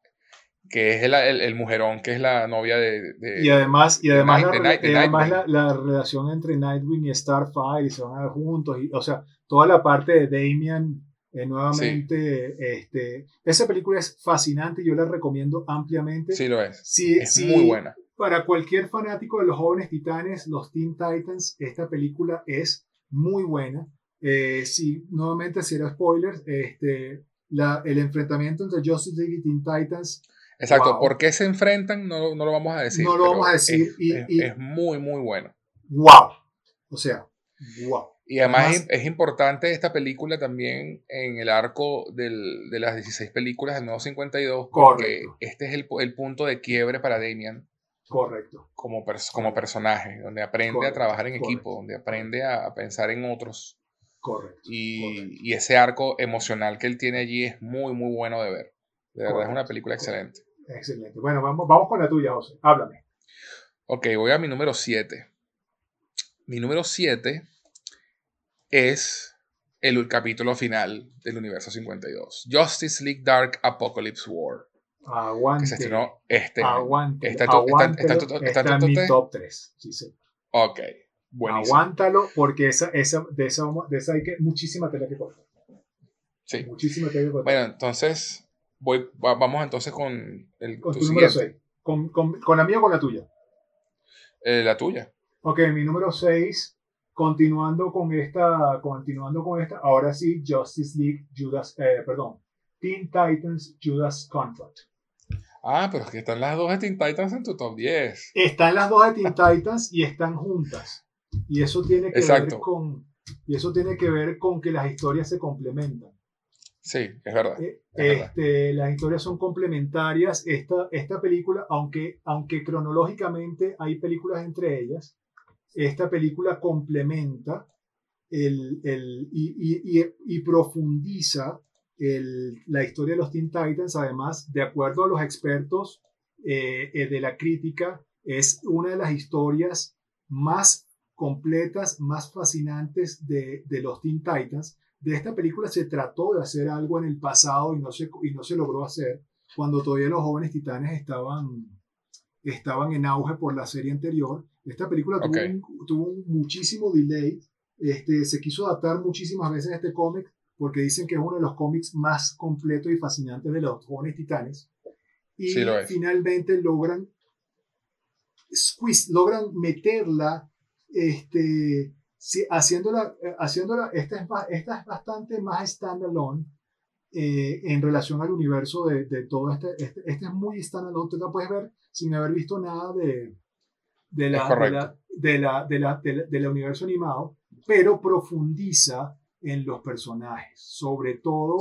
que es el, el, mujerón, que es la novia de... de y además, y además, la, además la, la, relación entre Nightwing y Starfire, y se van a ver juntos, y, o sea, toda la parte de Damian, eh, nuevamente, este, esa película es fascinante, yo la recomiendo ampliamente. Sí, lo es. Sí, es muy buena. Para cualquier fanático de los jóvenes titanes, los Teen Titans, esta película es muy buena. Eh, sí, nuevamente, si era spoiler, este, la, el enfrentamiento entre Justice League y Teen Titans Exacto, ¿por qué se enfrentan? No, no, lo vamos a decir. No lo vamos a decir. Es, y, es, muy, muy bueno. ¡Wow! O sea, ¡wow! Y además, es, importante esta película también en el arco del, de las 16 películas del nuevo 52, porque este es el, el, punto de quiebre para Damian. Correcto. Como, como personaje, donde aprende a trabajar en equipo, donde aprende a, pensar en otros. Correcto. Y, y, ese arco emocional que él tiene allí es muy, muy bueno de ver. De verdad es una película excelente. Excelente. Bueno, vamos, vamos con la tuya, José. Háblame. Ok, voy a mi número 7. Mi número 7 es el capítulo final del universo 52. Justice League Dark Apocalypse War. Aguante. Que se estrenó este Aguante. Está, está, en mi top 3. Sí, sí. Ok. Buenísimo. Aguántalo porque esa, esa, de, esa, de esa hay que, muchísima tela que cortar. Sí. Muchísima tela que cortar. Bueno, entonces voy, vamos entonces con el con tu, número 6. ¿Con, con, ¿Con la mía o con la tuya? Eh, la tuya. Ok, mi número 6 Continuando con esta, continuando con esta, ahora sí, Justice League, Judas, eh, perdón, Teen Titans, Judas Contract. Ah, pero es que están las dos de Teen Titans en tu top 10. Están las dos de Teen Titans y están juntas. Y eso tiene que ver con y eso tiene que ver con que las historias se complementan. Sí, es verdad. Eh, este, Las historias son complementarias. Esta, esta película, aunque, aunque cronológicamente hay películas entre ellas, esta película complementa el, el, y, y, y, profundiza el, la historia de los Teen Titans. Además, de acuerdo a los expertos eh, eh, de la crítica, es una de las historias más completas, más fascinantes de, de, los Teen Titans. De esta película se trató de hacer algo en el pasado y no se, y no se logró hacer cuando todavía los jóvenes titanes estaban, estaban en auge por la serie anterior. Esta película tuvo, muchísimo delay. Este, se quiso adaptar muchísimas veces a este cómic porque dicen que es uno de los cómics más completos y fascinantes de los jóvenes titanes. Y finalmente logran, squeeze, logran meterla, este, haciéndola, haciéndola esta, es, esta es bastante más standalone eh, en relación al universo de, de todo este, este, este. es muy standalone, tú la puedes ver sin haber visto nada de, de la, de la, de, la, de, la, universo animado, pero profundiza en los personajes, sobre todo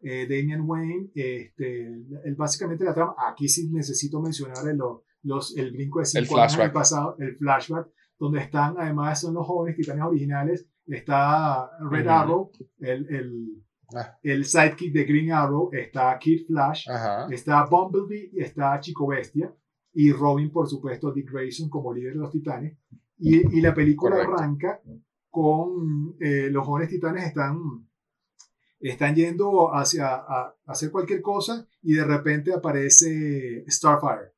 eh, Damian Wayne, este, el, básicamente la trama, aquí sí necesito mencionar el, los, el brinco de cinco años del pasado, el flashback, donde están, además son los jóvenes titanes originales, está Red Arrow, el, el, ah. el, sidekick de Green Arrow, está Kid Flash, está Bumblebee está Chico Bestia, y Robin, por supuesto, Dick Grayson como líder de los titanes. Y, y la película arranca con eh, los jóvenes titanes están, están yendo hacia a, hacer cualquier cosa y de repente aparece Starfire.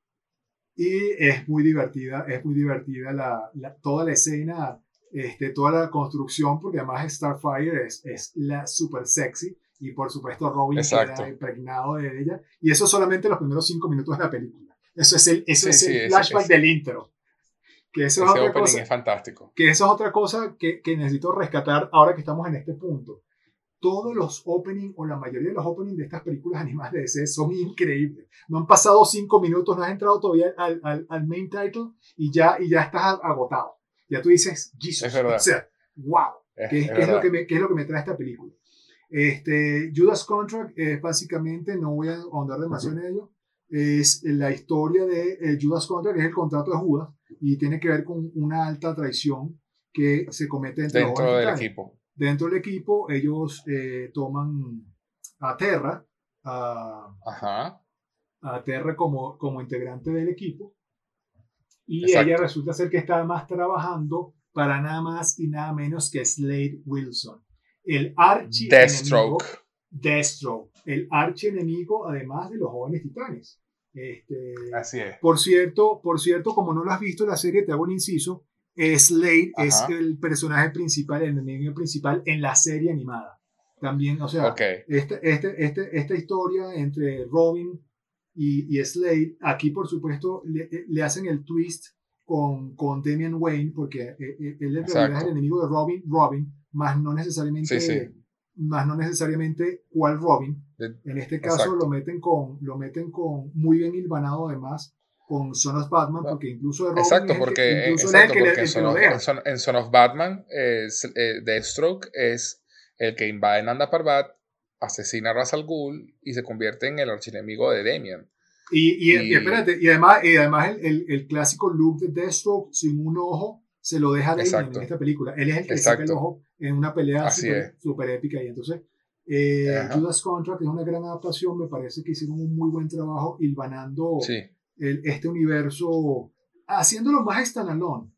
Y es muy divertida, es muy divertida la, toda la escena, este, toda la construcción, porque además Starfire es, es la super sexy y por supuesto Robin queda impregnado de ella. Y eso solamente los primeros cinco minutos de la película. Eso es el, eso es el flashback del intro. Que eso es otra cosa. Es fantástico. Que eso es otra cosa que, que, necesito rescatar ahora que estamos en este punto. Todos los openings o la mayoría de los openings de estas películas animadas de DC son increíbles. No han pasado cinco minutos, no has entrado todavía al, al, al main title y ya, y ya estás agotado. Ya tú dices, Jesus. Es verdad. O sea, wow. ¿Qué, es, lo que me, ¿Qué es lo que me trae esta película? Este, Judas Contract es básicamente, no voy a ahondar demasiado en ello, es la historia de eh, Judas Contract, que es el contrato de Judas, y tiene que ver con una alta traición que se comete entre dentro del equipo. Dentro del equipo, ellos eh, toman a Terra, a, a Terra como, como integrante del equipo, y ella resulta ser que está más trabajando para nada más y nada menos que Slade Wilson, el archi Deathstroke. Deathstroke, el archienemigo además de los jóvenes titanes. Este, Así es. Por cierto, por cierto, como no lo has visto la serie, te hago un inciso. Slade es el personaje principal, el enemigo principal en la serie animada. También, o sea, este, este, este, esta historia entre Robin y, y, Slade, aquí por supuesto le, le, hacen el twist con, con Damian Wayne, porque eh, eh, él es el enemigo de Robin, Robin, más no necesariamente sí, sí más no necesariamente cuál Robin. En este caso lo meten, con, lo meten con muy bien hilvanado además con Son of Batman, porque incluso Robin Exacto, porque, exacto, en, Son of, deja. en Son- en Son of Batman, es, eh, Deathstroke es el que invade Nanda Parbat, asesina a Ra's al Ghul y se convierte en el archienemigo de Damian. Y, y, y Y- espérate, y además, y además el, el, el clásico look de Deathstroke sin un ojo se lo deja Damien Exacto. en esta película. Él es el que saca el Exacto. ojo en una pelea Así súper es. súper épica. Y entonces, eh. Judas Contract es una gran adaptación. Me parece que hicieron un muy buen trabajo hilvanando Sí, el- este universo, haciéndolo más standalone.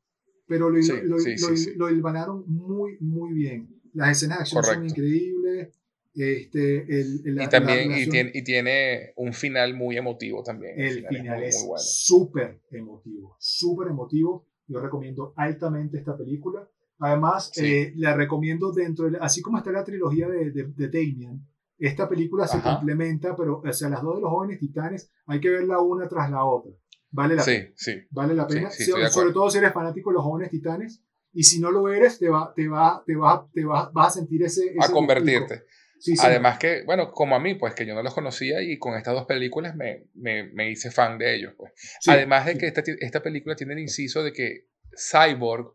Pero lo, Sí, lo, sí, lo- lo hilvanaron muy, muy bien. Las escenas de acción son Correcto. increíbles. Este, el, el- y la también y tiene, y tiene un final muy emotivo también. el final muy, es muy bueno. súper emotivo, súper emotivo. Yo recomiendo altamente esta película. Además, Sí. eh, la recomiendo dentro de, así como está la trilogía de, de, de Damian, esta película se Ajá. complementa, pero o sea, las dos de los jóvenes titanes hay que verla una tras la otra. Vale la pena. Sí, sí. Vale la Sí, pena. sí, sobre acuerdo. todo si eres fanático de los jóvenes titanes. Y si no lo eres, te, va, te, va, te, va, te va, vas a sentir ese... A ese convertirte. Sí, sí. Además que, bueno, como a mí, pues que yo no los conocía y con estas dos películas me, me, me hice fan de ellos. Pues. Sí, Además de sí. que esta, esta película tiene el inciso de que Cyborg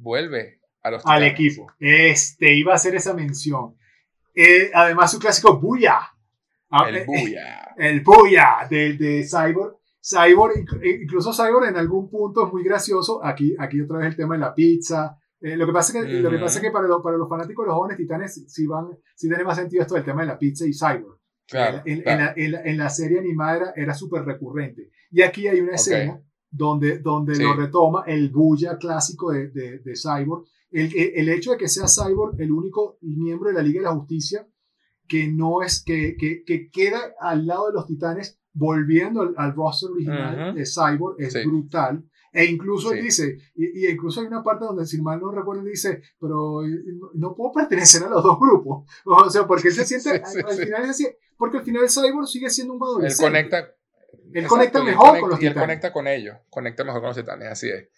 vuelve a los al equipo. Este, iba a hacer esa mención. Eh, además, su clásico Buya. Ah, El eh, Buya. el Buya de, de Cyborg. Cyborg, eh, incluso Cyborg en algún punto es muy gracioso. Aquí, aquí otra vez el tema de la pizza. Eh, lo, que pasa es que, lo que pasa es que para, lo- para los fanáticos de los jóvenes titanes sí, van, sí tiene más sentido esto del tema de la pizza y Cyborg. Claro, en, en claro. la, en la- en la serie animada era, era súper recurrente. Y aquí hay una escena donde, donde Sí. lo retoma el bulla clásico de, de, de Cyborg. El, el, hecho de que sea Cyborg el único miembro de la Liga de la Justicia que no es que, que, que queda al lado de los titanes volviendo al, al roster original Ujú. de Cyborg es Sí. brutal e incluso él Sí. dice y, y incluso hay una parte donde si mal no recuerdo él dice pero no, puedo pertenecer a los dos grupos o sea porque él se siente Sí, al, al final es así porque al final Cyborg sigue siendo un Él adolescente conecta. Él conecta y él mejor conecta- con los Y él titanes. conecta con ellos. Conecta mejor con los titanes, así es.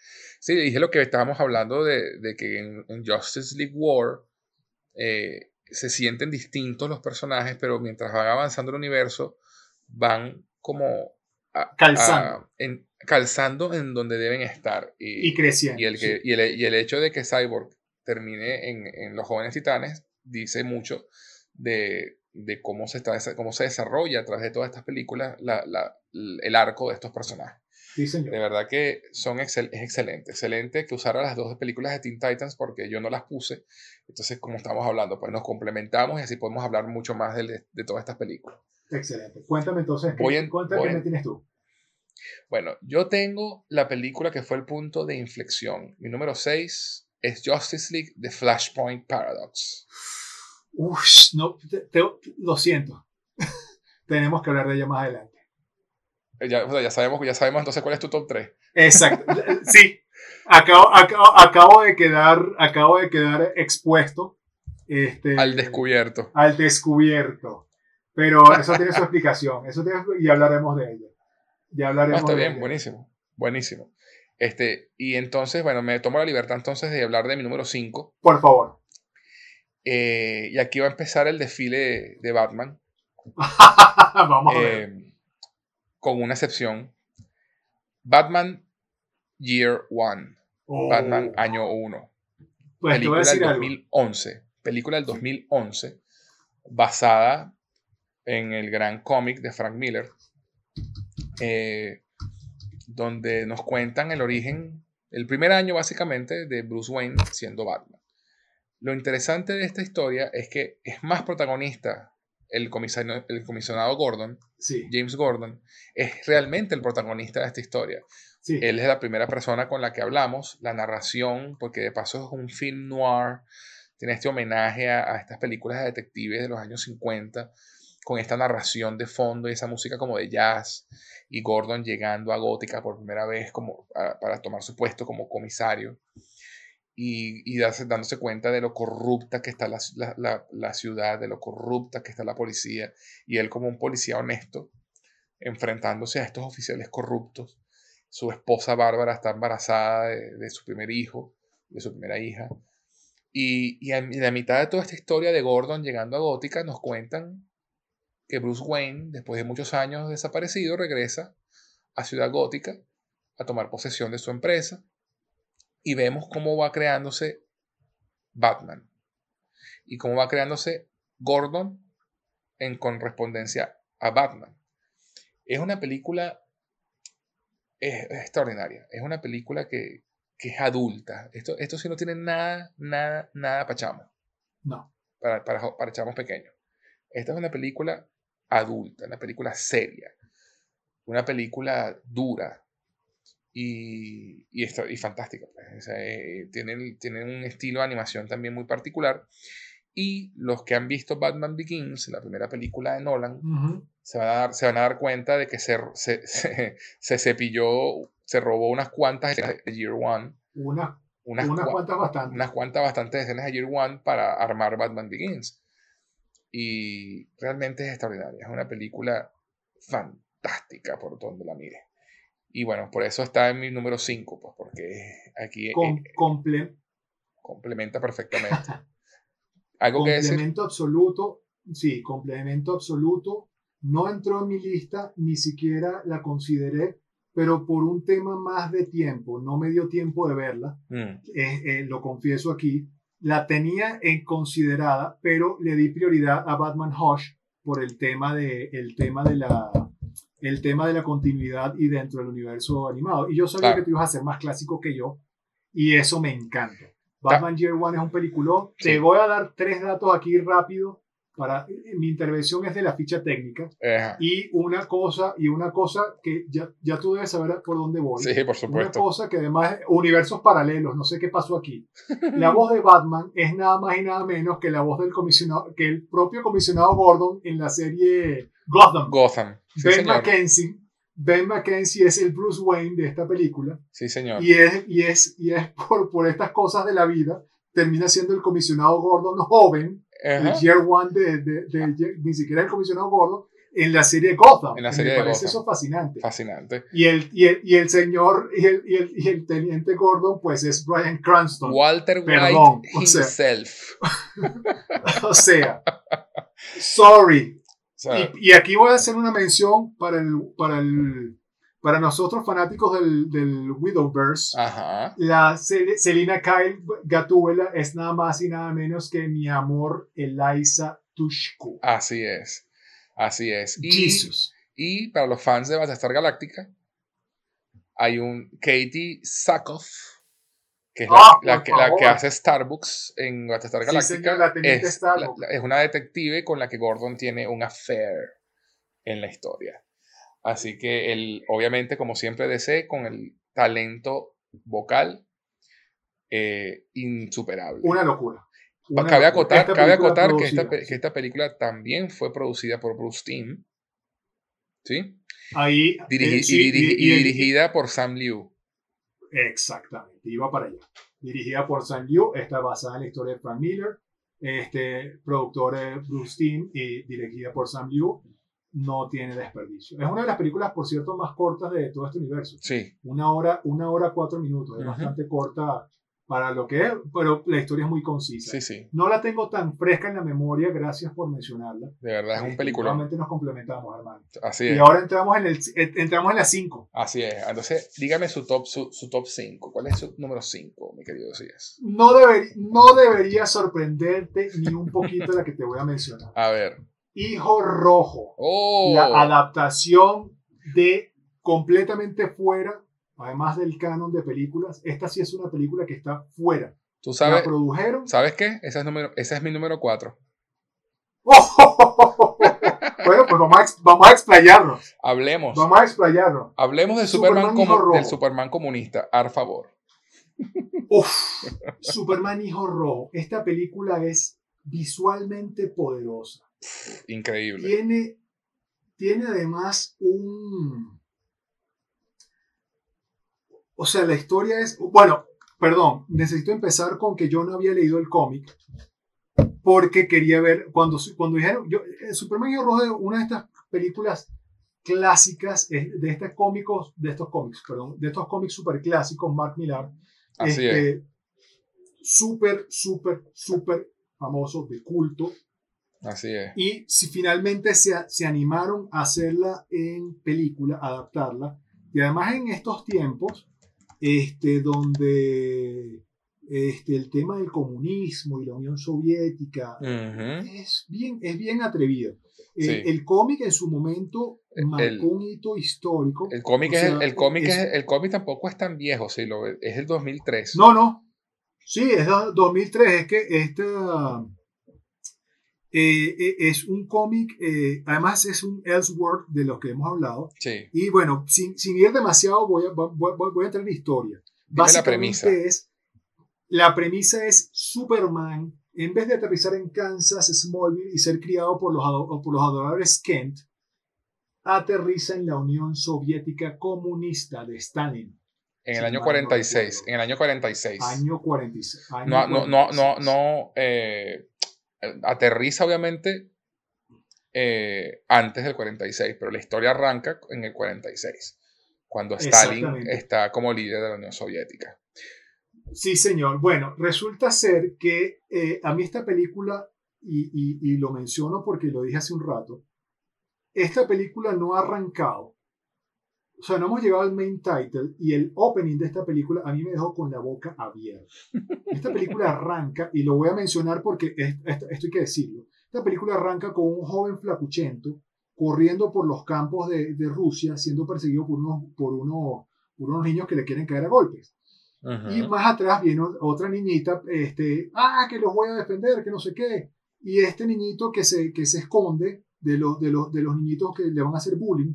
Sí, dije lo que estábamos hablando de, de que en, en Justice League War eh, se sienten distintos los personajes, pero mientras van avanzando el universo, van como a- Calzando. a- en, calzando en donde deben estar. Y, y creciendo y el, que, sí. y, el, y el hecho de que Cyborg termine en, en Los Jóvenes Titanes dice mucho de, de cómo, se está, cómo se desarrolla a través de todas estas películas la- la- el arco de estos personajes. Sí, señor. De verdad que son excel- es excelente. Excelente que usara las dos películas de Teen Titans porque yo no las puse. Entonces, como estamos hablando, pues nos complementamos y así podemos hablar mucho más de, de todas estas películas. Excelente. Cuéntame entonces, ¿qué, en- cuéntame qué en- me tienes tú? Bueno, yo tengo la película que fue el punto de inflexión. Mi número 6 es Justice League The Flashpoint Paradox. Uf, no, te- te- lo siento. Tenemos que hablar de ella más adelante. Eh, Ya, o sea, ya, sabemos, ya sabemos entonces cuál es tu top 3. Exacto. Sí. Acabo, acabo, acabo de quedar, acabo de quedar expuesto este, Al descubierto. al descubierto. Pero eso tiene su explicación. Eso tiene, y hablaremos de ella. Ya No, hablaremos está de bien, ella. buenísimo. Buenísimo. Este, y entonces, bueno, me tomo la libertad entonces de hablar de mi número 5. Por favor. Eh, y aquí va a empezar el desfile de Batman. Vamos a ver. eh, con una excepción. Batman Year One. Oh, Batman Año 1. pues película del decir algo. 2011. Película del 2011. Basada en el gran cómic de Frank Miller. eh, donde nos cuentan el origen, el primer año básicamente de Bruce Wayne siendo Batman. Lo interesante de esta historia es que es más protagonista el comisario, el comisionado Gordon, Sí, James Gordon, es realmente el protagonista de esta historia. sí. Él es la primera persona con la que hablamos, la narración, porque de paso es un film noir, tiene este homenaje a, a estas películas de detectives de los años 50, con esta narración de fondo y esa música como de jazz, y Gordon llegando a Gótica por primera vez como, a- para tomar su puesto como comisario, y, y darse- dándose cuenta de lo corrupta que está la, la- ciudad, de lo corrupta que está la policía, y él como un policía honesto, enfrentándose a estos oficiales corruptos su esposa Bárbara está embarazada de, de su primer hijo, de su primera hija. Y, y en la mitad de toda esta historia de Gordon llegando a Gótica nos cuentan que Bruce Wayne, después de muchos años desaparecido, regresa a Ciudad Gótica a tomar posesión de su empresa y vemos cómo va creándose Batman y cómo va creándose Gordon en correspondencia a Batman. Es una película extraordinaria, es una película que, es adulta. Esto, esto sí no tiene nada, nada, nada para chamos. No. Para, para, para chamos pequeños. Esta es una película adulta, una película seria, una película dura, y, y, y fantástica. Pues. Eh, tienen, tienen un estilo de animación también muy particular. Y los que han visto Batman Begins, la primera película de Nolan, se, van a dar, se van a dar cuenta de que se, se, se, cepilló, se robó unas cuantas escenas de Year One. Una, unas, unas cuantas bastantes. Unas cuantas bastantes escenas de Year One para armar Batman Begins. Y realmente es extraordinaria. Es una película fantástica por donde la mire. Y bueno, por eso está en mi número 5, pues porque aquí eh, complementa perfectamente. ¿Algo que decir? Complemento absoluto, sí, complemento absoluto. No entró en mi lista, ni siquiera la consideré, pero por un tema más de tiempo, no me dio tiempo de verla, mm. eh, eh, lo confieso aquí, la tenía en considerada, pero le di prioridad a Batman Hush por el tema de, el tema de la el tema de la continuidad y dentro del universo animado. Y yo sabía que tú ibas a ser más clásico que yo y eso me encanta. Batman Year One es un peliculón. Te voy a dar tres datos aquí rápido. Para, mi intervención es de la ficha técnica y una cosa y una cosa que ya, ya tú debes saber por dónde voy. Sí, por supuesto. Una cosa que además universos paralelos, no sé qué pasó aquí. La voz de Batman es nada más y nada menos que la voz del comisionado que el propio comisionado Gordon en la serie Gotham. Gotham. ben McKenzie. Ben McKenzie es el Bruce Wayne de esta película. Sí, señor. Y es, y es, y es por, por estas cosas de la vida, termina siendo el comisionado Gordon joven, el Year One de, de, de, ni siquiera el comisionado Gordon, en la serie Gotham. En la serie me de parece Gotham. eso fascinante. Fascinante. Y el, y el, y el señor, y el, y, el, y el, teniente Gordon, pues es Brian Cranston. Walter Perdón, White himself. O sea, sorry, y, aquí voy a hacer una mención para, el, para, el, para nosotros fanáticos del, del Widowverse. Ajá. La Selina Kyle Gatuela es nada más y nada menos que mi amor Eliza Tushku. Así es. Así es. Y, y para los fans de Battlestar Galáctica, hay un Katie Sackhoff que es ah, la, que, la, que, hace Starbucks en Battlestar Galactica, es, es, una detective con la que Gordon tiene un affair en la historia. Así que él, obviamente, como siempre DC, con el talento vocal eh, insuperable. Una locura. cabe acotar, cabe acotar que, esta, que esta película también fue producida por Bruce Timm. ¿Sí? Ahí, eh, y, dirigida por Sam Liu. Exactamente, iba para allá. Dirigida por Sam Liu, está basada en la historia de Frank Miller, este, productor de Bruce Timm y dirigida por Sam Liu, no tiene desperdicio. Es una de las películas, por cierto, más cortas de todo este universo. Sí. Una hora, una hora cuatro minutos, es bastante corta para lo que es, pero la historia es muy concisa. Sí, sí. No la tengo tan fresca en la memoria, gracias por mencionarla. De verdad, es un película. Realmente nos complementamos, hermano. Así es. Y ahora entramos en, el, entramos en la 5. Así es. Entonces, dígame su top 5. Su, top cinco. ¿Cuál es su número 5, mi querido Díaz? No, deber, no debería sorprenderte ni un poquito la que te voy a mencionar. A ver. Hijo Rojo. Oh. La adaptación de completamente fuera además del canon de películas, esta sí es una película que está fuera. ¿Tú sabes? La produjeron. ¿Sabes qué? Esa es, número, esa es mi número 4. bueno, pues vamos a, vamos a explayarnos. Hablemos. Vamos a explayarnos. Hablemos del Superman, como, del Superman comunista. Ar favor. Uf, Superman Hijo Rojo. Esta película es visualmente poderosa. Increíble. Tiene, tiene además un, o sea, la historia es, bueno, perdón, necesito empezar con que yo no había leído el cómic porque quería ver, cuando, cuando dijeron, yo, eh, Superman y Rojo es una de estas películas clásicas, de estos cómicos, de estos cómics, perdón, de estos cómics super clásicos, Mark Millar, Así este, súper, súper, súper famoso, de culto. Así es. Y si finalmente se, se animaron a hacerla en película, adaptarla, Y además en estos tiempos, este, donde este, el tema del comunismo y la Unión Soviética es, bien, es bien atrevido. El cómic en su momento marcó un hito histórico. El cómic, es, el, cómic, el cómic tampoco es tan viejo, si lo, es el 2003. No, no. Sí, es 2003. Es que esta eh, eh, es un cómic, eh, además es un Elseworld de los que hemos hablado. Sí. Y bueno, sin, sin ir demasiado, voy a, voy, voy a entrar en la historia. Básicamente la premisa. es, la premisa es Superman, en vez de aterrizar en Kansas, Smallville y ser criado por los, por los adoradores Kent, aterriza en la Unión Soviética Comunista de Stalin. En el año 46, en el año 46. Año 46. no, no, no, no, no, aterriza obviamente eh, antes del 46, pero la historia arranca en el 46, cuando Stalin está como líder de la Unión Soviética. Sí, señor. Bueno, resulta ser que eh, a mí esta película, y, y, lo menciono porque lo dije hace un rato, esta película no ha arrancado. O sea, no hemos llegado al main title y el opening de esta película a mí me dejó con la boca abierta. Esta película arranca, y lo voy a mencionar porque esto, hay que decirlo, esta película arranca con un joven flacuchento corriendo por los campos de, de Rusia siendo perseguido por unos, por, unos, por unos niños que le quieren caer a golpes. Y más atrás viene otra niñita, este, ah, que los voy a defender, que no sé qué. Y este niñito que se, que se esconde de, los de, los, de los niñitos que le van a hacer bullying,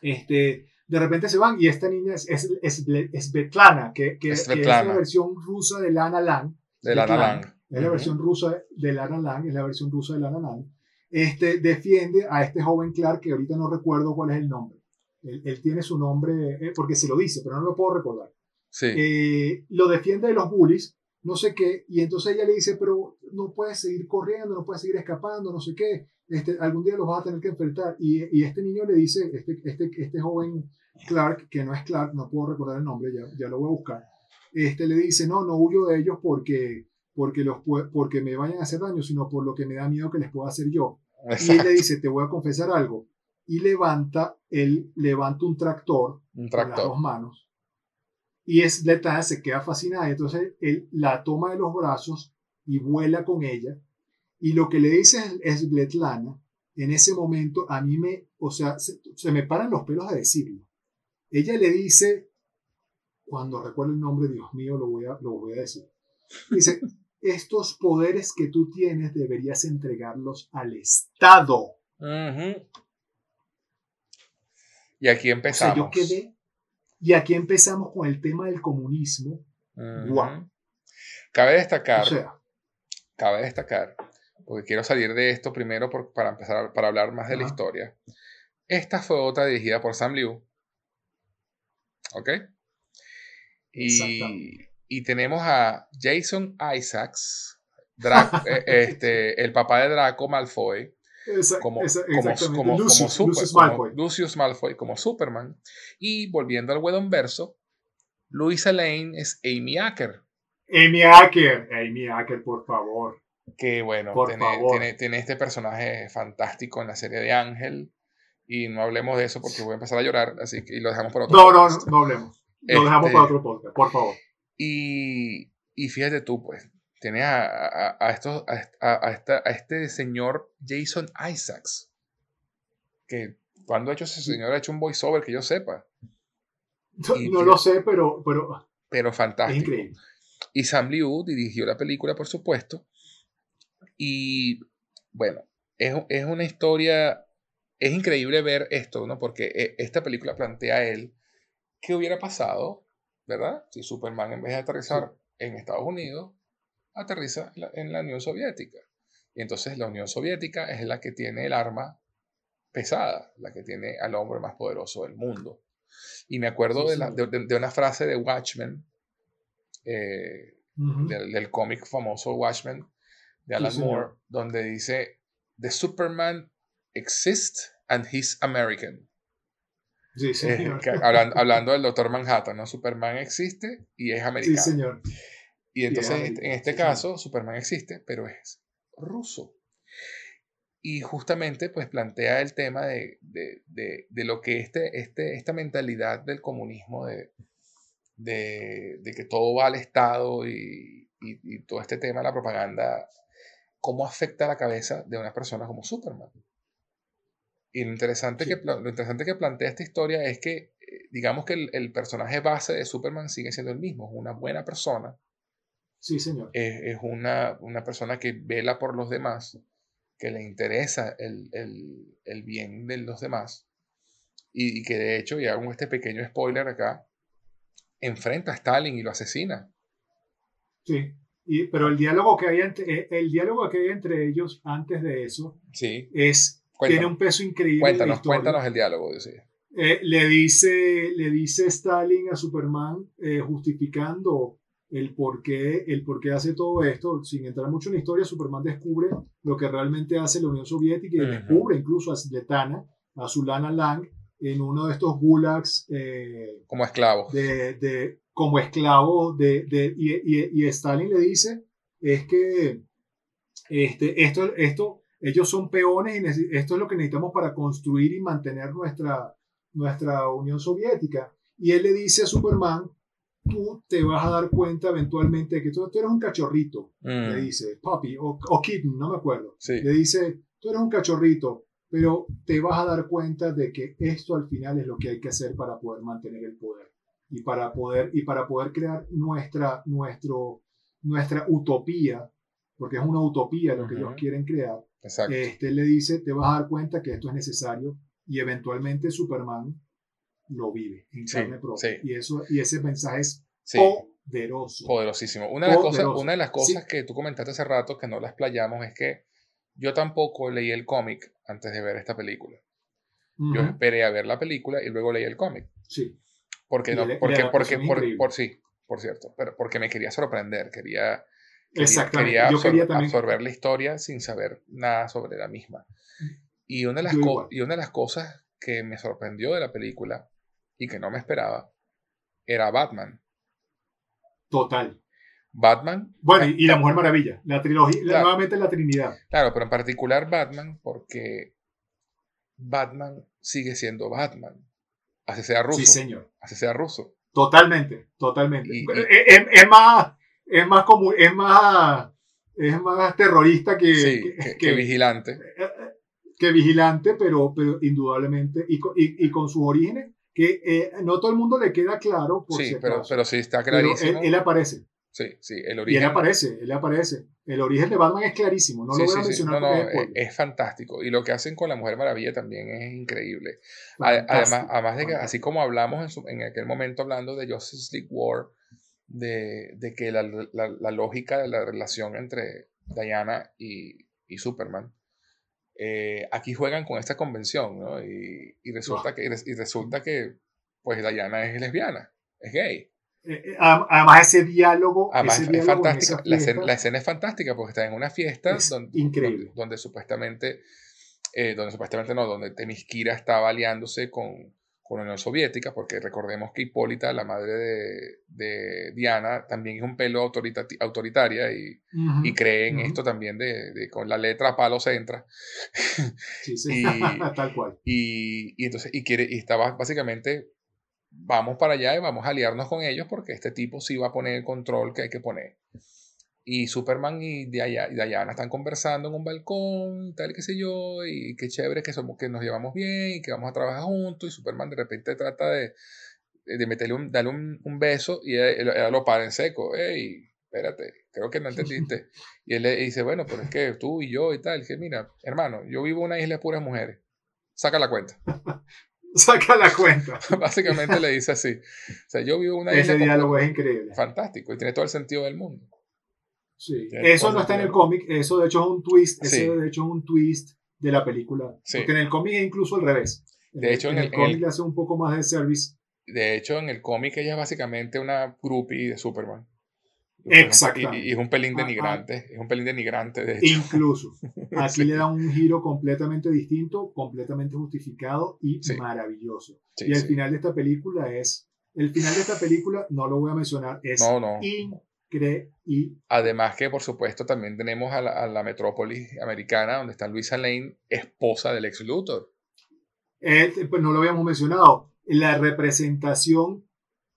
este, de repente se van y esta niña es, es, es, Betlana, que, que, es, la versión rusa de Lana Lang. De Lana Lang. Es la versión rusa de Lana Lang, es la versión rusa de Lana Lang. Este, defiende a este joven Clark, que ahorita no recuerdo cuál es el nombre. Él, él tiene su nombre, eh, porque se lo dice, pero no lo puedo recordar. Sí. Eh, lo defiende de los bullies, no sé qué, y entonces ella le dice, pero no puedes seguir corriendo, no puedes seguir escapando, no sé qué, este, algún día los vas a tener que enfrentar. Y, y este niño le dice, este, este, este joven Clark, que no es Clark, no puedo recordar el nombre, ya, ya lo voy a buscar, este le dice, no, no huyo de ellos porque, porque, los, porque me vayan a hacer daño, sino por lo que me da miedo que les pueda hacer yo. Y él le dice, te voy a confesar algo. Y levanta, él levanta un tractor, un tractor. con las dos manos y es Letada se queda fascinada. Entonces él la toma de los brazos y vuela con ella. Y lo que le dice es Svetlana, en ese momento a mí me, o sea, se, me paran los pelos a decirlo. Ella le dice, cuando recuerdo el nombre, Dios mío, lo voy a, lo voy a decir. Dice, estos poderes que tú tienes deberías entregarlos al Estado. Y aquí empezamos. yo quedé y aquí empezamos con el tema del comunismo. Cabe destacar, cabe destacar, porque quiero salir de esto primero para empezar, para hablar más de la historia. Esta fue otra dirigida por Sam Liu. ¿Ok? Y, y tenemos a Jason Isaacs, eh, este, el papá de Draco Malfoy, como, como, Lucius, Malfoy. como Superman. Y volviendo al Wedon verso, Luisa Lane es Amy Acker. Amy Acker, Amy Acker, por favor. Que bueno, tiene, Tiene, este personaje fantástico en la serie de Ángel. Y no hablemos de eso porque voy a empezar a llorar, así que y lo dejamos para otro No, no, no, hablemos. Lo dejamos para este, otro podcast, por favor. Y, y fíjate tú, pues, tiene a, a, estos, a, este señor Jason Isaacs, que cuando ha hecho ese señor ha hecho un voiceover que yo sepa. No, lo sé, pero, pero, pero fantástico. Y Sam Liu dirigió la película, por supuesto. Y bueno, es, es una historia, es increíble ver esto, ¿no? Porque eh, esta película plantea a él qué hubiera pasado, ¿verdad? Si Superman en vez de aterrizar en Estados Unidos, aterriza en la Unión Soviética. Y entonces la Unión Soviética es la que tiene el arma pesada, la que tiene al hombre más poderoso del mundo. Y me acuerdo de, la, de, una frase de Watchmen, eh, del, cómic famoso Watchmen de Alan Moore, donde dice, The Superman exists and he's American. Sí, eh, hablando, del Doctor Manhattan, ¿no? Superman existe y es americano. Sí, señor. Y entonces, en este caso, Superman existe, pero es ruso. y justamente pues plantea el tema de, de, de, lo que este, este, esta mentalidad del comunismo, de, de, que todo va al Estado y, y, todo este tema de la propaganda, cómo afecta la cabeza de una persona como Superman. Y lo interesante, que, lo interesante que plantea esta historia es que, eh, digamos que el, el, personaje base de Superman sigue siendo el mismo, es una buena persona. Sí, señor. Es, es una, una persona que vela por los demás que le interesa el, el, el bien de los demás y, que de hecho, y hago este pequeño spoiler acá, enfrenta a Stalin y lo asesina. Sí, y, pero el diálogo, que hay entre, eh, el diálogo que hay entre ellos antes de eso sí. es, tiene un peso increíble. Cuéntanos, cuéntanos el diálogo. Eh, le, dice, le dice Stalin a Superman eh, justificando el por, qué, el por qué hace todo esto. Sin entrar mucho en la historia, Superman descubre lo que realmente hace la Unión Soviética y descubre incluso a Sletana, a Zulana Lang, en uno de estos gulags. Eh, como esclavos. De, de, como esclavos. De, de y, y, Stalin le dice, es que este, esto, esto, ellos son peones y esto es lo que necesitamos para construir y mantener nuestra, nuestra Unión Soviética. Y él le dice a Superman, tú te vas a dar cuenta eventualmente de que tú, eres un cachorrito, le mm. dice, papi, o, o, kitten, no me acuerdo. Le dice, tú eres un cachorrito, pero te vas a dar cuenta de que esto al final es lo que hay que hacer para poder mantener el poder y para poder, y para poder crear nuestra, nuestro, nuestra utopía, porque es una utopía lo que ellos quieren crear. Este le dice, te vas a dar cuenta que esto es necesario y eventualmente Superman lo vive en carne propia. Y, eso, y ese mensaje es poderoso. Poderosísimo. Una de las cosas, una de las cosas que tú comentaste hace rato, que no las playamos, es que yo tampoco leí el cómic antes de ver esta película. Yo esperé a ver la película y luego leí el cómic. Sí. Porque no, porque, porque, por, sí, por cierto, pero porque me quería sorprender, quería, quería, absorber la historia sin saber nada sobre la misma. Y una, de las y una de las cosas que me sorprendió de la película y que no me esperaba era Batman. Total. Batman. Bueno, y, la Mujer Maravilla, la trilogía, nuevamente la Trinidad. Claro, pero en particular Batman, porque Batman sigue siendo Batman. Así sea ruso. Sí, señor. Así sea ruso. Totalmente, totalmente. es, más, es más como, es más, es más terrorista que, que, vigilante. Eh, eh, que vigilante, pero, pero indudablemente, y, y, y con sus orígenes que eh, no todo el mundo le queda claro. Por sí, pero, pero, sí está clarísimo. Él, aparece. Sí, sí, el origen. Y él aparece, él aparece. El origen de Batman es clarísimo, no lo voy a mencionar. No, no, es, fantástico. Y lo que hacen con la Mujer Maravilla también es increíble. Además, además de que, así como hablamos en, aquel momento hablando de Justice League War, de, de que la, la, la, lógica de la relación entre Diana y, y Superman eh, aquí juegan con esta convención, ¿no? Y, y resulta, que, y resulta que, pues, Diana es lesbiana, es gay. Eh, eh, además, ese diálogo, además, es fantástico. La escena, la escena, es fantástica porque está en una fiesta donde, increíble. Donde, supuestamente, donde supuestamente no, donde Temiskira estaba aliándose con, con la Unión Soviética, porque recordemos que Hipólita, la madre de, de Diana, también es un pelo autoritaria y, y cree en esto también de, de, con la letra palos entra. Sí, sí, y, tal cual. Y, y, entonces, y quiere, y estaba básicamente, vamos para allá y vamos a aliarnos con ellos porque este tipo sí va a poner el control que hay que poner y Superman y Diana están conversando en un balcón, tal, qué sé yo, y qué chévere que somos, que nos llevamos bien y que vamos a trabajar juntos, y Superman de repente trata de, de meterle un, darle un, beso y él, lo para en seco, hey, espérate, creo que no entendiste. Y él le dice, bueno, pero es que tú y yo y tal, que mira, hermano, yo vivo en una isla de puras mujeres, saca la cuenta. saca la cuenta. Básicamente le dice así. O sea, yo vivo en una isla. Ese diálogo es increíble. Fantástico y tiene todo el sentido del mundo. Sí. Eso no está en el cómic, eso de hecho es un twist, eso de hecho es un twist de la película. Porque en el cómic es incluso al revés. De hecho, en, el, cómic le hace un poco más de service. De hecho, en el cómic ella es básicamente una groupie de Superman. Exacto. Y, es un pelín ah, ah. denigrante, es un pelín denigrante de hecho. Incluso. Aquí le da un giro completamente distinto, completamente justificado y maravilloso. y el final de esta película es, el final de esta película, no lo voy a mencionar, es no, no Increíble. Además que, por supuesto, también tenemos a la, a la metrópolis americana, donde está Luisa Lane, esposa del ex Luthor. Eh, pues no lo habíamos mencionado. La representación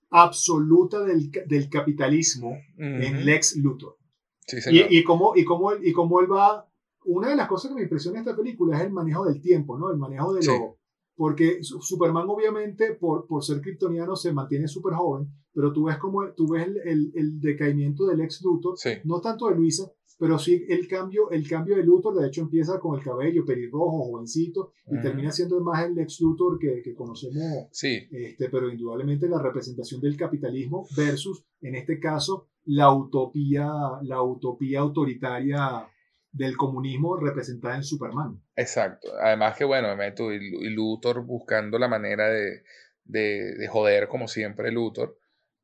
absoluta del, del capitalismo en Lex Luthor. Sí, y, y, cómo, y, cómo, y cómo él va... Una de las cosas que me impresiona esta película es el manejo del tiempo, ¿no? El manejo de lo... Porque Superman obviamente por, por ser kryptoniano se mantiene súper joven, pero tú ves como tú ves el, el, el decaimiento del ex Luthor, no tanto de Luisa, pero sí el cambio, el cambio de Luthor, de hecho empieza con el cabello pelirrojo, jovencito, y termina siendo más el ex Luthor que, que conocemos, sí. este, pero indudablemente la representación del capitalismo versus, en este caso, la utopía, la utopía autoritaria del comunismo representada en Superman. Exacto. Además que, bueno, meto y Luthor buscando la manera de, de, de joder, como siempre, Luthor.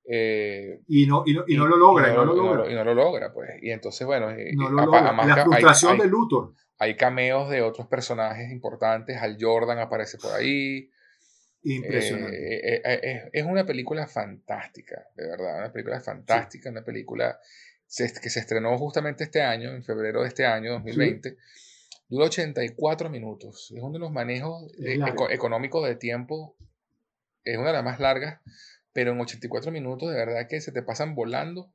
Eh, y, no, y, no, y, no, lo logra, y no, lo, logra. Y no lo logra, pues. Y entonces, bueno, no lo logra. la frustración hay, de Luthor. Hay cameos de otros personajes importantes. Al Jordan aparece por ahí. Impresionante. Eh, eh, eh, es una película fantástica, de verdad. Una película fantástica, sí. una película que se estrenó justamente este año, en febrero de este año, 2020. Sí. Dura 84 minutos. Es uno de los manejos eco económicos de tiempo. Es una de las más largas, pero en 84 minutos de verdad que se te pasan volando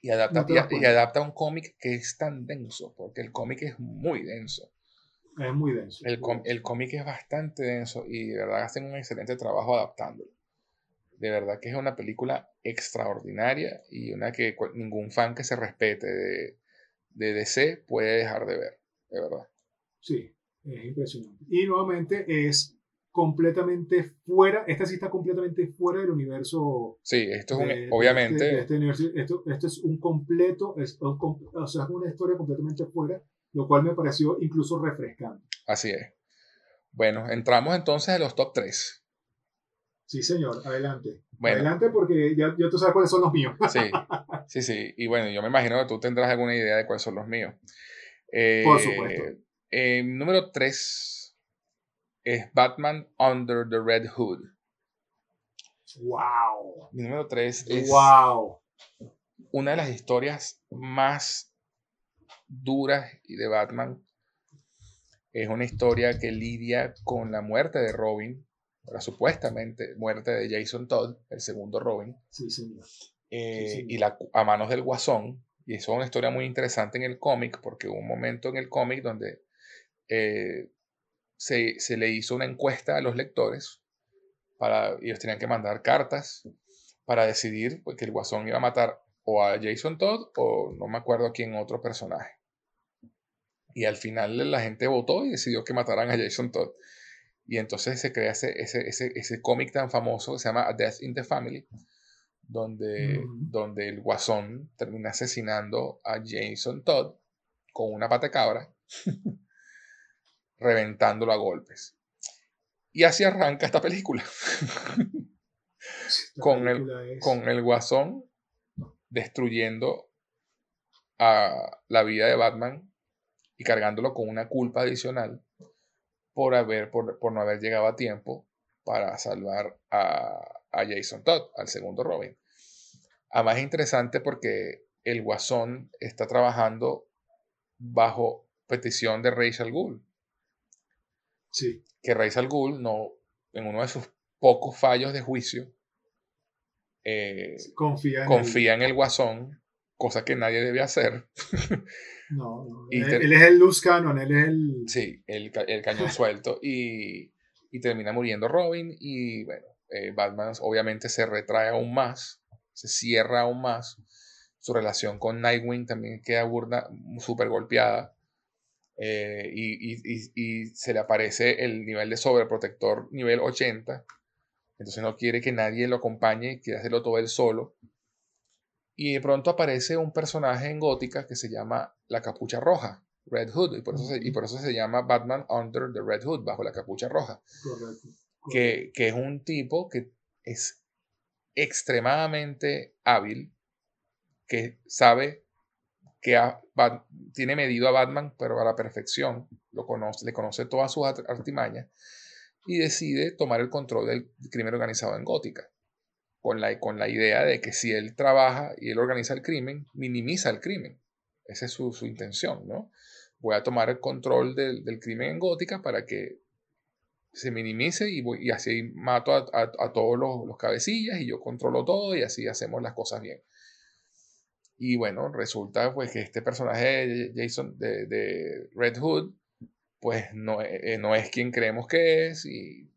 y adapta, no y, y, adapta un cómic que es tan denso, porque el cómic es muy denso. Es muy denso. El, el cómic es bastante denso y de verdad hacen un excelente trabajo adaptándolo. De verdad que es una película extraordinaria y una que ningún fan que se respete de, de DC puede dejar de ver, de verdad. Sí, es impresionante. Y nuevamente es completamente fuera, esta sí está completamente fuera del universo. Sí, esto es un, de, obviamente. De este, de este esto, esto, es un completo, es, o sea, es una historia completamente fuera, lo cual me pareció incluso refrescante. Así es. Bueno, entramos entonces a los top 3. Sí, señor, adelante. Bueno, adelante porque ya, ya, tú sabes cuáles son los míos. Sí, sí, sí. Y bueno, yo me imagino que tú tendrás alguna idea de cuáles son los míos. Eh, Por supuesto. Eh, número 3 es Batman Under the Red Hood. ¡Wow! Mi número 3 es wow. una de las historias más duras de Batman. Es una historia que lidia con la muerte de Robin la supuestamente muerte de Jason Todd, el segundo Robin, sí, señor. Eh, Sí, señor. y la, a manos del Guasón. Y eso es una historia muy interesante en el cómic, porque hubo un momento en el cómic donde eh, se, se, le hizo una encuesta a los lectores, para, ellos tenían que mandar cartas para decidir pues, que el Guasón iba a matar o a Jason Todd o no me acuerdo a quién otro personaje. Y al final la gente votó y decidió que mataran a Jason Todd. Y entonces se crea ese, ese, ese, ese cómic tan famoso que se llama A Death in the Family, donde, mm. donde el guasón termina asesinando a Jason Todd con una pata cabra, reventándolo a golpes. Y así arranca esta película. Con, película el, es... con el guasón destruyendo a la vida de Batman y cargándolo con una culpa adicional por, haber, por, por, no haber llegado a tiempo para salvar a, a, Jason Todd, al segundo Robin. Además es interesante porque el Guasón está trabajando bajo petición de Rachel Gould. Sí. Que Rachel Gould, no, en uno de sus pocos fallos de juicio, eh, confía, en, confía el... en el Guasón, cosa que nadie debe hacer. No, no. Él, él, es el Luz Cannon, él es el... Sí, el, el cañón suelto. Y, y, termina muriendo Robin y bueno, eh, Batman obviamente se retrae aún más, se cierra aún más. Su relación con Nightwing también queda burda, súper golpeada. Eh, y, y, y, se le aparece el nivel de sobreprotector nivel 80. Entonces no quiere que nadie lo acompañe, quiere hacerlo todo él solo. Y de pronto aparece un personaje en gótica que se llama la capucha roja, Red Hood, y por eso se, y por eso se llama Batman Under the Red Hood, bajo la capucha roja. Correcto. Que, que, es un tipo que es extremadamente hábil, que sabe que a, Bat, tiene medido a Batman, pero a la perfección, lo conoce, le conoce todas sus artimañas, y decide tomar el control del crimen organizado en Gótica con la, con la idea de que si él trabaja y él organiza el crimen, minimiza el crimen. Esa es su, su intención, ¿no? Voy a tomar el control del, del crimen en Gótica para que se minimice y, voy, y así mato a, a, todos los, los, cabecillas y yo controlo todo y así hacemos las cosas bien. Y bueno, resulta pues que este personaje de Jason de, de Red Hood pues no, eh, no, es quien creemos que es y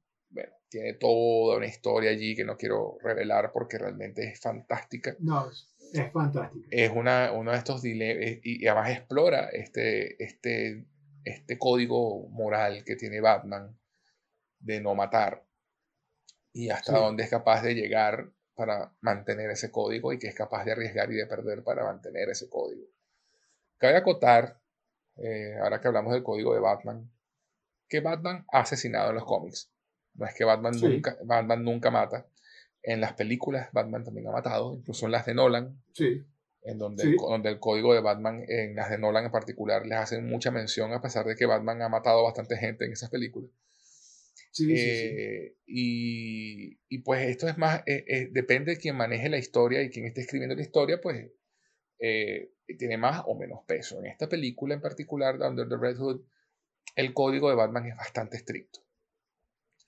tiene toda una historia allí que no quiero revelar porque realmente es fantástica. No, es fantástica. Es una, uno de estos dilemas y, y además explora este, este, este código moral que tiene Batman de no matar y hasta sí. dónde es capaz de llegar para mantener ese código y que es capaz de arriesgar y de perder para mantener ese código. Cabe acotar, eh, ahora que hablamos del código de Batman, que Batman ha asesinado en los cómics. No es que Batman, sí. nunca, Batman nunca mata. En las películas Batman también ha matado, incluso en las de Nolan, sí. en donde, el, donde el código de Batman, en las de Nolan en particular, les hacen mucha mención a pesar de que Batman ha matado a bastante gente en esas películas. Sí, eh, sí, y, y, pues esto es más, eh, eh, depende de quien maneje la historia y quien esté escribiendo la historia, pues eh, tiene más o menos peso. En esta película en particular, Under the Red Hood, el código de Batman es bastante estricto.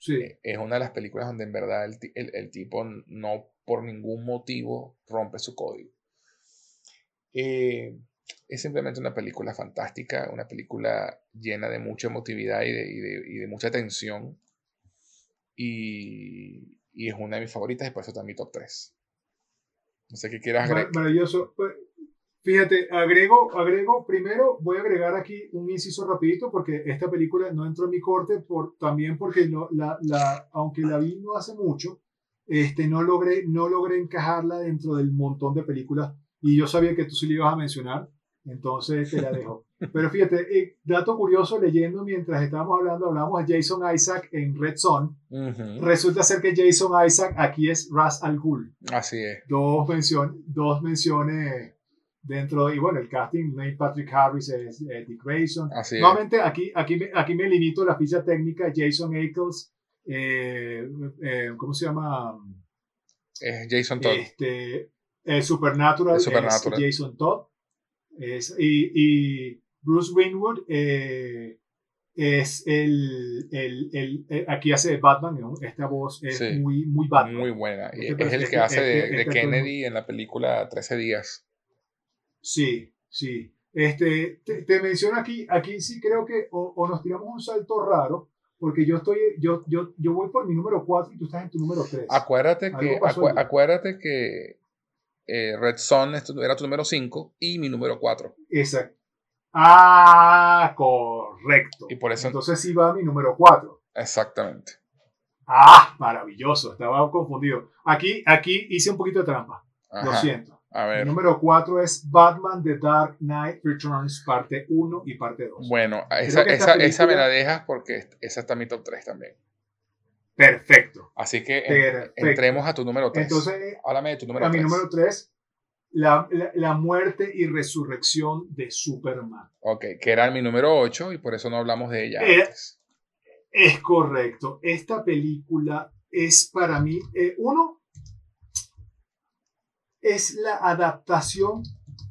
Sí. es una de las películas donde en verdad el, el, el, tipo no por ningún motivo rompe su código. es simplemente una película fantástica, una película llena de mucha emotividad y de, y de, y de mucha tensión y, y, es una de mis favoritas y por eso está en mi top 3. No sé qué quieras agregar. Maravilloso. Fíjate, agrego, agrego, primero voy a agregar aquí un inciso rapidito porque esta película no entró en mi corte por, también porque no, la, la, aunque la vi no hace mucho, este, no, logré, no logré encajarla dentro del montón de películas y yo sabía que tú sí le ibas a mencionar, entonces te la dejo. Pero fíjate, eh, dato curioso, leyendo mientras estábamos hablando, hablamos de Jason Isaac en Red. Uh -huh. Resulta ser que Jason Isaac aquí es Ras Al Ghul. Así es. Dos menciones dentro, y bueno, el casting, Neil Patrick Harris es eh, Dick Grayson. Así Nuevamente, es. aquí, aquí, me, aquí me limito a la ficha técnica, Jason Ackles, eh, ¿cómo se llama? Jason Todd. Este, Supernatural, Supernatural. Es Jason Todd. Es, y, y, Bruce Winwood eh, es el, el, el, el, aquí hace de Batman, ¿no? esta voz es sí, muy, muy Batman. Muy buena. Este, es el que hace de, de Kennedy en la película 13 días. Sí, sí. Este, te, te menciono aquí, aquí sí creo que o, o, nos tiramos un salto raro, porque yo estoy, yo, yo, yo voy por mi número 4 y tú estás en tu número 3. Acuérdate que, acu acuérdate que eh, Red Son era tu número 5 y mi número 4. Exacto. Ah, correcto. Y por eso. Entonces sí va mi número 4. Exactamente. Ah, maravilloso. Estaba confundido. Aquí, aquí hice un poquito de trampa. Ajá. Lo siento. A ver. El número 4 es Batman The Dark Knight Returns, parte 1 y parte 2. Bueno, esa, esa, película... esa, me la dejas porque esa está en mi top 3 también. Perfecto. Así que Perfecto. entremos a tu número 3. Entonces, háblame de tu número a 3. mi número 3 la, la, la, muerte y resurrección de Superman. Ok, que era mi número 8 y por eso no hablamos de ella es, antes. Es correcto. Esta película es para mí, eh, uno, es la adaptación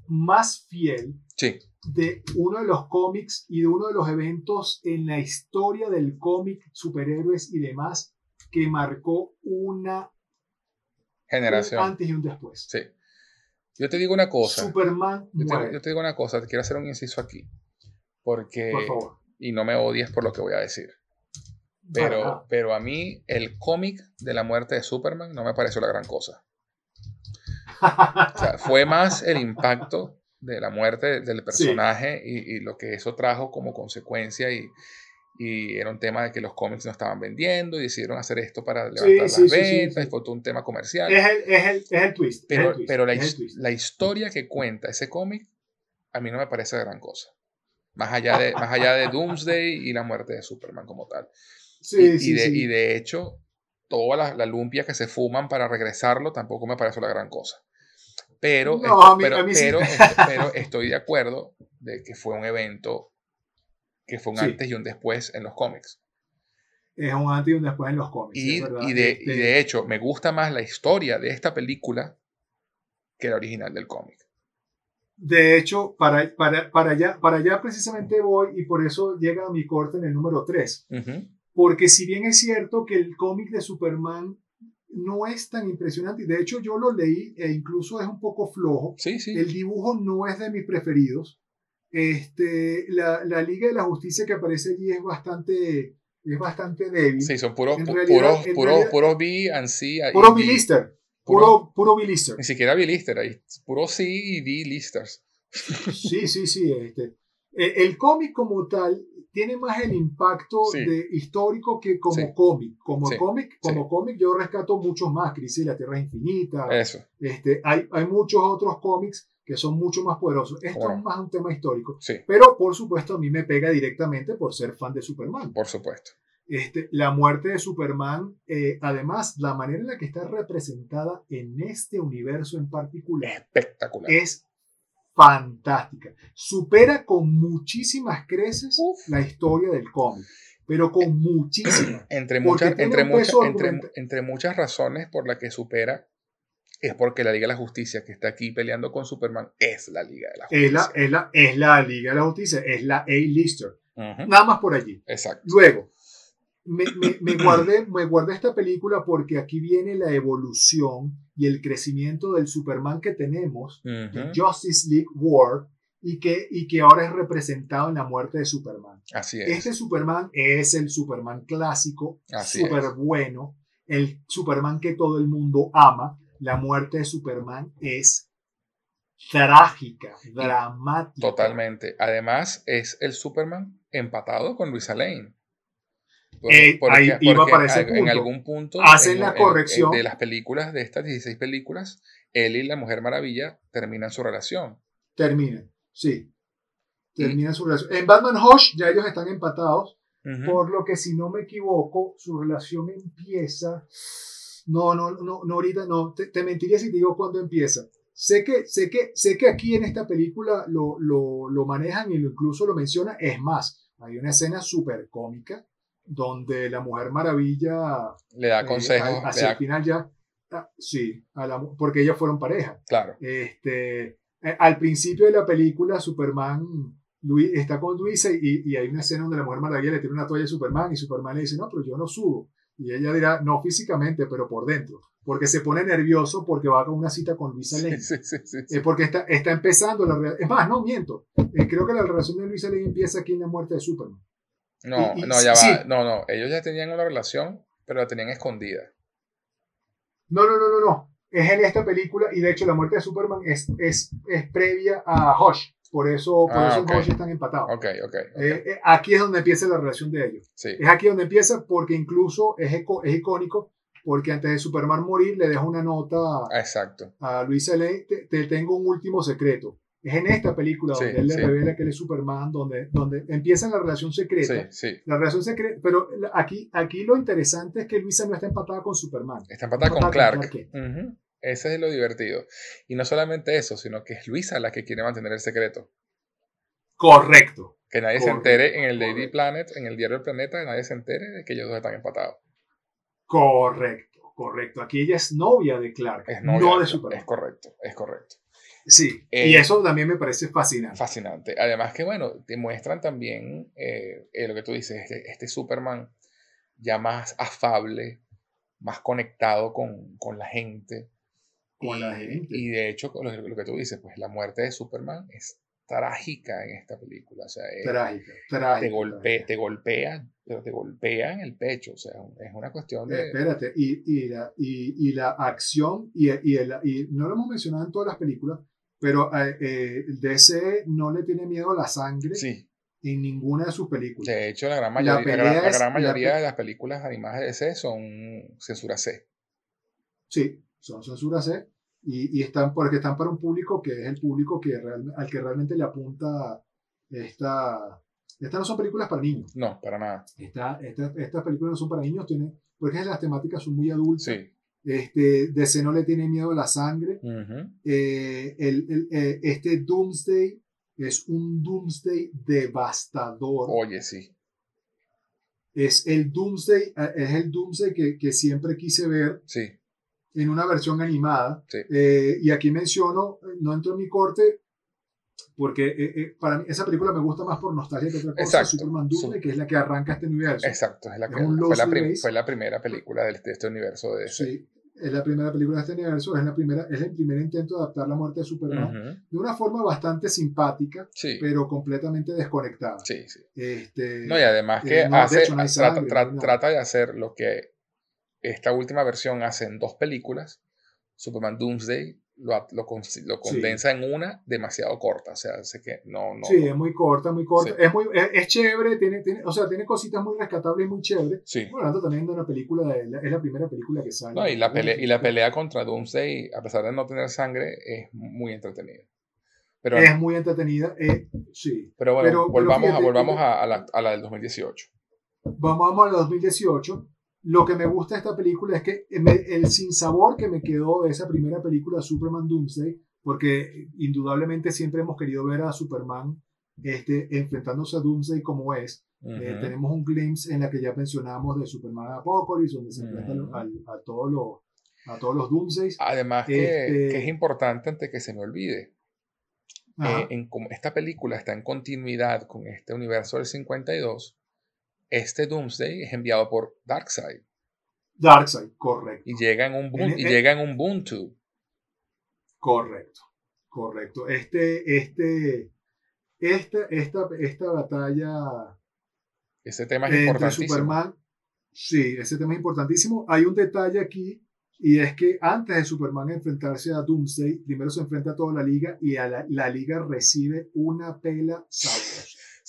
más fiel sí. de uno de los cómics y de uno de los eventos en la historia del cómic, superhéroes y demás, que marcó una generación. Un antes y un después. Sí. Yo te digo una cosa. Superman yo te, yo te, digo una cosa, te quiero hacer un inciso aquí. Porque. Por favor. Y no me odies por lo que voy a decir. Pero, pero a mí, el cómic de la muerte de Superman no me pareció la gran cosa. O sea, fue más el impacto de la muerte del personaje sí. y, y, lo que eso trajo como consecuencia. Y, y era un tema de que los cómics no estaban vendiendo y decidieron hacer esto para levantar sí, las sí, ventas, y fue todo un tema comercial. Es el, es el, es el twist. Pero, el twist, pero la, twist. la, historia que cuenta ese cómic a mí no me parece gran cosa. Más allá de, más allá de Doomsday y la muerte de Superman como tal. De, y de hecho, toda la, la, lumpia que se fuman para regresarlo tampoco me parece la gran cosa. Pero, no, esto, a mí, pero, a mí pero, sí. pero, estoy de acuerdo de que fue un evento que fue un sí. antes y un después en los cómics. es un antes y un después en los cómics. Y, es verdad. y de, y Este, de hecho, me gusta más la historia de esta película que la original del cómic. De hecho, para, para, para, allá, para allá precisamente voy y por eso llega mi corte en el número 3. Ujú. Porque si bien es cierto que el cómic de Superman no es tan impresionante, y de hecho yo lo leí e incluso es un poco flojo, Sí, sí. el dibujo no es de mis preferidos. Este, la, la Liga de la Justicia que aparece allí es bastante, es bastante débil. Sí, son puros, puros, puros, puros B and C. Puro D. bilister. Puro- Puro, bilister. Ni siquiera B-lister ahí. Puro C y D listers. Sí, sí, sí. Este. Eh, El cómic como tal tiene más el impacto Sí. de, histórico que como Sí. cómic. Como Sí. cómic, como cómic yo rescato muchos más. Crisis de la Tierra Infinita. Eso. Este, hay, hay muchos otros cómics que son mucho más poderosos. Esto Cómo no. es más un tema histórico. Sí, Pero por supuesto a mí me pega directamente por ser fan de Superman. por supuesto. Este, la muerte de Superman, eh, además, la manera en la que está representada en este universo en particular Espectacular. es fantástica. Supera con muchísimas creces Uf. la historia del cómic, pero con muchísimas. Entre muchas, entre, muchas, entre, muchas razones por las que supera es porque la Liga de la Justicia que está aquí peleando con Superman es la Liga de la Justicia. Es la, es, la, es la Liga de la Justicia, es la A-Lister. Ujú, Nada más por allí. Exacto. Luego, me, me- me guardé, me guardé esta película porque aquí viene la evolución y el crecimiento del Superman que tenemos Justice League War y que, y que ahora es representado en la muerte de Superman. Así es. Este Superman es el Superman clásico, súper bueno, el Superman que todo el mundo ama. La muerte de Superman es trágica, dramática. Totalmente. Además, es el Superman empatado con Luisa Lane. Eh, ahí iba para ese en punto. algún punto Hacen en- la en- corrección. de las películas, de estas 16 películas, él y la Mujer Maravilla terminan su relación. Termina, sí. Termina su relación. En Batman Hush ya ellos están empatados, Ujú. por lo que si no me equivoco, su relación empieza. No, no, no, no ahorita no. Te, te mentiría si te digo cuándo empieza. Sé que, sé que, sé que aquí en esta película lo, lo, lo manejan y lo, incluso lo menciona. Es más, hay una escena súper cómica donde la Mujer Maravilla Le da eh, consejos, hacia da- el final ya. ah, sí, a la porque ellos fueron pareja. claro. Este, eh, al principio de la película, Superman Luis, está con Luisa y, y hay una escena donde la Mujer Maravilla le tira una toalla a Superman y Superman le dice, no, pero yo no sudo. Y ella dirá, no físicamente, pero por dentro. Porque se pone nervioso porque va con una cita con Luisa Lane. Sí, sí, sí. Eh, porque está, está empezando la relación. Es más, no miento. Eh, creo que la relación de Luisa Lane empieza aquí en la muerte de Superman. No, y- y- no, ya sí. va. No, no. Ellos ya tenían una relación, pero la tenían escondida. No, no, no, no, no. Es en esta película y de hecho la muerte de Superman es, es, es previa a Hush. Por eso, por Ah, eso ok. en Hush están empatados. Ok, ok. ok. Eh, eh, aquí es donde empieza la relación de ellos. sí, Es aquí donde empieza porque incluso es, eco- es icónico porque antes de Superman morir le deja una nota exacto. a Luisa Lane, te, te tengo un último secreto. Es en esta película Sí, donde él le sí. revela que él es Superman, donde, donde empieza la relación secreta. sí. La relación secreta, pero aquí, aquí lo interesante es que Luisa no está empatada con Superman. Está empatada con Empatada Clark. Ujú. Ese es lo divertido. Y no solamente eso, sino que es Luisa la que quiere mantener el secreto. Correcto. Que nadie se entere en el Daily correcto. Planet, en el diario del planeta, que nadie se entere de que ellos dos están empatados. Correcto, correcto. Aquí ella es novia de Clark, Es novia, no de es Superman. correcto, es correcto. Sí, Eh, y eso también me parece fascinante. Fascinante. Además que, bueno, te muestran también eh, eh, lo que tú dices, este, este Superman ya más afable, más conectado con, con la gente. Con y, la gente. y de hecho, lo, lo que tú dices, pues la muerte de Superman es trágica en esta película. O sea, Trágica, trágica. te, golpe, te golpea, pero te golpea en el pecho. O sea, es una cuestión de... Espérate, y, y, la, y, y la acción, y, y, el- y no lo hemos mencionado en todas las películas, pero eh, eh, DC no le tiene miedo a la sangre Sí, en ninguna de sus películas. de hecho, la gran La mayoría, la gran, la gran la mayoría pe- de las películas animadas de DC son censura C. Sí, son censura C, y, y están porque están para un público que es el público que real- al que realmente le apunta esta... Estas no son películas para niños. No, para nada. Esta, esta- estas películas no son para niños, tienen, porque las temáticas son muy adultas. Sí. Este, DC no le tiene miedo a la sangre. Eh, el- el- eh, este Doomsday es un Doomsday devastador. Oye, sí. es el Doomsday, eh, es el Doomsday que, que siempre quise ver Sí, en una versión animada. Sí. Eh, y aquí menciono, no entro en mi corte, porque eh, eh, para mí esa película me gusta más por nostalgia que otra cosa, Exacto. Superman Doomsday, Su- que es la que arranca este universo. exacto. Es la Es que- fue, la fue la primera película de este universo de ese. Sí, es la primera película de este universo, es, la primera, es el primer intento de adaptar la muerte de Superman Ujú. de una forma bastante simpática, Sí, pero completamente desconectada. sí, sí. Este, No, y además que eh, no, de hace, hecho, no hay trata, sangre, tra- no trata de hacer lo que esta última versión hace en dos películas. Superman Doomsday lo, lo, con- lo condensa en una demasiado corta. O sea, hace que no, no. sí, es muy corta, muy corta. Sí. Es, muy, es, es chévere, tiene, tiene, o sea, tiene cositas muy rescatables y muy chéveres. Sí. Bueno, hablando también una película, de, es la primera película que sale. No, y la, pelea, y la pelea contra Doomsday, a pesar de no tener sangre, es muy entretenida. Pero, Es muy entretenida, eh, sí. pero bueno, pero- pero volvamos, a, volvamos a, a la, a la del 2018. Vamos, vamos a la 2018. Lo que me gusta de esta película es que me- el sinsabor que me quedó de esa primera película, Superman Doomsday, porque indudablemente siempre hemos querido ver a Superman este, enfrentándose a Doomsday como es. Eh, tenemos un glimpse en la que ya mencionamos de Superman Apocalypse, donde se enfrenta a, todos los, a todos los Doomsdays. Además que, Este- que es importante antes que se me olvide. Eh, en esta película está en continuidad con este universo del 52, este Doomsday es enviado por Darkseid Darkseid, correcto. y llega en un, En- y en- llega en un Ubuntu. Correcto, correcto. Este, este, esta, esta, esta batalla Ese tema es importantísimo. Superman, sí, ese tema es importantísimo. Hay un detalle aquí y es que antes de Superman enfrentarse a Doomsday, primero se enfrenta a toda la liga y a la, la liga recibe una pela sabrosa.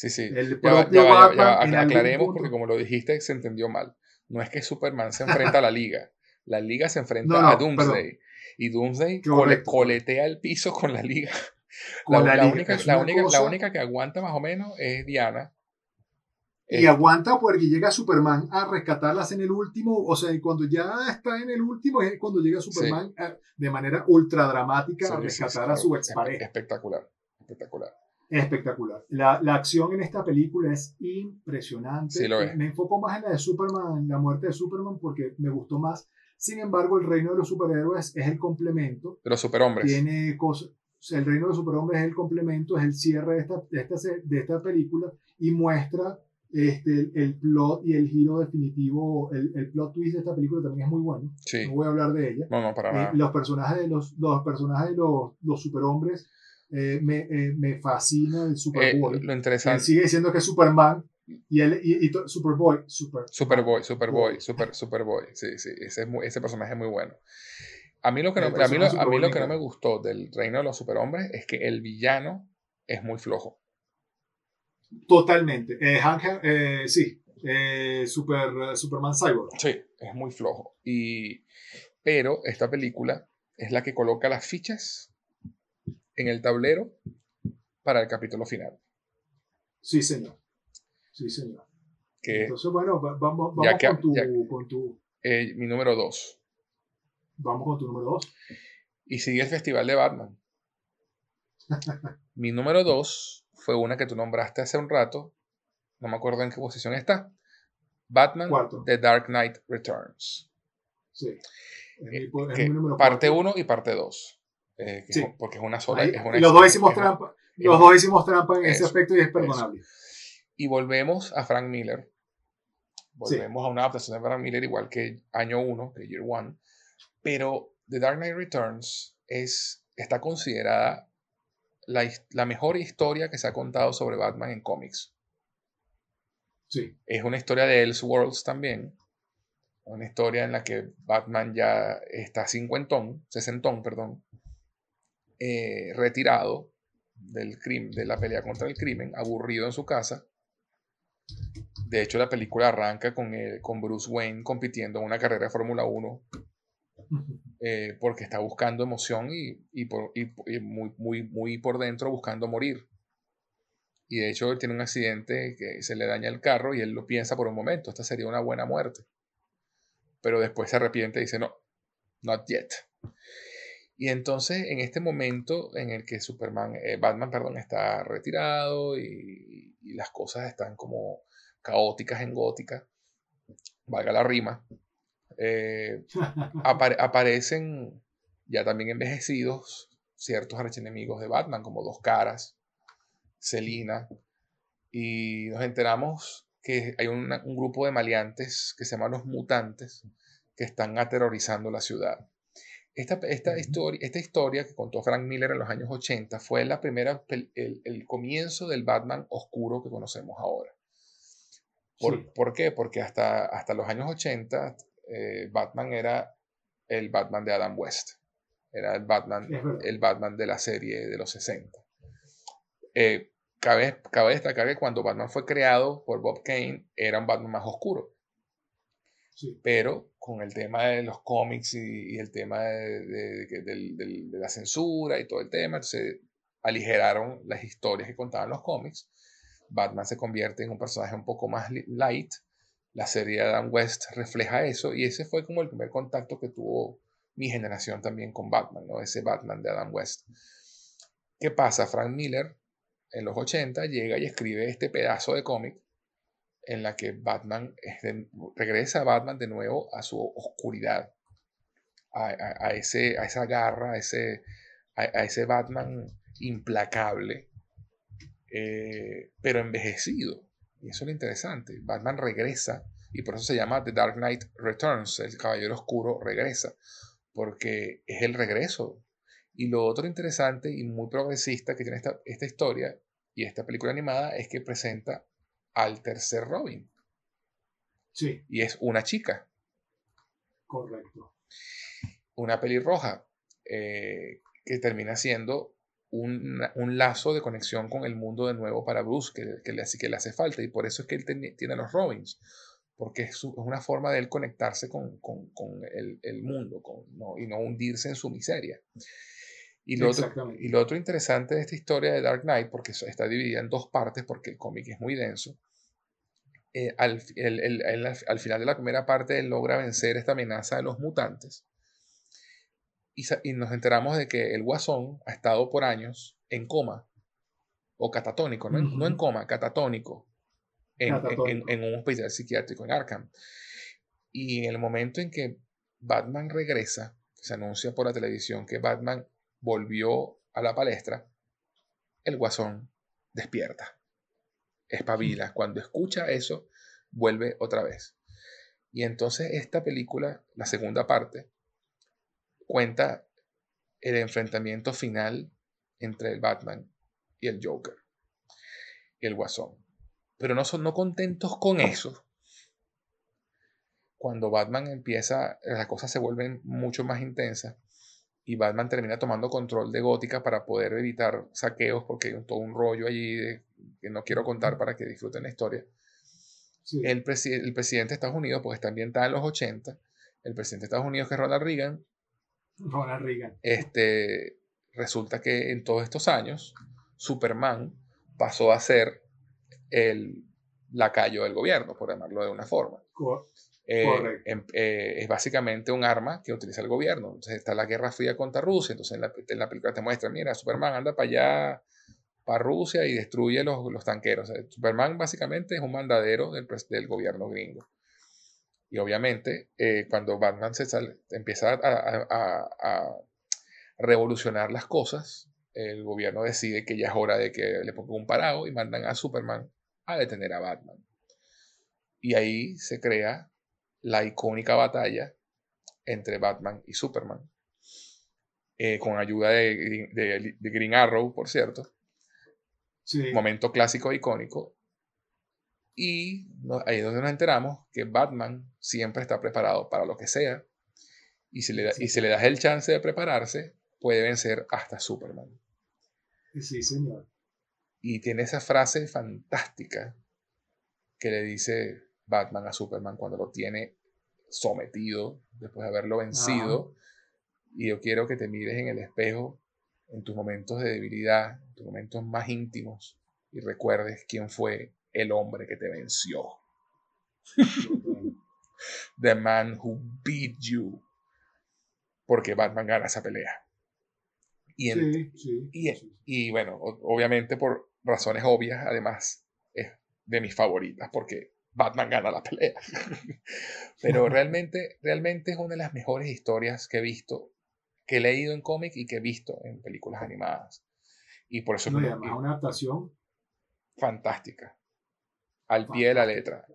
Sí, sí. El Ya propio ya Batman en aclaremos porque como lo dijiste se entendió mal. No es que Superman se enfrenta a la liga. La liga se enfrenta No, no, a Doomsday. perdón. Y Doomsday cole- coletea el piso con la liga. con la, la, la liga. única, la, única, la única que aguanta más o menos es Diana. Y Eh, aguanta porque llega Superman a rescatarlas en el último, o sea, y cuando ya está en el último es cuando llega Superman a- de manera ultra dramática a sí, rescatar sí, a su expareja. Espectacular. Espectacular. Espectacular. La, la acción en esta película es impresionante. Sí, lo es. Me enfoco más en la de Superman, en la muerte de Superman, porque me gustó más. Sin embargo, el reino de los superhéroes es el complemento. De los superhombres. Tiene cosas. el reino de los superhombres es el complemento, es el cierre de esta, de esta, de esta película y muestra este, el, el plot y el giro definitivo. El, el plot twist de esta película también es muy bueno. Sí. No voy a hablar de ella. No, no, para Eh, nada. los personajes de los, los personajes de los, los superhombres eh, me, eh, me fascina el Eh, Superboy. lo Él interesante. sigue diciendo que es Superman y él y, y Superboy, Super. Superboy, Superboy, Super, Superboy. Sí, sí. Ese, es muy- ese personaje es muy bueno. A mí lo que no, a mí lo, a mí lo que no me me gustó del reino de los superhombres es que el villano es muy flojo. Totalmente. Eh, Hank, eh, sí, eh, Super, Superman Cyborg. Sí, es muy flojo. Y, pero esta película es la que coloca las fichas en el tablero para el capítulo final. Sí, señor. Sí, señor. Que Entonces, bueno, va- vamos, vamos que- con, tu, ya- con tu. es mi número 2. Vamos con tu número dos. Y sigue el Festival de Batman. Mi número 2 fue una que tú nombraste hace un rato. No me acuerdo en qué posición está. Batman. The Dark Knight Returns. Sí. Es mi, Eh, es que mi número parte cuatro. 1 y parte 2. Sí. porque es una sola. Ahí, es una los dos hicimos es una- trampa. Los dos hicimos trampa en ese aspecto y es perdonable. Y volvemos a Frank Miller. Sí. Volvemos a una adaptación de Frank Miller igual que año 1, que Year One. Pero The Dark Knight Returns es, está considerada la, la mejor historia que se ha contado sobre Batman en cómics. Sí. Es una historia de Elseworlds también. Una historia en la que Batman ya está cincuentón, sesentón, perdón, eh, retirado del crimen, de la pelea contra el crimen, aburrido en su casa. De hecho, la película arranca con, el- con Bruce Wayne compitiendo en una carrera de Fórmula 1 eh, porque está buscando emoción y, y por- y- y muy, muy, muy por dentro buscando morir. Y de hecho él tiene un accidente que se le daña el carro y él lo piensa por un momento, esta sería una buena muerte. Pero después se arrepiente y dice, no, not yet. Y entonces en este momento en el que Superman, eh, Batman, perdón, está retirado y, y las cosas están como caóticas en Gótica, valga la rima, eh, aparecen ya también envejecidos ciertos archienemigos de Batman, como Dos Caras, Selina, y nos enteramos que hay un grupo de maleantes que se llaman los mutantes, que están aterrorizando la ciudad. Esta, esta, historia, esta historia que contó Frank Miller en los años 80 fue la primera, el, el comienzo del Batman oscuro que conocemos ahora. ¿Por, ¿por qué? Porque hasta, hasta los años 80 eh, Batman era el Batman de Adam West. Era el Batman, el Batman de la serie de los 60. Eh, cabe, cabe, destacar que cuando Batman fue creado por Bob Kane, era un Batman más oscuro. Pero con el tema de los cómics y, el tema de, la censura y todo el tema, se aligeraron las historias que contaban los cómics. Batman se convierte en un personaje un poco más light. La serie de Adam West refleja eso y ese fue como el primer contacto que tuvo mi generación también con Batman, ¿no? ese Batman de Adam West. ¿Qué pasa? Frank Miller en los 80 llega y escribe este pedazo de cómic en la que Batman regresa a Batman de nuevo a su oscuridad, a, ese, a esa garra, a ese, a, ese Batman implacable, eh, pero envejecido. Y eso es lo interesante. Batman regresa, y por eso se llama The Dark Knight Returns, el Caballero Oscuro regresa, porque es el regreso. Y lo otro interesante y muy progresista que tiene esta, esta historia y esta película animada es que presenta al tercer Robin. Sí. Y es una chica. Correcto. Una pelirroja eh, que termina siendo un, lazo de conexión con el mundo de nuevo para Bruce, que, que, le, que le hace falta. Y por eso es que él tiene los Robins. Porque es, una forma de él conectarse con, el, mundo y no hundirse en su miseria. Y lo, otro, y lo otro interesante de esta historia de Dark Knight, porque está dividida en dos partes, porque el cómic es muy denso, eh, al, al, final de la primera parte él logra vencer esta amenaza de los mutantes. Y, y, nos enteramos de que el guasón ha estado por años en coma, o catatónico, no, en, no en coma, catatónico, en, en, en, un hospital psiquiátrico en Arkham. Y en el momento en que Batman regresa, se anuncia por la televisión que Batman volvió a la palestra, el guasón despierta, espabila. Cuando escucha eso, vuelve otra vez. Y entonces esta película, la segunda parte, cuenta el enfrentamiento final entre el Batman y el Joker, y el guasón. Pero no son no contentos con eso. Cuando Batman empieza, las cosas se vuelven mucho más intensas y Batman termina tomando control de Gótica para poder evitar saqueos porque hay todo un rollo allí que no quiero contar para que disfruten la historia. El, el, presidente de Estados Unidos, pues está ambientada en los 80, el presidente de Estados Unidos que es Ronald Reagan, Ronald Reagan. Este, resulta que en todos estos años Superman pasó a ser el lacayo del gobierno, por llamarlo de una forma. Eh, em, eh, es básicamente un arma que utiliza el gobierno. Entonces está la Guerra Fría contra Rusia. Entonces en la, película te muestra, mira, Superman anda para allá, para Rusia y destruye los, los tanqueros. Superman básicamente es un mandadero del, del gobierno gringo. Y obviamente eh, cuando Batman se sale, empieza a, a, a, revolucionar las cosas, el gobierno decide que ya es hora de que le ponga un parado y mandan a Superman a detener a Batman. Y ahí se crea la icónica batalla entre Batman y Superman, eh, con ayuda de, de, Green Arrow, por cierto. Momento clásico e icónico. Y ahí es donde nos enteramos que Batman siempre está preparado para lo que sea. Y si le, da, y si le das el chance de prepararse, puede vencer hasta Superman. Sí, señor. Y tiene esa frase fantástica que le dice Batman a Superman cuando lo tiene sometido después de haberlo vencido. Y yo quiero que te mires en el espejo en tus momentos de debilidad, en tus momentos más íntimos y recuerdes quién fue el hombre que te venció. The man who beat you. Porque Batman gana esa pelea. Y, y, y bueno, obviamente por razones obvias, además es de mis favoritas, porque Batman gana la pelea. Pero realmente, realmente es una de las mejores historias que he visto, que he leído en cómic y que he visto en películas animadas. Y por eso no, es una adaptación fantástica. Al pie de la letra.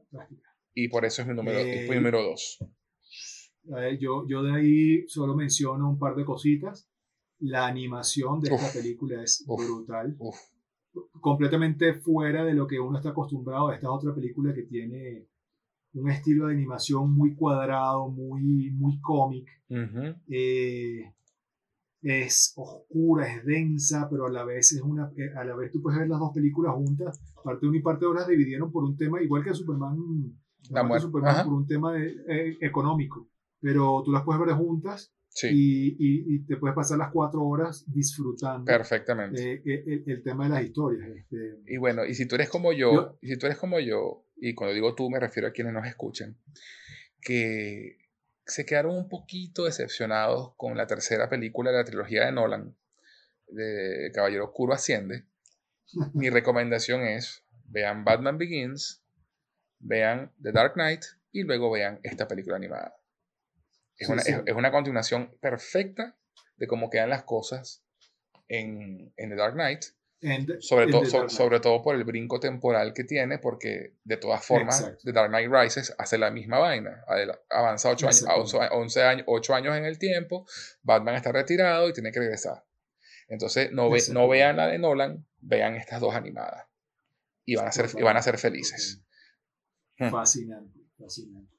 Y por eso es mi número, eh, número dos. Yo, yo de ahí solo menciono un par de cositas. La animación de esta película es brutal. Completamente fuera de lo que uno está acostumbrado. Esta es otra película que tiene un estilo de animación muy cuadrado, muy, muy cómic. Eh, es oscura, es densa, pero a la vez es una, eh, a la vez tú puedes ver las dos películas juntas. Parte 1 y parte 2 las dividieron por un tema, igual que Superman, Superman por un tema eh, económico. Pero tú las puedes ver juntas y, te puedes pasar las cuatro horas disfrutando. Perfectamente. Eh, el, tema de las historias. Este. Y bueno, y si tú eres como yo, y si tú eres como yo, y cuando digo tú me refiero a quienes nos escuchen, que se quedaron un poquito decepcionados con la tercera película de la trilogía de Nolan, de Caballero Oscuro Asciende, mi recomendación es vean Batman Begins, vean The Dark Knight y luego vean esta película animada. Es, una, continuación perfecta de cómo quedan las cosas en, The Dark Knight. sobre, todo, sobre todo por el brinco temporal que tiene, porque de todas formas, The Dark Knight Rises hace la misma vaina. Avanza 8 años, 11 años, 8 años en el tiempo, Batman está retirado y tiene que regresar. Entonces, no, no vean la de Nolan, vean estas dos animadas. Y van a ser, y van a ser felices. Fascinante, fascinante.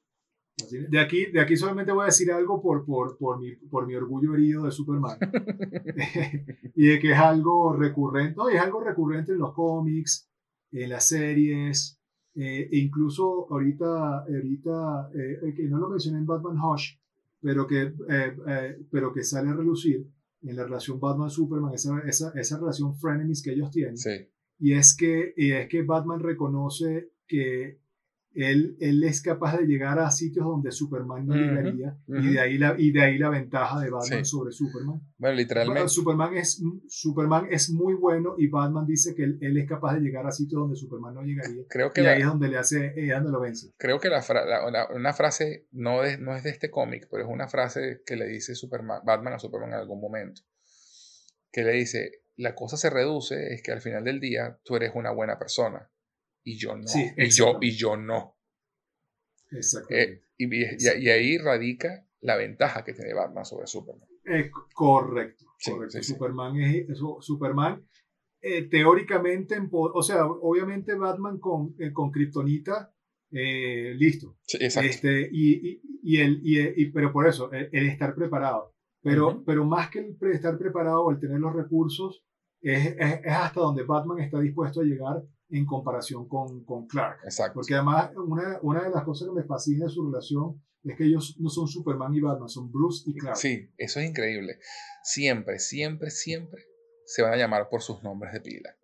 De aquí, de aquí solamente voy a decir algo por, por, por, mi, por mi orgullo herido de Superman. y de que es algo recurrente, no, es algo recurrente en los cómics, en las series, eh, e incluso ahorita, ahorita eh, que no lo mencioné en Batman Hush, pero que, eh, pero que sale a relucir en la relación Batman-Superman, esa, esa, esa, relación frenemies que ellos tienen. Sí. Y es que, y es que Batman reconoce que él, él, es capaz de llegar a sitios donde Superman no llegaría y, de ahí la, y de ahí la ventaja de Batman sobre Superman. Bueno, literalmente. Superman es, Superman es muy bueno y Batman dice que él, es capaz de llegar a sitios donde Superman no llegaría. Creo que y ahí es donde le hace, eh, donde lo vence. Creo que la, una frase no, de, no es de este cómic, pero es una frase que le dice Superman, Batman a Superman en algún momento. Que le dice, la cosa se reduce, es que al final del día tú eres una buena persona y yo no. y, yo, y yo no. Exactamente. Eh, y, ahí radica la ventaja que tiene Batman sobre Superman. Eh, correcto. correcto. Superman es Superman. Eh, teóricamente, o sea, obviamente Batman con, con Kryptonita, listo. exacto. Este, y, y, el, y, pero por eso, el, estar preparado. Pero, pero más que el estar preparado, el tener los recursos, es, es, es, hasta donde Batman está dispuesto a llegar en comparación con, con Clark. Exacto. Porque además, una, una de las cosas que me fascina de su relación es que ellos no son Superman y Batman, son Bruce y Clark. Sí, eso es increíble. Siempre, siempre, siempre se van a llamar por sus nombres de pila.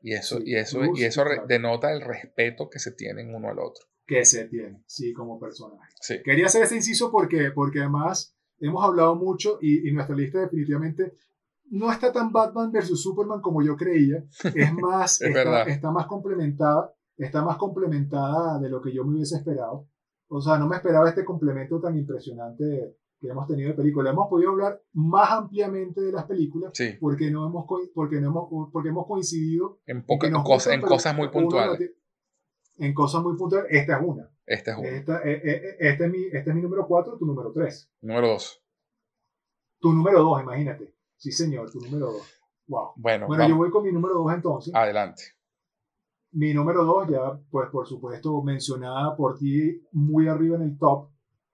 Y eso, y eso, y eso denota el respeto que se tienen uno al otro. Que se tiene, sí, como personaje. Sí. Quería hacer este inciso porque, porque además hemos hablado mucho y, y nuestra lista definitivamente no está tan Batman versus Superman como yo creía. Es más, está, más complementada, está más complementada de lo que yo me hubiese esperado. O sea, no me esperaba este complemento tan impresionante que hemos tenido de película. Hemos podido hablar más ampliamente de las películas porque, no hemos, porque, no hemos, porque hemos coincidido en, cosas, en cosas muy puntuales. en cosas muy puntuales. Esta es una. Esta es una. Esta, eh, eh, eh, este, es mi, este es mi número 4, tu número 3. Número 2. Tu número 2, imagínate. Sí, señor, tu número dos. Wow. Bueno, bueno yo voy con mi número dos entonces. Adelante. Mi número dos, ya, pues por supuesto, mencionada por ti muy arriba en el top.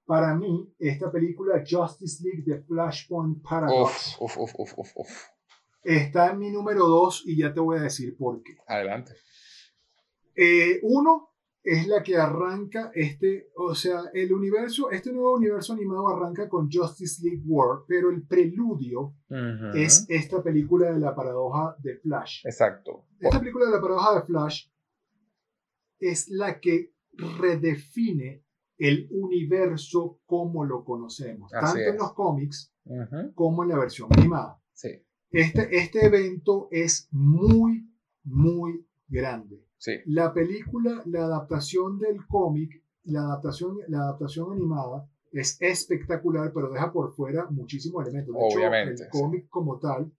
Para mí, esta película Justice League de Flashpoint Paradox uf, uf, uf, uf, uf. está en mi número dos y ya te voy a decir por qué. Adelante. Eh, uno, es la que arranca este, o sea, el universo, este nuevo universo animado arranca con Justice League War, pero el preludio es esta película de la paradoja de Flash. Exacto. Esta película de la paradoja de Flash es la que redefine el universo como lo conocemos, tanto en los cómics como en la versión animada. Sí. Este, este evento es muy, muy grande Sí. La película, la adaptación del cómic, la adaptación, la adaptación animada es espectacular, pero deja por fuera muchísimos elementos. De Obviamente, hecho, el cómic como tal,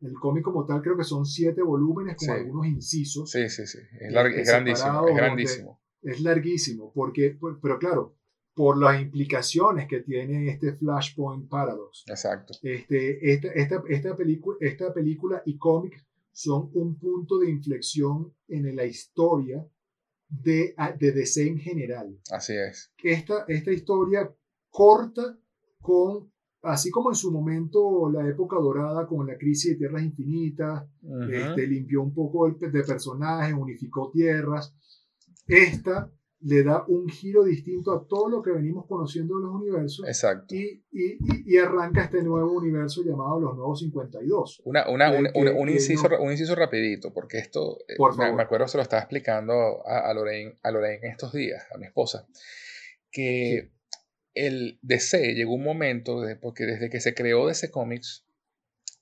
el cómic como tal creo que son siete volúmenes con Sí. algunos incisos. Sí, sí, sí. Es, lar- es grandísimo. Es donde- grandísimo. Es larguísimo, porque, por- pero claro, por las implicaciones que tiene este Flashpoint Paradox. Exacto. Este, esta, esta, esta, película, esta película y cómic son un punto de inflexión en la historia de, de DC en general. Así es. Esta, esta historia corta con, así como en su momento la época dorada con la crisis de tierras infinitas, Ujú. este, limpió un poco el- de personajes, unificó tierras. Esta le da un giro distinto a todo lo que venimos conociendo de los universos Exacto. y, y, arranca este nuevo universo llamado los Nuevos 52. Una, una, que- un, que- inciso, no- un inciso rapidito, porque esto, eh, Por me, me acuerdo, se lo estaba explicando a, a Lorraine, a Lorraine estos días, a mi esposa, que el DC llegó un momento, de- porque desde que se creó DC Comics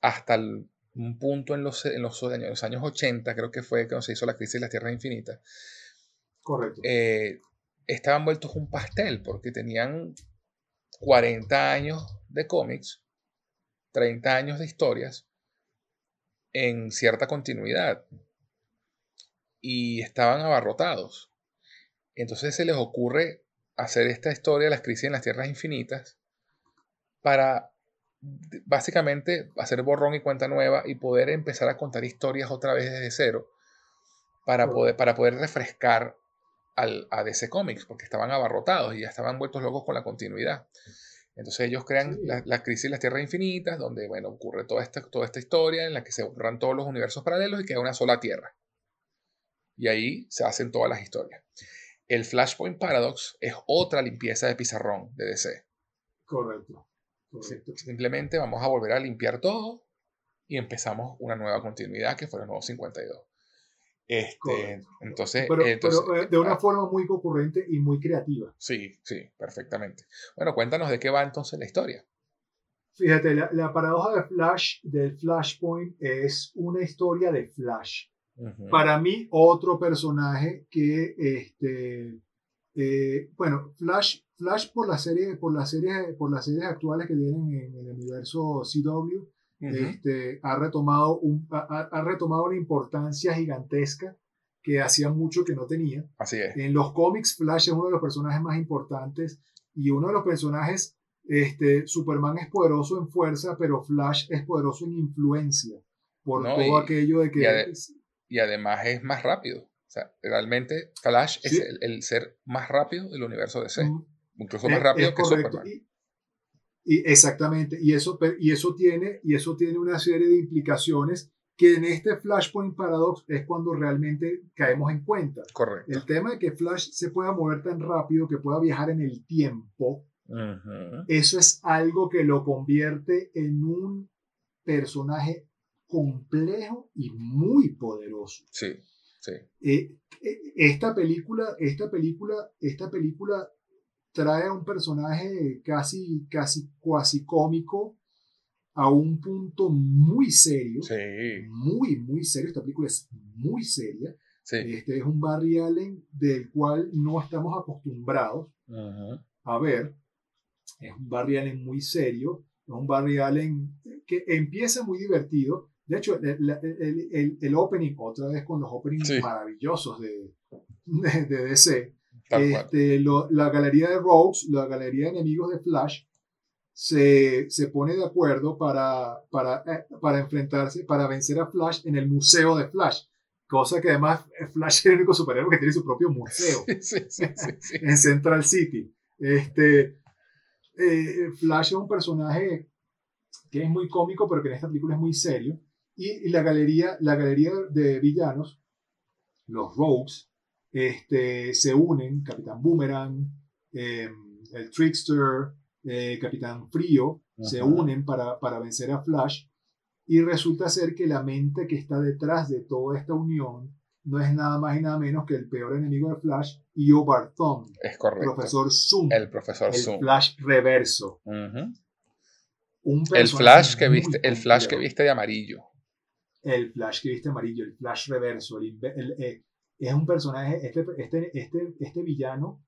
hasta el- un punto en los, en los años, los años 80, creo que fue cuando se hizo la crisis de las Tierras Infinitas, Correcto. eh, estaban vueltos un pastel porque tenían 40 años de cómics, 30 años de historias en cierta continuidad y estaban abarrotados. Entonces se les ocurre hacer esta historia de las crisis en las tierras infinitas para básicamente hacer borrón y cuenta nueva y poder empezar a contar historias otra vez desde cero para poder, para poder refrescar al, a DC Comics, porque estaban abarrotados y ya estaban vueltos locos con la continuidad. Entonces ellos crean Sí. la, la crisis de las tierras infinitas, donde bueno, ocurre toda esta, toda esta historia en la que se borran todos los universos paralelos y queda una sola tierra. Y ahí se hacen todas las historias. El Flashpoint Paradox es otra limpieza de pizarrón de DC. Correcto. Simplemente vamos a volver a limpiar todo y empezamos una nueva continuidad que fue los nuevos 52. Este, Correcto. entonces, Pero, entonces, pero, eh, de una ah, forma muy concurrente y muy creativa. sí, sí, perfectamente. Bueno, cuéntanos de qué va entonces la historia. Fíjate, la, la paradoja de Flash, del Flashpoint, es una historia de Flash. Para mí, otro personaje que, este, eh, bueno, Flash, Flash por la serie, por las series, por las series actuales que tienen en el universo CW, Este, ha retomado un, ha, retomado una importancia gigantesca que hacía mucho que no tenía. Así es. En los cómics, Flash es uno de los personajes más importantes y uno de los personajes, este, Superman es poderoso en fuerza, pero Flash es poderoso en influencia por No, todo y- aquello de que y ade- Y además es más rápido. O sea, realmente Flash Sí. es el, el ser más rápido del universo DC. Mm, Incluso más rápido es que correcto. Superman. Y, y exactamente, y eso, y eso tiene y eso tiene una serie de implicaciones que en este Flashpoint Paradox es cuando realmente caemos en cuenta. Correcto. El tema de que Flash se pueda mover tan rápido, que pueda viajar en el tiempo, eso es algo que lo convierte en un personaje complejo y muy poderoso. Sí, sí. Eh, eh, esta película, esta película, esta película trae a un personaje casi, casi, cuasi cómico a un punto muy serio, Sí, muy, muy serio. Esta película es muy seria. sí. Este es un Barry Allen del cual no estamos acostumbrados Ujú. a ver. Es un Barry Allen muy serio, es un Barry Allen que empieza muy divertido. De hecho, el, el- el- el opening, otra vez con los openings Sí. maravillosos de, de, de DC. Este, lo- la galería de Rogues, la galería de enemigos de Flash, se, se pone de acuerdo para, para, eh, para enfrentarse, para vencer a Flash en el museo de Flash. Cosa que además Flash es el único superhéroe que tiene su propio museo Sí, sí, sí, sí. en Central City. Este, eh, Flash es un personaje que es muy cómico, pero que en esta película es muy serio. Y, y la, galería, la galería de villanos, los Rogues, este, se unen, Capitán Boomerang, eh, el Trickster, eh, Capitán Frío, se unen para, para vencer a Flash. Y resulta ser que la mente que está detrás de toda esta unión no es nada más y nada menos que el peor enemigo de Flash, Io Barthon, Es correcto. profesor Zoom, El profesor el Zoom. Flash reverso. Un El flash que viste, el flash que viste de amarillo. El Flash que viste amarillo, el Flash reverso, el, el, eh, es un personaje, este, este, este, este villano,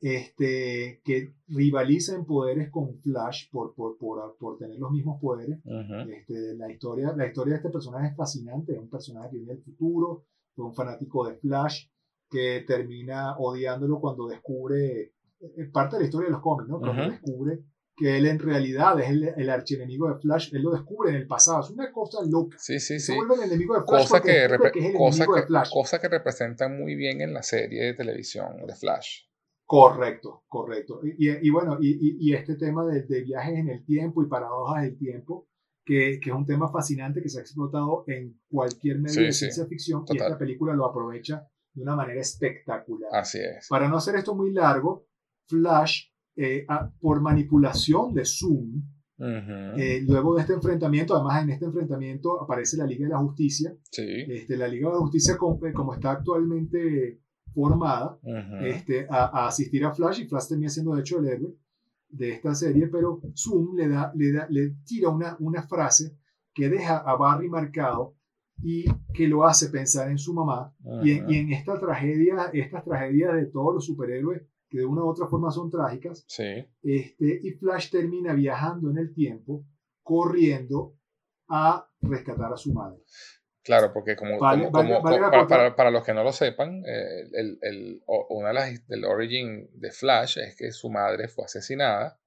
este, que rivaliza en poderes con Flash por, por, por, por tener los mismos poderes. este, la, historia, la historia de este personaje es fascinante, es un personaje que viene del futuro, fue un fanático de Flash, que termina odiándolo cuando descubre, es parte de la historia de los cómics, ¿no? Cuando descubre que él en realidad es el, el archienemigo de Flash, él lo descubre en el pasado, es una cosa loca. Sí, sí, sí. Se vuelve el enemigo de Flash cosa que, que, es el cosa, enemigo que, de Flash. cosa que representan muy bien en la serie de televisión de Flash. Correcto, correcto. Y, y, y bueno, y, y, este tema de, de, viajes en el tiempo y paradojas del tiempo, que, que, es un tema fascinante que se ha explotado en cualquier medio Sí, de sí, ciencia ficción y esta película lo aprovecha de una manera espectacular. Así es. Para no hacer esto muy largo, Flash, eh, a- por manipulación de Zoom, eh, luego de este enfrentamiento, además en este enfrentamiento aparece la Liga de la Justicia. sí. Este, la Liga de la Justicia, como, eh, como está actualmente formada, este, a, a asistir a Flash, y Flash termina siendo de hecho el héroe de esta serie, pero Zoom le, da, le, da, le tira una, una frase que deja a Barry marcado y que lo hace pensar en su mamá y en, y en esta tragedia, estas tragedias de todos los superhéroes que de una u otra forma son trágicas, Sí. este, y Flash termina viajando en el tiempo, corriendo a rescatar a su madre. Claro, porque como, Vale, como- vale, como- vale como- la para, para- para los que no lo sepan, eh, el, el- una de las del origin de Flash es que su madre fue asesinada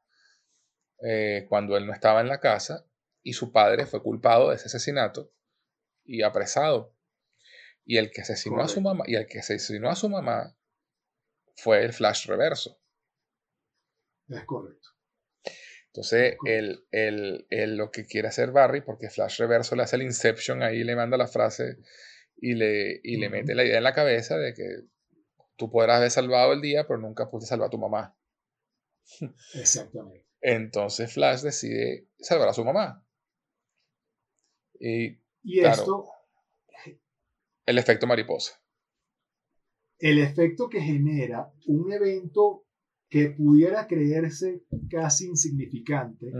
eh, cuando él no estaba en la casa y su padre fue culpado de ese asesinato y apresado. Y el que asesinó a su mamá y el que asesinó a su mamá fue el Flash reverso. Es correcto. Entonces, Correcto. él, él- él lo que quiere hacer Barry, porque Flash Reverso le hace el Inception, ahí le manda la frase y le, y le mete la idea en la cabeza de que tú podrás haber salvado el día, pero nunca pudiste salvar a tu mamá. Exactamente. Entonces Flash decide salvar a su mamá. Y Y Claro. esto, el efecto mariposa. El efecto que genera un evento que pudiera creerse casi insignificante,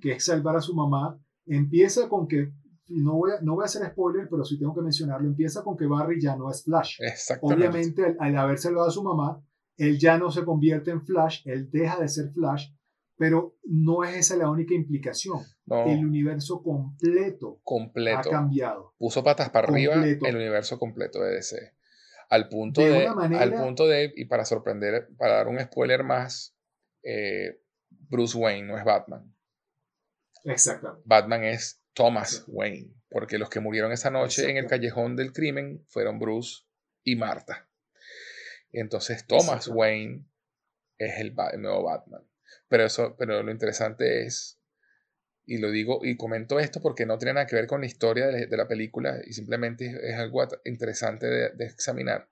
que es salvar a su mamá, empieza con que, no voy a, no voy a hacer spoiler, pero sí tengo que mencionarlo, empieza con que Barry ya no es Flash. Exactamente. Obviamente, al, al haber salvado a su mamá, él ya no se convierte en Flash, él deja de ser Flash, pero no es esa la única implicación. No, El universo completo ha completo. cambiado. Puso patas para arriba el universo completo de DC. Al punto De de, una manera- al punto de, y para sorprender, para dar un spoiler más, eh, Bruce Wayne no es Batman. Exactamente. Batman es Thomas. Wayne, porque los que murieron esa noche en el callejón del crimen fueron Bruce y Marta. Entonces Thomas. Wayne es el, el nuevo Batman. Pero eso, pero lo interesante es, y lo digo y comento esto porque no tiene nada que ver con la historia de la, de la película y simplemente es, es algo interesante de, de examinar,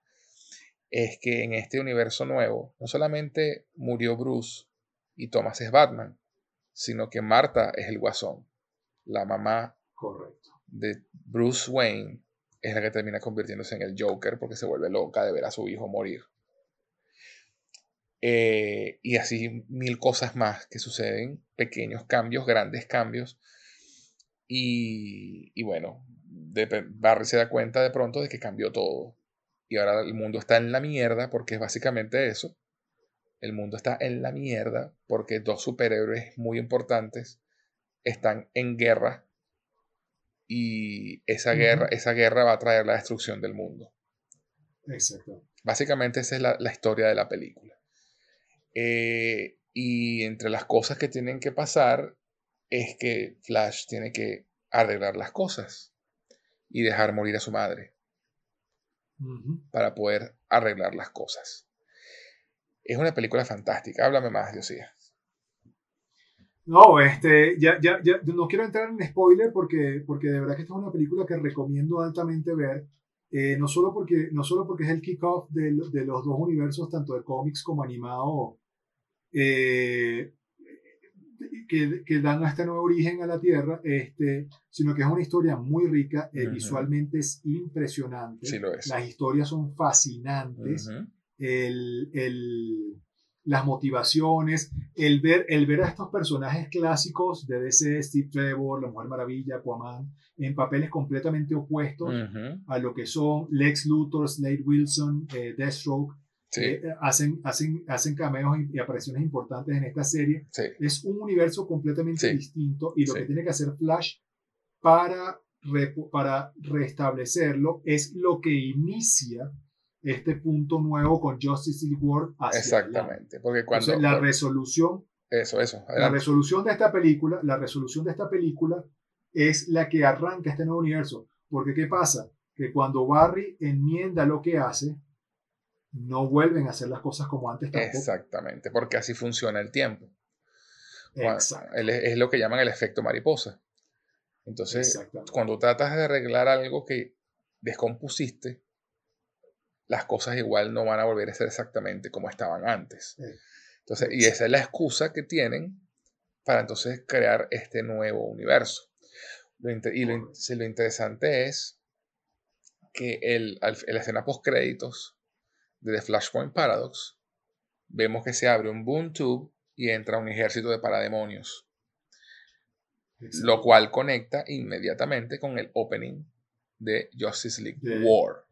es que en este universo nuevo no solamente murió Bruce y Thomas es Batman, sino que Marta es el guasón. La mamá Correcto. de Bruce Wayne es la que termina convirtiéndose en el Joker porque se vuelve loca de ver a su hijo morir. Eh, y así mil cosas más que suceden, pequeños cambios, grandes cambios. Y, y bueno, de- Barry se da cuenta de pronto de que cambió todo. Y ahora el mundo está en la mierda porque es básicamente eso. El mundo está en la mierda porque dos superhéroes muy importantes están en guerra y esa guerra, esa guerra va a traer la destrucción del mundo. Exacto. Básicamente esa es la, la historia de la película. Eh, y entre las cosas que tienen que pasar es que Flash tiene que arreglar las cosas y dejar morir a su madre para poder arreglar las cosas. Es una película fantástica. Háblame más, Diosía. No, este, ya, ya, ya, no quiero entrar en spoiler porque, porque de verdad que esta es una película que recomiendo altamente ver. eh, no, solo porque, no solo porque es el kickoff de, de los dos universos, tanto de cómics como animado, eh, que, que dan este nuevo origen a la Tierra, este, sino que es una historia muy rica, eh, Ujú. visualmente es impresionante. Sí lo es. Las historias son fascinantes. Ujú. el, el, las motivaciones, el ver, el ver a estos personajes clásicos de DC, Steve Trevor, La Mujer Maravilla, Aquaman, en papeles completamente opuestos a lo que son Lex Luthor, Slade Wilson, eh, Deathstroke. Eh, hacen, hacen, hacen cameos y, apariciones importantes en esta serie. Es un universo completamente distinto y lo que tiene que hacer Flash para, para restablecerlo es lo que inicia este punto nuevo con Justice League World Exactamente, porque cuando la resolución eso, eso, la resolución de esta película, la resolución de esta película es la que arranca este nuevo universo, porque qué pasa que cuando Barry enmienda lo que hace, no vuelven a hacer las cosas como antes tampoco. Exactamente, porque así funciona el tiempo. Exacto. Es lo que llaman el efecto mariposa. Entonces, cuando tratas de arreglar algo que descompusiste, las cosas igual no van a volver a ser exactamente como estaban antes. Entonces, y esa es la excusa que tienen para entonces crear este nuevo universo. y lo, interesante es que el, la escena post créditos de The Flashpoint Paradox, vemos que se abre un boom tube y entra un ejército de parademonios. Lo cual conecta inmediatamente con el opening de Justice League War.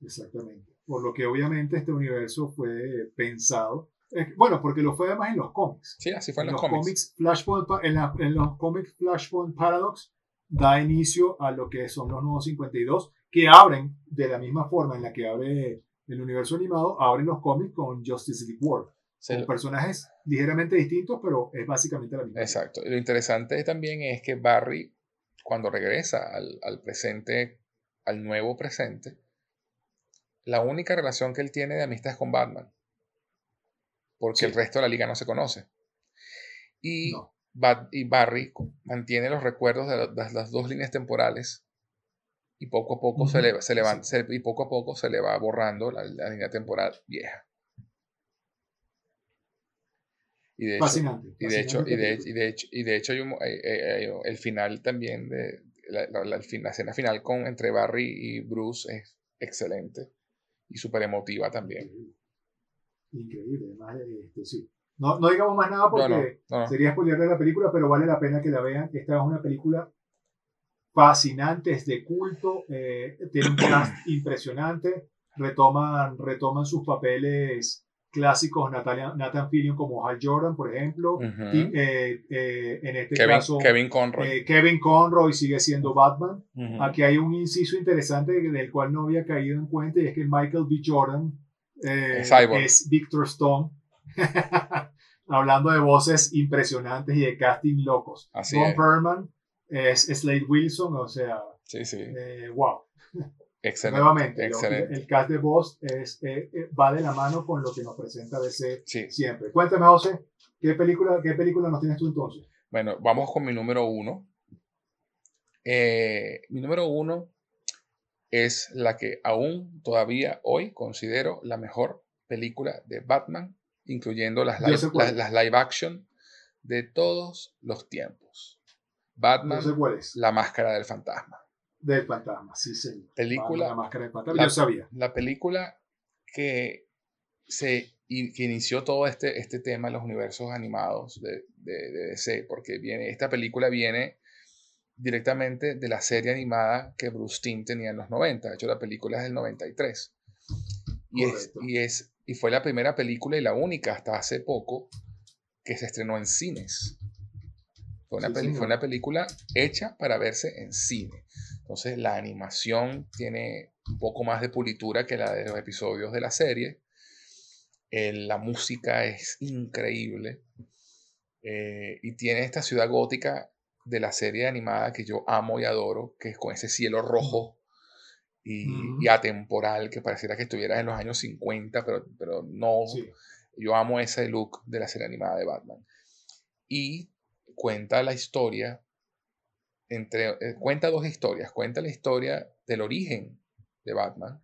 Exactamente. Por lo que obviamente este universo fue pensado. bueno, porque lo fue además en los cómics. Sí, así fue en, los, cómics. Flashpoint, en, los cómics Flashpoint Paradox da inicio a lo que son los nuevos 52, que abren de la misma forma en la que abre el universo animado, abren los cómics con Justice League World. Son personajes ligeramente distintos, pero es básicamente la misma. Exacto. Y lo interesante también es que Barry, cuando regresa al, al presente, al nuevo presente, la única relación que él tiene de amistad es con Batman. Porque el resto de la liga no se conoce. Y, y Barry mantiene los recuerdos de, las dos líneas temporales y poco a poco se le, se le va, y poco a poco se le va borrando la, línea temporal vieja. Y de fascinante. y, de hecho, y, de, hecho, y de hecho, hay el final también de la, la, escena final con entre Barry y Bruce es excelente y súper emotiva también. Increíble, además, este, sí. No, no, digamos más nada porque sería spoiler de la película, pero vale la pena que la vean. Esta es una película fascinante, es de culto, eh, tiene un cast impresionante, retoman, retoman sus papeles clásicos Natalia, Nathan Fillion como Hal Jordan, por ejemplo. Eh, eh, en este caso, Kevin Conroy. Eh, Kevin Conroy sigue siendo Batman. Aquí hay un inciso interesante del cual no había caído en cuenta y es que Michael B. Jordan es Victor Stone. Hablando de voces impresionantes y de casting locos. Así Ron Perlman es Slade Wilson, o sea, sí, sí. wow. Excelente. Nuevamente, el cast de voz es, eh, eh, va de la mano con lo que nos presenta DC siempre. Cuéntame, José, ¿qué película, ¿qué película nos tienes tú entonces? Bueno, vamos con mi número uno. Eh, mi número uno es la que aún todavía hoy considero la mejor película de Batman, incluyendo las live, las, live action de todos los tiempos. Batman, la máscara del fantasma. Del fantasma, sí, señor. Película. La máscara del fantasma, yo sabía. La película que, se, que inició todo este, este tema en los universos animados de, de, DC, porque viene, esta película viene directamente de la serie animada que Bruce Timm tenía en los 90. De hecho, la película es del 93. Y, es, y, es, y fue la primera película y la única hasta hace poco que se estrenó en cines. Fue una, fue una película hecha para verse en cine. Entonces la animación tiene un poco más de pulitura que la de los episodios de la serie. la música es increíble. Eh, y tiene esta ciudad gótica de la serie animada que yo amo y adoro, que es con ese cielo rojo y, atemporal, que pareciera que estuviera en los años 50, pero, pero no. Yo amo ese look de la serie animada de Batman. Y cuenta la historia entre, eh, cuenta dos historias. Cuenta la historia del origen de Batman,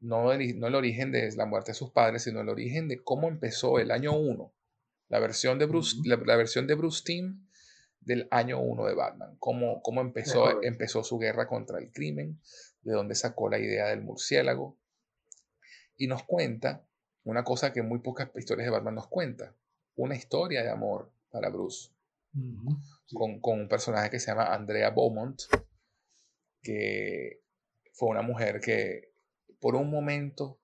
no el, no el origen de la muerte de sus padres, sino el origen de cómo empezó el año 1, la versión de Bruce, la, versión de Bruce Timm del año 1 de Batman, cómo, cómo empezó, empezó su guerra contra el crimen, de dónde sacó la idea del murciélago, y nos cuenta una cosa que muy pocas historias de Batman nos cuentan, una historia de amor para Bruce, con, con, un personaje que se llama Andrea Beaumont, que fue una mujer que por un momento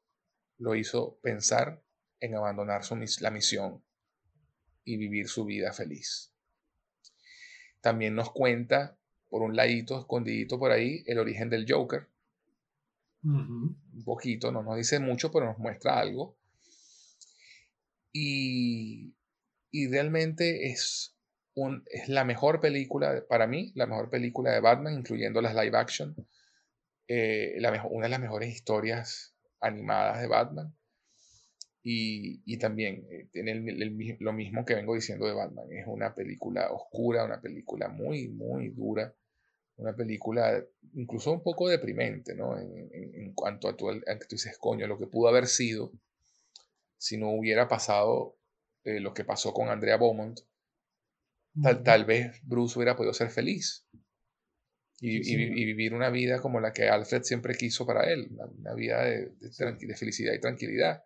lo hizo pensar en abandonar su, la misión y vivir su vida feliz. También nos cuenta, por un ladito, escondidito por ahí, el origen del Joker. Un poquito, no nos dice mucho, pero nos muestra algo. Y, y realmente es, es la mejor película, para mí, la mejor película de Batman, incluyendo las live action. Eh, la una de las mejores historias animadas de Batman. Y, y también eh, tiene lo mismo que vengo diciendo de Batman. Es una película oscura, una película muy, muy dura. Una película incluso un poco deprimente, ¿no? En, en, cuanto a tu, a que tú dices, coño, lo que pudo haber sido si no hubiera pasado eh, lo que pasó con Andrea Beaumont. Tal, tal vez Bruce hubiera podido ser feliz y, vivir una vida como la que Alfred siempre quiso para él, una, vida de, de, felicidad y tranquilidad.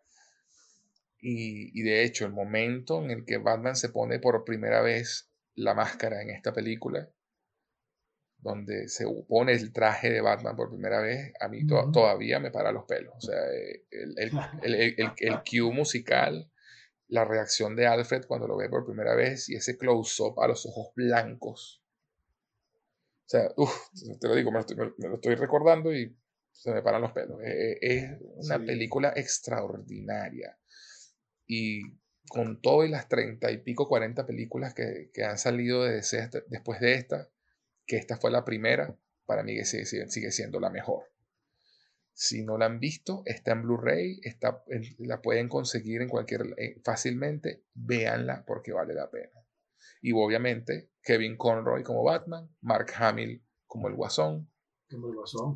Y, de hecho, el momento en el que Batman se pone por primera vez la máscara en esta película, donde se pone el traje de Batman por primera vez, a mí todavía me para los pelos. O sea, eh, el, el, el, el, cue musical, la reacción de Alfred cuando lo ve por primera vez y ese close-up a los ojos blancos o sea, uff, te lo digo, me lo, estoy, recordando y se me paran los pelos. Eh, eh, es una película extraordinaria. Y con todo y las treinta y pico, cuarenta películas que, que han salido después de esta, que esta fue la primera, para mí sigue, sigue siendo la mejor. Si no la han visto, está en Blu-ray, está, la pueden conseguir en cualquier, eh, fácilmente, véanla porque vale la pena. Y obviamente Kevin Conroy como Batman, Mark Hamill como el Guasón.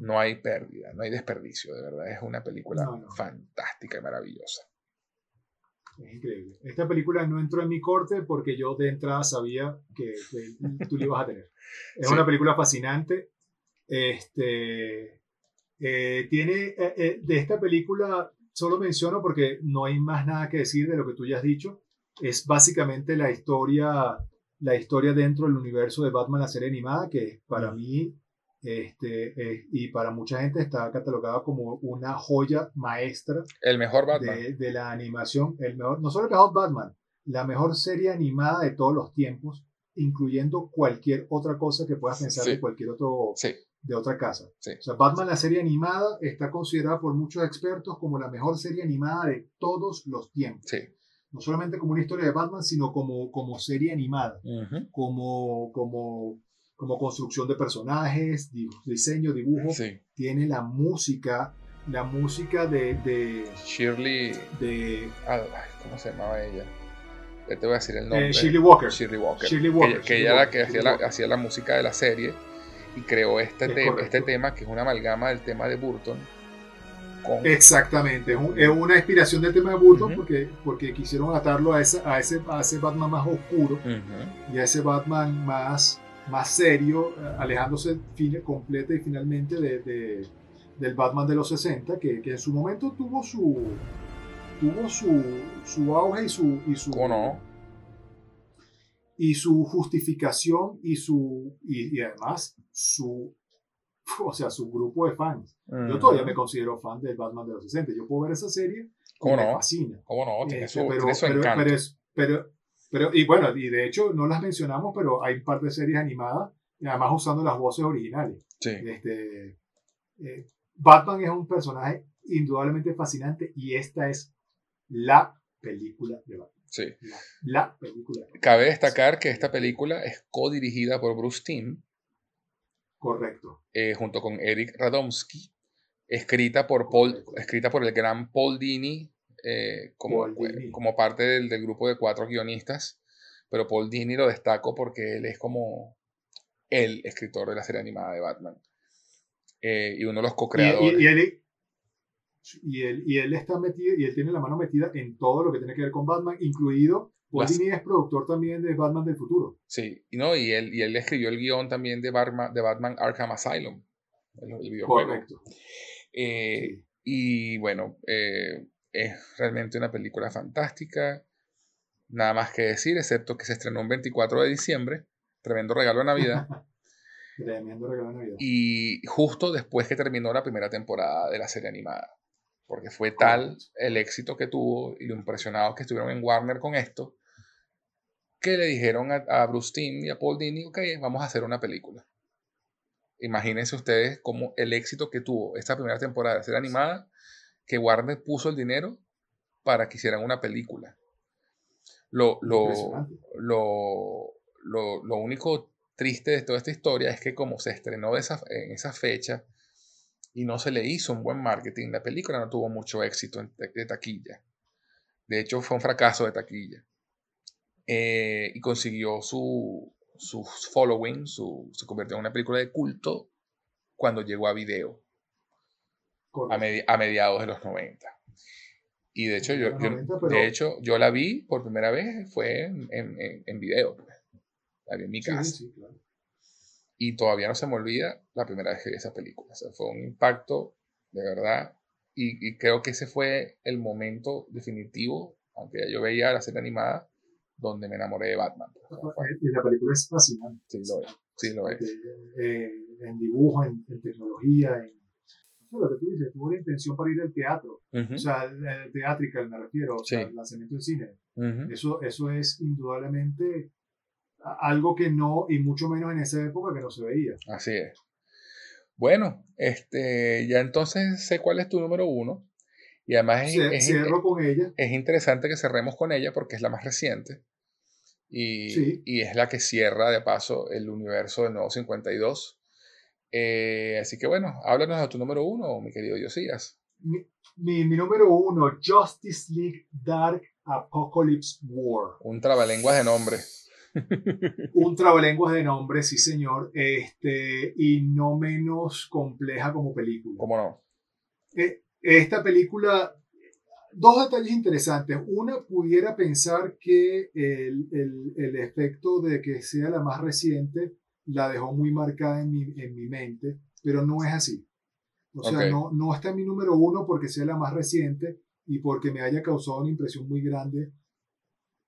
No hay pérdida, no hay desperdicio, de verdad. Es una película fantástica y maravillosa. Es increíble. Esta película no entró en mi corte porque yo de entrada sabía que, tú la ibas a tener. Es una película fascinante. Este, eh, tiene, eh, eh, de esta película solo menciono porque no hay más nada que decir de lo que tú ya has dicho. Es básicamente la historia la historia dentro del universo de Batman, la serie animada, que para mí este, y para mucha gente está catalogada como una joya maestra. El mejor Batman. De, la animación, el mejor, no solo el mejor Batman, la mejor serie animada de todos los tiempos, incluyendo cualquier otra cosa que puedas pensar de cualquier otro, de otra casa. O sea, Batman, la serie animada, está considerada por muchos expertos como la mejor serie animada de todos los tiempos. Sí no solamente como una historia de Batman, sino como, como serie animada, como, como, como construcción de personajes, diseño, dibujo. Tiene la música, la música de... de Shirley... De, ¿Cómo se llamaba ella? te voy a decir el nombre. Eh, Shirley Walker. Shirley Walker. que, ella era la que hacía la, hacía la, música de la serie y creó este, este tema que es una amalgama del tema de Burton Exactamente, es, una inspiración del tema de Burton porque, porque quisieron atarlo a ese, a ese, a ese Batman más oscuro y a ese Batman más, más serio, alejándose completa y finalmente de, del Batman de los 60, que, que, en su momento tuvo su tuvo su, su auge y su, y su y su justificación y su y además su o sea, su grupo de fans. Yo todavía me considero fan del Batman de los 60. Yo puedo ver esa serie ¿Cómo no? me fascina. ¿Cómo no? Tiene este, pero, pero, pero, pero, y bueno, y de hecho no las mencionamos, pero hay un par de series animadas, además usando las voces originales. Sí. Este, eh, Batman es un personaje indudablemente fascinante y esta es la película de Batman. Sí. La, película. Cabe destacar que esta película es co-dirigida por Bruce Timm, Correcto. Eh, junto con Eric Radomski, escrita por, Paul, escrita por el gran Paul Dini, eh, como, como parte del, del, grupo de cuatro guionistas. Pero Paul Dini lo destaco porque él es como el escritor de la serie animada de Batman. Eh, y uno de los co-creadores. Y, él, y, él, y él está metido, y él tiene la mano metida en todo lo que tiene que ver con Batman, incluido Paul es productor también de Batman del futuro. Sí, y, no, y, él, y él escribió el guion también de Batman, de Batman Arkham Asylum, el, videojuego. Correcto. Eh, y bueno, eh, es realmente una película fantástica. Nada más que decir, excepto que se estrenó un 24 de diciembre. Tremendo regalo de Navidad. Tremendo regalo de Navidad. Y justo después que terminó la primera temporada de la serie animada. Porque fue tal el éxito que tuvo y lo impresionados que estuvieron en Warner con esto, que le dijeron a, Bruce Timm y a Paul Dini, ok, vamos a hacer una película. Imagínense ustedes cómo el éxito que tuvo esta primera temporada de serie animada, que Warner puso el dinero para que hicieran una película. Lo, lo, lo, lo, único triste de toda esta historia es que como se estrenó esa, en esa fecha y no se le hizo un buen marketing, la película no tuvo mucho éxito de, taquilla. De hecho, fue un fracaso de taquilla. Eh, y consiguió su, su following, su, se convirtió en una película de culto cuando llegó a video. A, a, mediados de los 90. Y de hecho, yo, de hecho, yo la vi por primera vez, fue en, en, en video. Pues en mi casa. Y todavía no se me olvida la primera vez que vi esa película. O sea, fue un impacto, de verdad. Y, creo que ese fue el momento definitivo, aunque ya yo veía la serie animada, donde me enamoré de Batman. Y la película es fascinante. Sí, lo es. Sí, lo es. Eh, en dibujo, en, tecnología, en lo que tú dices, tuvo la intención para ir al teatro, o sea, el teatrical me refiero, o sea, el lanzamiento del cine. eso, eso es indudablemente algo que no, y mucho menos en esa época que no se veía. Así es. Bueno, este, ya entonces sé cuál es tu número uno. Y además es, Cierro con ella. es interesante que cerremos con ella porque es la más reciente. Y, y es la que cierra de paso el universo del nuevo 52. Eh, así que bueno, háblanos de tu número uno, mi querido Josías. Mi, mi, mi, número uno, Justice League Dark Apocalypse War. Un trabalenguas de nombre un trabalenguas de nombre, sí señor, este, y no menos compleja como película. ¿Cómo no? Eh, esta película, dos detalles interesantes. Una, pudiera pensar que el, el, el, efecto de que sea la más reciente la dejó muy marcada en mi, en mi mente, pero no es así. O sea, no, no está en mi número uno porque sea la más reciente y porque me haya causado una impresión muy grande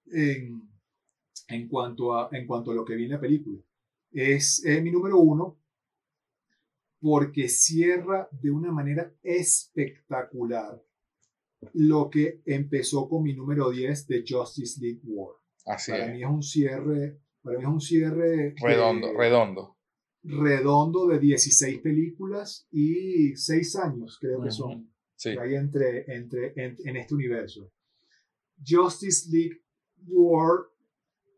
en, en cuanto a, en cuanto a lo que vi en la película. Es, mi número uno porque cierra de una manera espectacular lo que empezó con mi número 10 de Justice League War. Así para mí es un cierre, para mí es un cierre redondo, redondo. Redondo de 16 películas y 6 años, creo que son. Sí. hay entre, entre, en este universo. Justice League War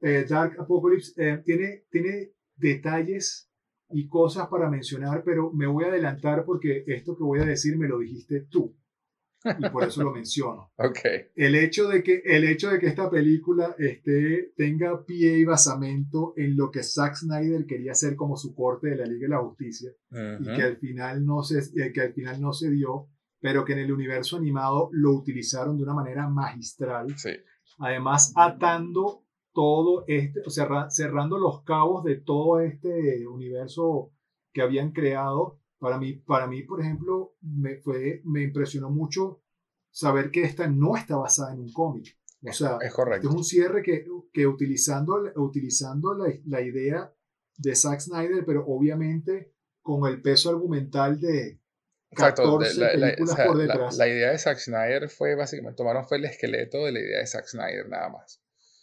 eh, Dark Apocalypse eh, tiene, tiene detalles y cosas para mencionar, pero me voy a adelantar porque esto que voy a decir me lo dijiste tú. Y por eso lo menciono. Okay. El, hecho de que, el hecho de que esta película esté, tenga pie y basamento en lo que Zack Snyder quería hacer como su corte de la Liga de la Justicia y que al, final no se, eh, que al final no se dio, pero que en el universo animado lo utilizaron de una manera magistral. Sí. Además, atando todo este, cerrando los cabos de todo este universo que habían creado. Para mí, para mí por ejemplo, me, fue, me impresionó mucho saber que esta no está basada en un cómic. O sea, es, correcto. es un cierre que, que utilizando, utilizando la, la, idea de Zack Snyder, pero obviamente con el peso argumental de 14 la, películas por detrás. La, idea de Zack Snyder fue básicamente, tomaron fue el esqueleto de la idea de Zack Snyder nada más.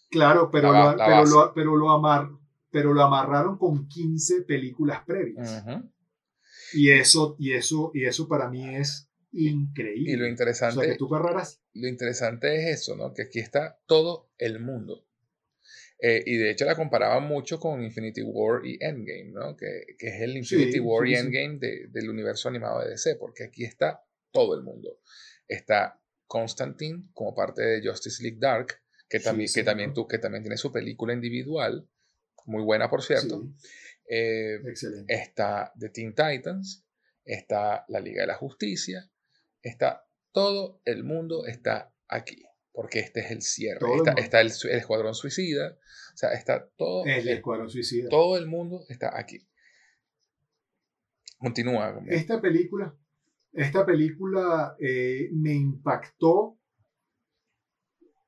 Claro, pero, lo, pero, lo, pero, lo amar, pero lo amarraron con 15 películas previas. Y eso, y eso, y eso para mí es increíble. Y lo interesante, o sea, que tú lo interesante es eso, ¿no? Que aquí está todo el mundo. Eh, y de hecho la comparaba mucho con Infinity War y Endgame, ¿no? Que, que es el Infinity War y Endgame de, del universo animado de DC, porque aquí está todo el mundo. Está Constantine como parte de Justice League Dark, que también, que, también tú, que también tiene su película individual, muy buena por cierto. Eh, está The Teen Titans, está la Liga de la Justicia, está todo el mundo está aquí, porque este es el cierre. Está, el, Escuadrón Suicida, o sea, está todo el, Escuadrón Suicida. Todo el mundo está aquí. Continúa. Esta película, esta película eh, me impactó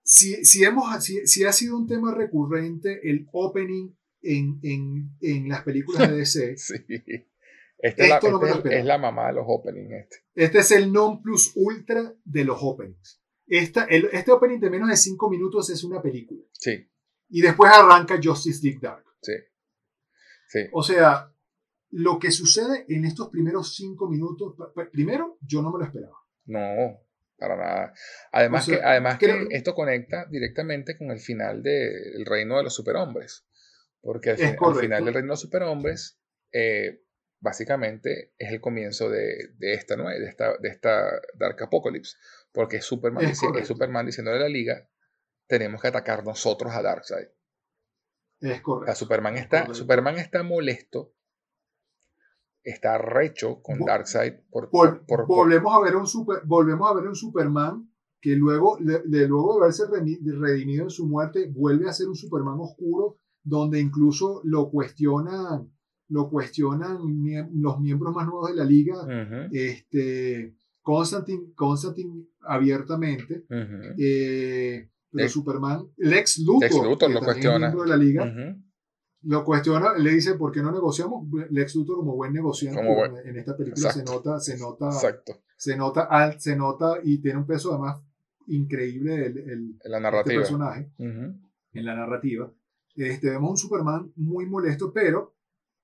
si, si, hemos, si, si, ha sido un tema recurrente el opening en, en, en las películas de DC. sí. Este, es, la, este es, la, mamá de los openings. Este. este es el non plus ultra de los openings. Esta, el, este opening de menos de 5 minutos es una película. Sí. Y después arranca Justice League Dark. Sí. sí. O sea, lo que sucede en estos primeros 5 minutos, primero, yo no me lo esperaba. No, para nada. Además, que, además que esto conecta directamente con el final del reino de los superhombres. Porque al, final del reino de los superhombres, eh, básicamente es el comienzo de, de esta, ¿no? de, esta, de esta Dark Apocalypse. Porque es Superman, es, Superman diciéndole a la liga, tenemos que atacar nosotros a Darkseid. Es correcto. Superman, está, Superman está molesto está recho con Darkseid. Por, por, volvemos, a ver un super, volvemos a ver un Superman que luego, de, luego de haberse redimido en su muerte, vuelve a ser un Superman oscuro, donde incluso lo cuestionan, lo cuestionan los miembros más nuevos de la liga, este, Constantine, Constantine abiertamente. Eh, pero Superman, Lex Luthor, Lex Luthor lo cuestiona. de la liga, lo cuestiona, le dice, ¿por qué no negociamos? Lex Luthor como buen negociante en esta película se nota, se nota, se nota, se nota y tiene un peso además increíble el, el la narrativa. Este personaje en la narrativa. Este, vemos un Superman muy molesto, pero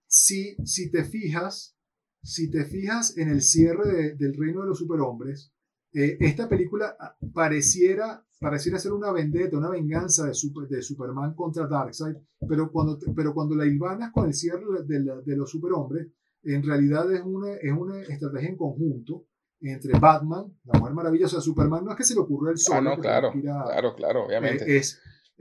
si, si te fijas, si te fijas en el cierre del reino de los superhombres, eh, esta película ah, pareciera, pareciera ser una vendetta, una venganza de, de Superman contra Darkseid, pero cuando, pero cuando la hilvanas con el cierre de, de, los superhombres, en realidad es una, es una estrategia en conjunto entre Batman, la Mujer Maravilla, o sea, Superman no es que se le ocurrió el solo. Ah, no, claro, claro, claro, obviamente. Eh, es,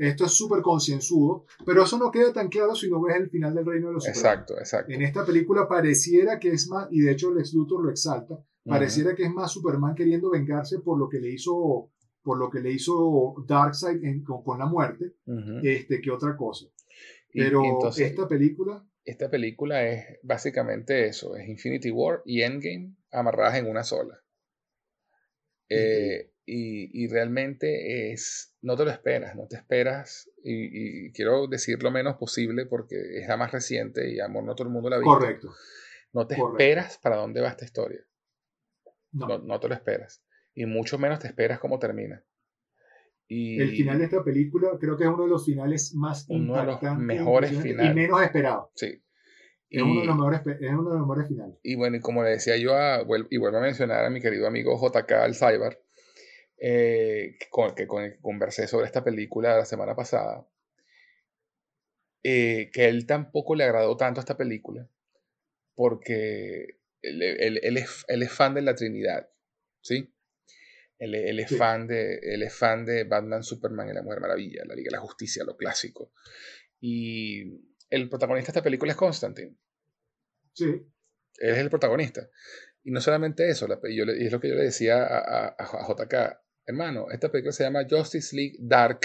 esto es súper concienzudo, pero eso no queda tan claro si no ves el final del Reino de los Exacto, exacto. En esta película pareciera que es más, y de hecho Lex Luthor lo exalta, pareciera que es más Superman queriendo vengarse por lo que le hizo, por lo que le hizo Darkseid con, la muerte, este, que otra cosa. Pero esta película... Esta película es básicamente eso, es Infinity War y Endgame amarradas en una sola. Eh, y, realmente es, no te lo esperas, no te esperas, y, quiero decir lo menos posible porque es la más reciente y amor no todo el mundo la ha visto. Correcto. No te esperas para dónde va esta historia. No. no. te lo esperas. Y mucho menos te esperas cómo termina. Y el final de esta película creo que es uno de los finales más uno de los mejores finales. Y menos esperados. Sí. Es, uno de los mejores, es uno de los mejores finales. Y bueno, y como le decía yo, a, y vuelvo a mencionar a mi querido amigo JK Alzheimer, eh, con, que, con el que conversé sobre esta película la semana pasada, eh, que él tampoco le agradó tanto esta película, porque él, él, es, él, es, fan de la Trinidad, ¿sí? Él, es Fan de, él es fan de Batman, Superman y la Mujer Maravilla, la Liga de la Justicia, lo clásico. Y el protagonista de esta película es Constantine. Sí. Él es el protagonista. Y no solamente eso, y es lo que yo le decía a, a, a JK, Hermano, esta película se llama Justice League Dark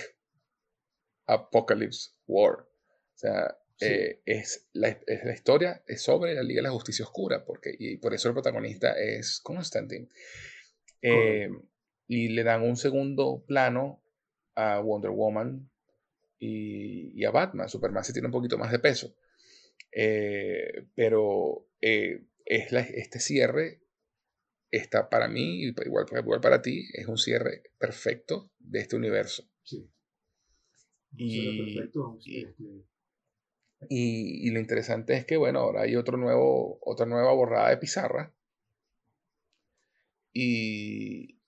Apocalypse War. O sea, eh, es, la, es, la, historia es sobre la Liga de la Justicia Oscura, porque, y por eso el protagonista es Constantine. Eh, y le dan un segundo plano a Wonder Woman y, y, a Batman. Superman se tiene un poquito más de peso. Eh, pero es este cierre está para mí, igual, igual para ti, es un cierre perfecto de este universo. Sí. Y, y, lo interesante es que, bueno, ahora hay otro nuevo, otra nueva borrada de pizarra. Y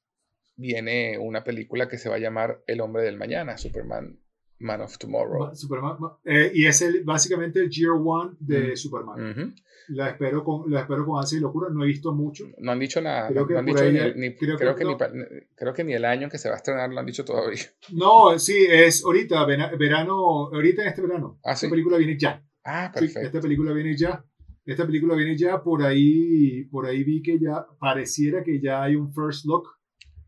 viene una película que se va a llamar El hombre del mañana, Superman Man of Tomorrow. Superman, eh, y es el, básicamente el Year One de Superman. La espero con, la espero con ansia y locura. No he visto mucho. No han dicho nada. Creo, que, ni, el año que se va a estrenar lo han dicho todavía. No, sí, es ahorita, verano, ahorita en este verano. Ah, esta película viene ya. Ah, perfecto. esta película viene ya. Esta película viene ya. Por ahí, por ahí vi que ya pareciera que ya hay un first look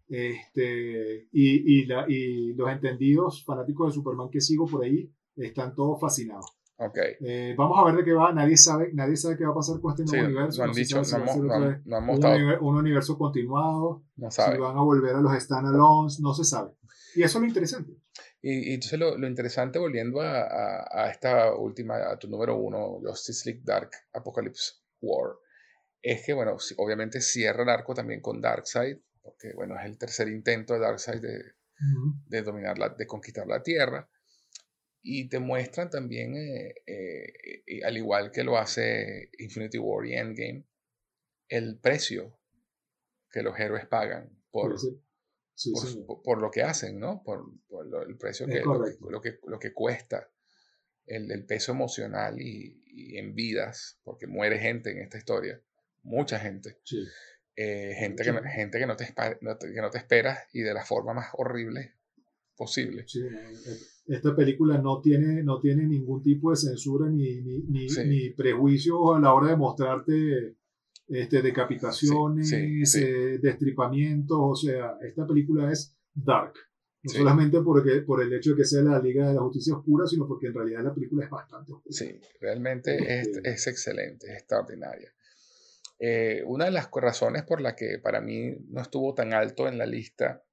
este, y, y, la, y los entendidos fanáticos de Superman que sigo por ahí están todos fascinados. Okay. Eh, vamos a ver de qué va. Nadie sabe, nadie sabe qué va a pasar con este nuevo universo. No han dicho, no, hemos, un, universo continuado. No sabe. Si van a volver a los standalones, no se sabe. Y eso es lo interesante. Y, y entonces lo, lo, interesante, volviendo a, a, a, esta última, a tu número uno, Justice League Dark Apocalypse War, es que, bueno, obviamente cierra el arco también con Darkseid, porque, bueno, es el tercer intento de Darkseid de, de dominar, la, de conquistar la Tierra. Y te muestran también, eh, eh, al igual que lo hace Infinity War y Endgame, el precio que los héroes pagan por, por, lo que hacen, ¿no? Por, el precio que lo, que, lo que cuesta, el, el peso emocional y, y, en vidas, porque muere gente en esta historia, mucha gente. Eh, gente, que, gente que no, te, que no te esperas y de la forma más horrible posible. E, esta película no tiene, no tiene ningún tipo de censura ni, ni, ni, ni prejuicio a la hora de mostrarte este, decapitaciones, eh, destripamientos, o sea, esta película es dark. No solamente porque, por el hecho de que sea la Liga de la Justicia Oscura, sino porque en realidad la película es bastante oscura. Sí, realmente es, es, excelente, es extraordinaria. Eh, una de las razones por la que para mí no estuvo tan alto en la lista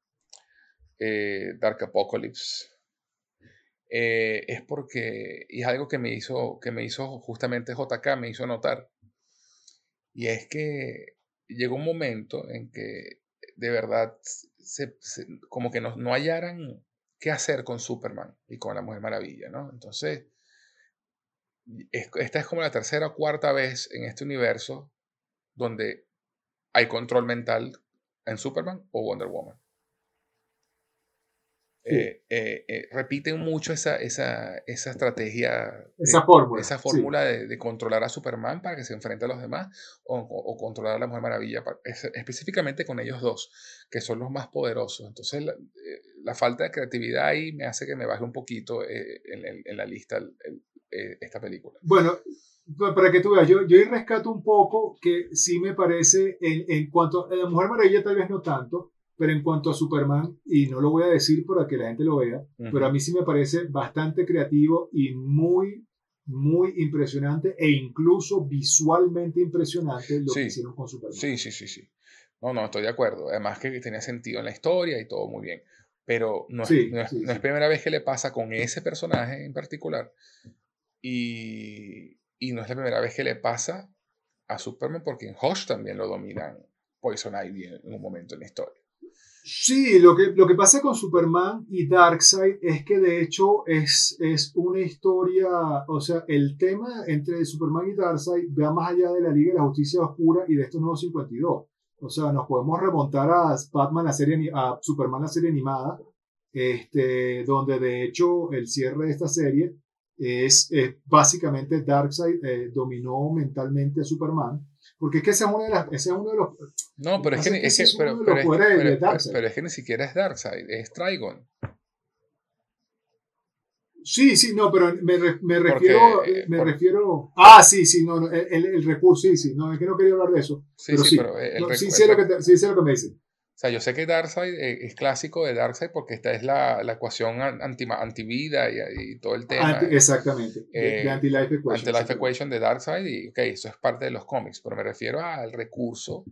eh, Dark Apocalypse es porque, y es algo que me hizo, que me hizo justamente JK, me hizo notar, y es que llegó un momento en que de verdad como que no, no hallaran qué hacer con Superman y con la Mujer Maravilla, ¿no? Entonces, esta es como la tercera o cuarta vez en este universo donde hay control mental en Superman o Wonder Woman. Eh, eh, eh, repiten mucho esa, esa, esa estrategia, esa fórmula, esa fórmula de, controlar a Superman para que se enfrente a los demás o, o, controlar a la Mujer Maravilla, específicamente con ellos dos, que son los más poderosos. Entonces, la, falta de creatividad ahí me hace que me baje un poquito en, en, la lista esta película. Bueno, para que tú veas, yo, yo rescato un poco que sí me parece, en, en cuanto a la Mujer Maravilla, tal vez no tanto pero en cuanto a Superman, y no lo voy a decir para que la gente lo vea, pero a mí sí me parece bastante creativo y muy, muy impresionante e incluso visualmente impresionante lo que hicieron con Superman. Sí, sí, sí, sí. No, no, estoy de acuerdo. Además que tenía sentido en la historia y todo muy bien. Pero no es, no es, primera vez que le pasa con ese personaje en particular. Y, y no es la primera vez que le pasa a Superman porque en Hush también lo dominan Poison Ivy en un momento en la historia. Sí, lo que, lo que pasa con Superman y Darkseid es que de hecho es, es una historia, o sea, el tema entre Superman y Darkseid va más allá de la Liga de la Justicia Oscura y de estos nuevos 52. O sea, nos podemos remontar a Batman, la serie, a Superman, la serie animada, este, donde de hecho el cierre de esta serie es, básicamente Darkseid eh, dominó mentalmente a Superman porque es que ese es uno de, las, ese es uno de los... No, pero es que, es que, pero, pero, es, pero, es que ni siquiera es Darkseid, es Trigon. Sí, sí, no, pero me, me refiero, eh, me refiero, ah, sí, sí, no, el, el, recurso, sí, sí, no, es que no quería hablar de eso. Sí, pero sí, pero el, no, sí, sé lo que sí sé lo que me dicen. O sea, yo sé que Darkseid eh, es clásico de Darkseid porque esta es la, la ecuación anti, antivida y, y todo el tema. exactamente, de, eh, anti-life equation. Anti-life equation de Darkseid y, ok, eso es parte de los cómics, pero me refiero al recurso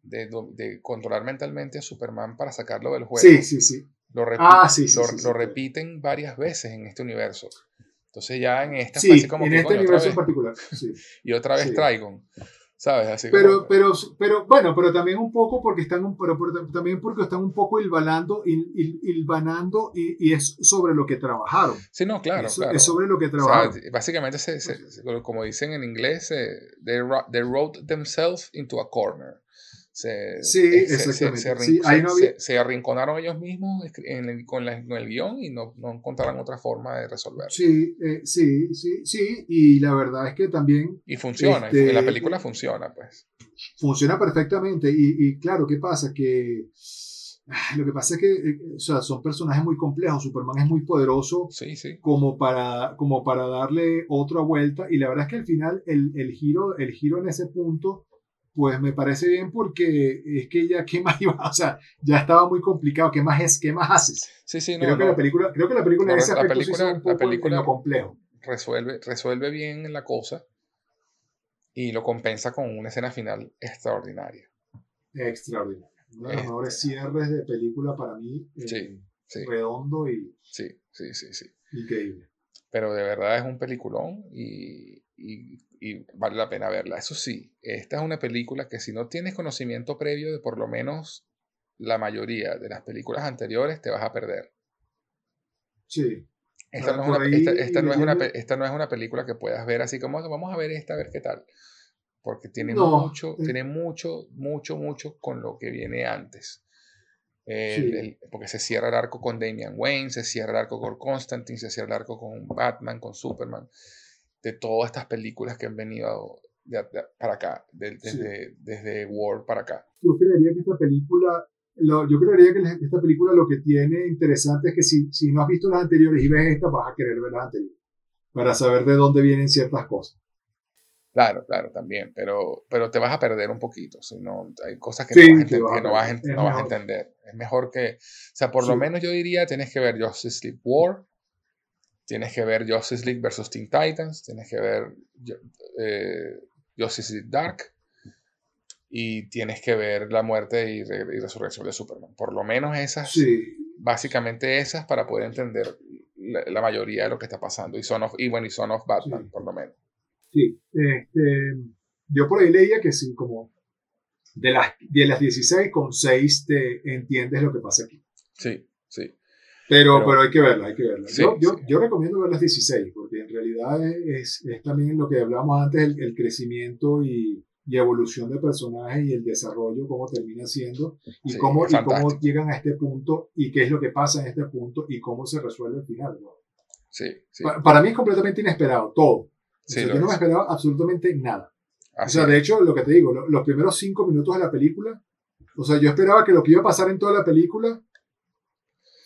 de, de controlar mentalmente a Superman para sacarlo del juego. Sí, sí, sí. Lo, ah, sí, sí, lo, lo repiten varias veces en este universo. Entonces ya en esta sí, como en este universo en particular. Sí. y otra vez Trigon. ¿Sabes? pero, pero, pero, bueno, pero también un poco porque están, un, pero, también porque están un poco hilvanando, il, ilvanando y, y, es sobre lo que trabajaron. Sí, no, claro. Es, claro. es sobre lo que trabajaron. O sea, básicamente, se, se, como dicen en inglés, they, they wrote themselves into a corner. Se, sí, exactamente. Se, sí, ahí no había... se, arrinconaron ellos mismos en el, con, la, con, el guion y no, no encontraron otra forma de resolverlo. Sí, eh, sí, sí, sí, y la verdad es que también... Y funciona, este, la película funciona, pues. Funciona perfectamente y, y claro, ¿qué pasa? Que lo que pasa es que eh, o sea, son personajes muy complejos. Superman es muy poderoso sí, sí. Como, para, como para darle otra vuelta. Y la verdad es que al final el, el, giro, el giro en ese punto pues me parece bien porque es que ya, ¿qué más iba? O sea, ya estaba muy complicado. ¿Qué más es? ¿Qué más haces? Sí, sí, no, creo, Que la película, creo que la película en ese aspecto película, un poco la película, complejo. resuelve, resuelve bien la cosa y lo compensa con una escena final extraordinaria. Extraordinaria. Uno de los mejores cierres de película para mí. Eh, sí, Redondo y. Sí, sí, sí, sí. Increíble. Pero de verdad es un peliculón y, y, vale la pena verla. Eso sí, esta es una película que si no tienes conocimiento previo de por lo menos la mayoría de las películas anteriores, te vas a perder. Sí. Esta no, es una, esta, no es una, esta no es una película que puedas ver así como vamos a ver esta, a ver qué tal porque tiene mucho, eh. tiene mucho, mucho, mucho con lo que viene antes. porque se cierra el arco con Damian Wayne, se cierra el arco con Constantine, se cierra el arco con Batman, con Superman, de todas estas películas que han venido para acá, desde, desde War para acá. Yo creería que esta película, yo creería que esta película lo que tiene interesante es que si, si no has visto las anteriores y ves esta, vas a querer ver las anteriores, para saber de dónde vienen ciertas cosas. Claro, claro, también, pero, pero te vas a perder un poquito, si no, hay cosas que, no, vas a, no, vas a, entender. Es mejor que, o sea, por lo menos yo diría, tienes que ver Justice League War, tienes que ver Justice League versus Teen Titans, tienes que ver eh, Justice League Dark y tienes que ver la muerte y, resurrección de Superman. Por lo menos esas, básicamente esas para poder entender la, mayoría de lo que está pasando. Y, son of, y bueno, y Son of Batman, por lo menos. Sí, este, yo por ahí leía que sí, como de las, de las 16 con 6 te entiendes lo que pasa aquí. Sí, sí. Pero, pero, hay que verla, hay que verla. yo, yo, yo, recomiendo ver las 16, porque en realidad es, es también lo que hablábamos antes, el, el crecimiento y, y, evolución de personajes y el desarrollo, cómo termina siendo, y, cómo, y cómo llegan a este punto, y qué es lo que pasa en este punto, y cómo se resuelve al final. Sí, sí. para mí es completamente inesperado, todo yo no me esperaba absolutamente nada. o sea, de hecho, lo que te digo, los primeros cinco minutos de la película, o sea, yo esperaba que lo que iba a pasar en toda la película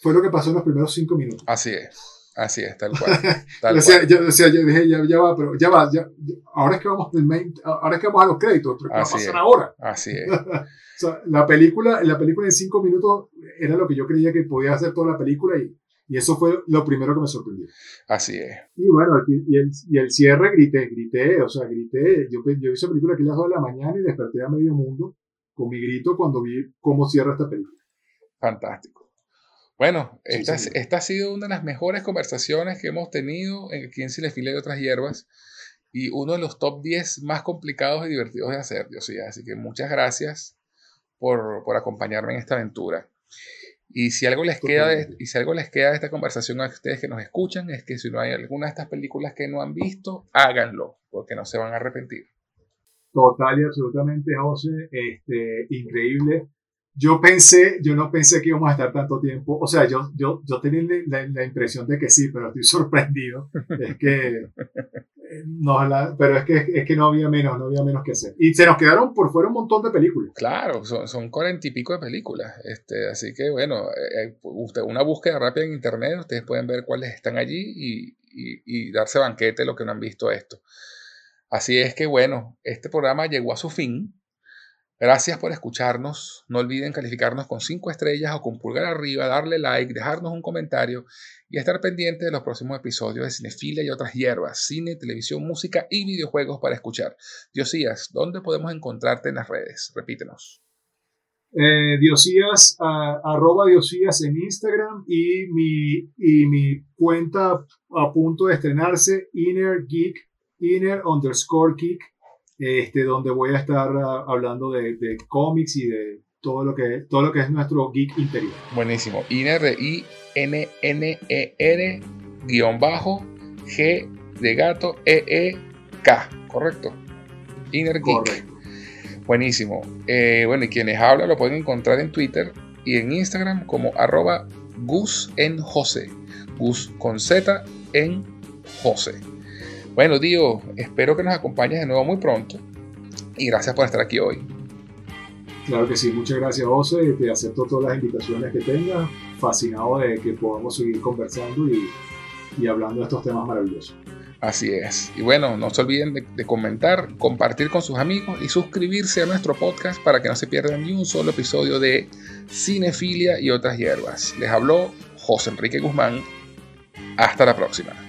fue lo que pasó en los primeros cinco minutos. Así es. Así es, tal cual. o sea, Yo, dije, ya, va, pero ya va, ya, ahora es que vamos del main, ahora es que vamos a los créditos, pero ¿qué va a pasar ahora? Así es. o sea, la película, la película en cinco minutos era lo que yo creía que podía hacer toda la película y, y eso fue lo primero que me sorprendió. Así es. Y bueno, y el, y el cierre grité, grité, o sea, grité. Yo, yo hice película aquí a las 2 de la mañana y desperté a medio mundo con mi grito cuando vi cómo cierra esta película. Fantástico. Bueno, esta, esta ha sido una de las mejores conversaciones que hemos tenido aquí en Cinefile de otras hierbas y uno de los top 10 más complicados y divertidos de hacer, Dios Así que muchas gracias por, por acompañarme en esta aventura. Y si algo les queda de, y si algo les queda de esta conversación a ustedes que nos escuchan, es que si no hay alguna de estas películas que no han visto, háganlo, porque no se van a arrepentir. Total y absolutamente, José. Este, increíble. Yo pensé, yo no pensé que íbamos a estar tanto tiempo. O sea, yo, yo, yo tenía la, la impresión de que sí, pero estoy sorprendido. Es que no, pero es que, es que no había menos, no había menos que hacer. Y se nos quedaron por fuera un montón de películas. Claro, son cuarenta y pico de películas. Este, así que bueno, eh, eh, usted, una búsqueda rápida en internet, ustedes pueden ver cuáles están allí y, y, y darse banquete lo que no han visto esto. Así es que bueno, este programa llegó a su fin. Gracias por escucharnos. No olviden calificarnos con 5 estrellas o con pulgar arriba, darle like, dejarnos un comentario y estar pendiente de los próximos episodios de Cinefilia y otras hierbas, cine, televisión, música y videojuegos para escuchar. Diosías, ¿dónde podemos encontrarte en las redes? Repítenos. Eh, Diosías, arroba Diosías en Instagram y mi, y mi cuenta a punto de estrenarse, Inner Geek, Inner underscore Geek este, donde voy a estar uh, hablando de, de, cómics y de todo lo, que, todo lo que es nuestro geek interior. Buenísimo. INR, I-N-N-E-R, guion bajo, G de gato, E-E-K, ¿correcto? Inner Geek. Buenísimo. Eh, bueno, y quienes hablan lo pueden encontrar en Twitter y en Instagram como arroba Gus en José. Gus con Z en José. Bueno, Dio, espero que nos acompañes de nuevo muy pronto y gracias por estar aquí hoy. Claro que sí, muchas gracias José, te acepto todas las invitaciones que tengas, fascinado de que podamos seguir conversando y, y hablando de estos temas maravillosos. Así es. Y bueno, no se olviden de, de, comentar, compartir con sus amigos y suscribirse a nuestro podcast para que no se pierdan ni un solo episodio de Cinefilia y otras hierbas. Les habló José Enrique Guzmán. Hasta la próxima.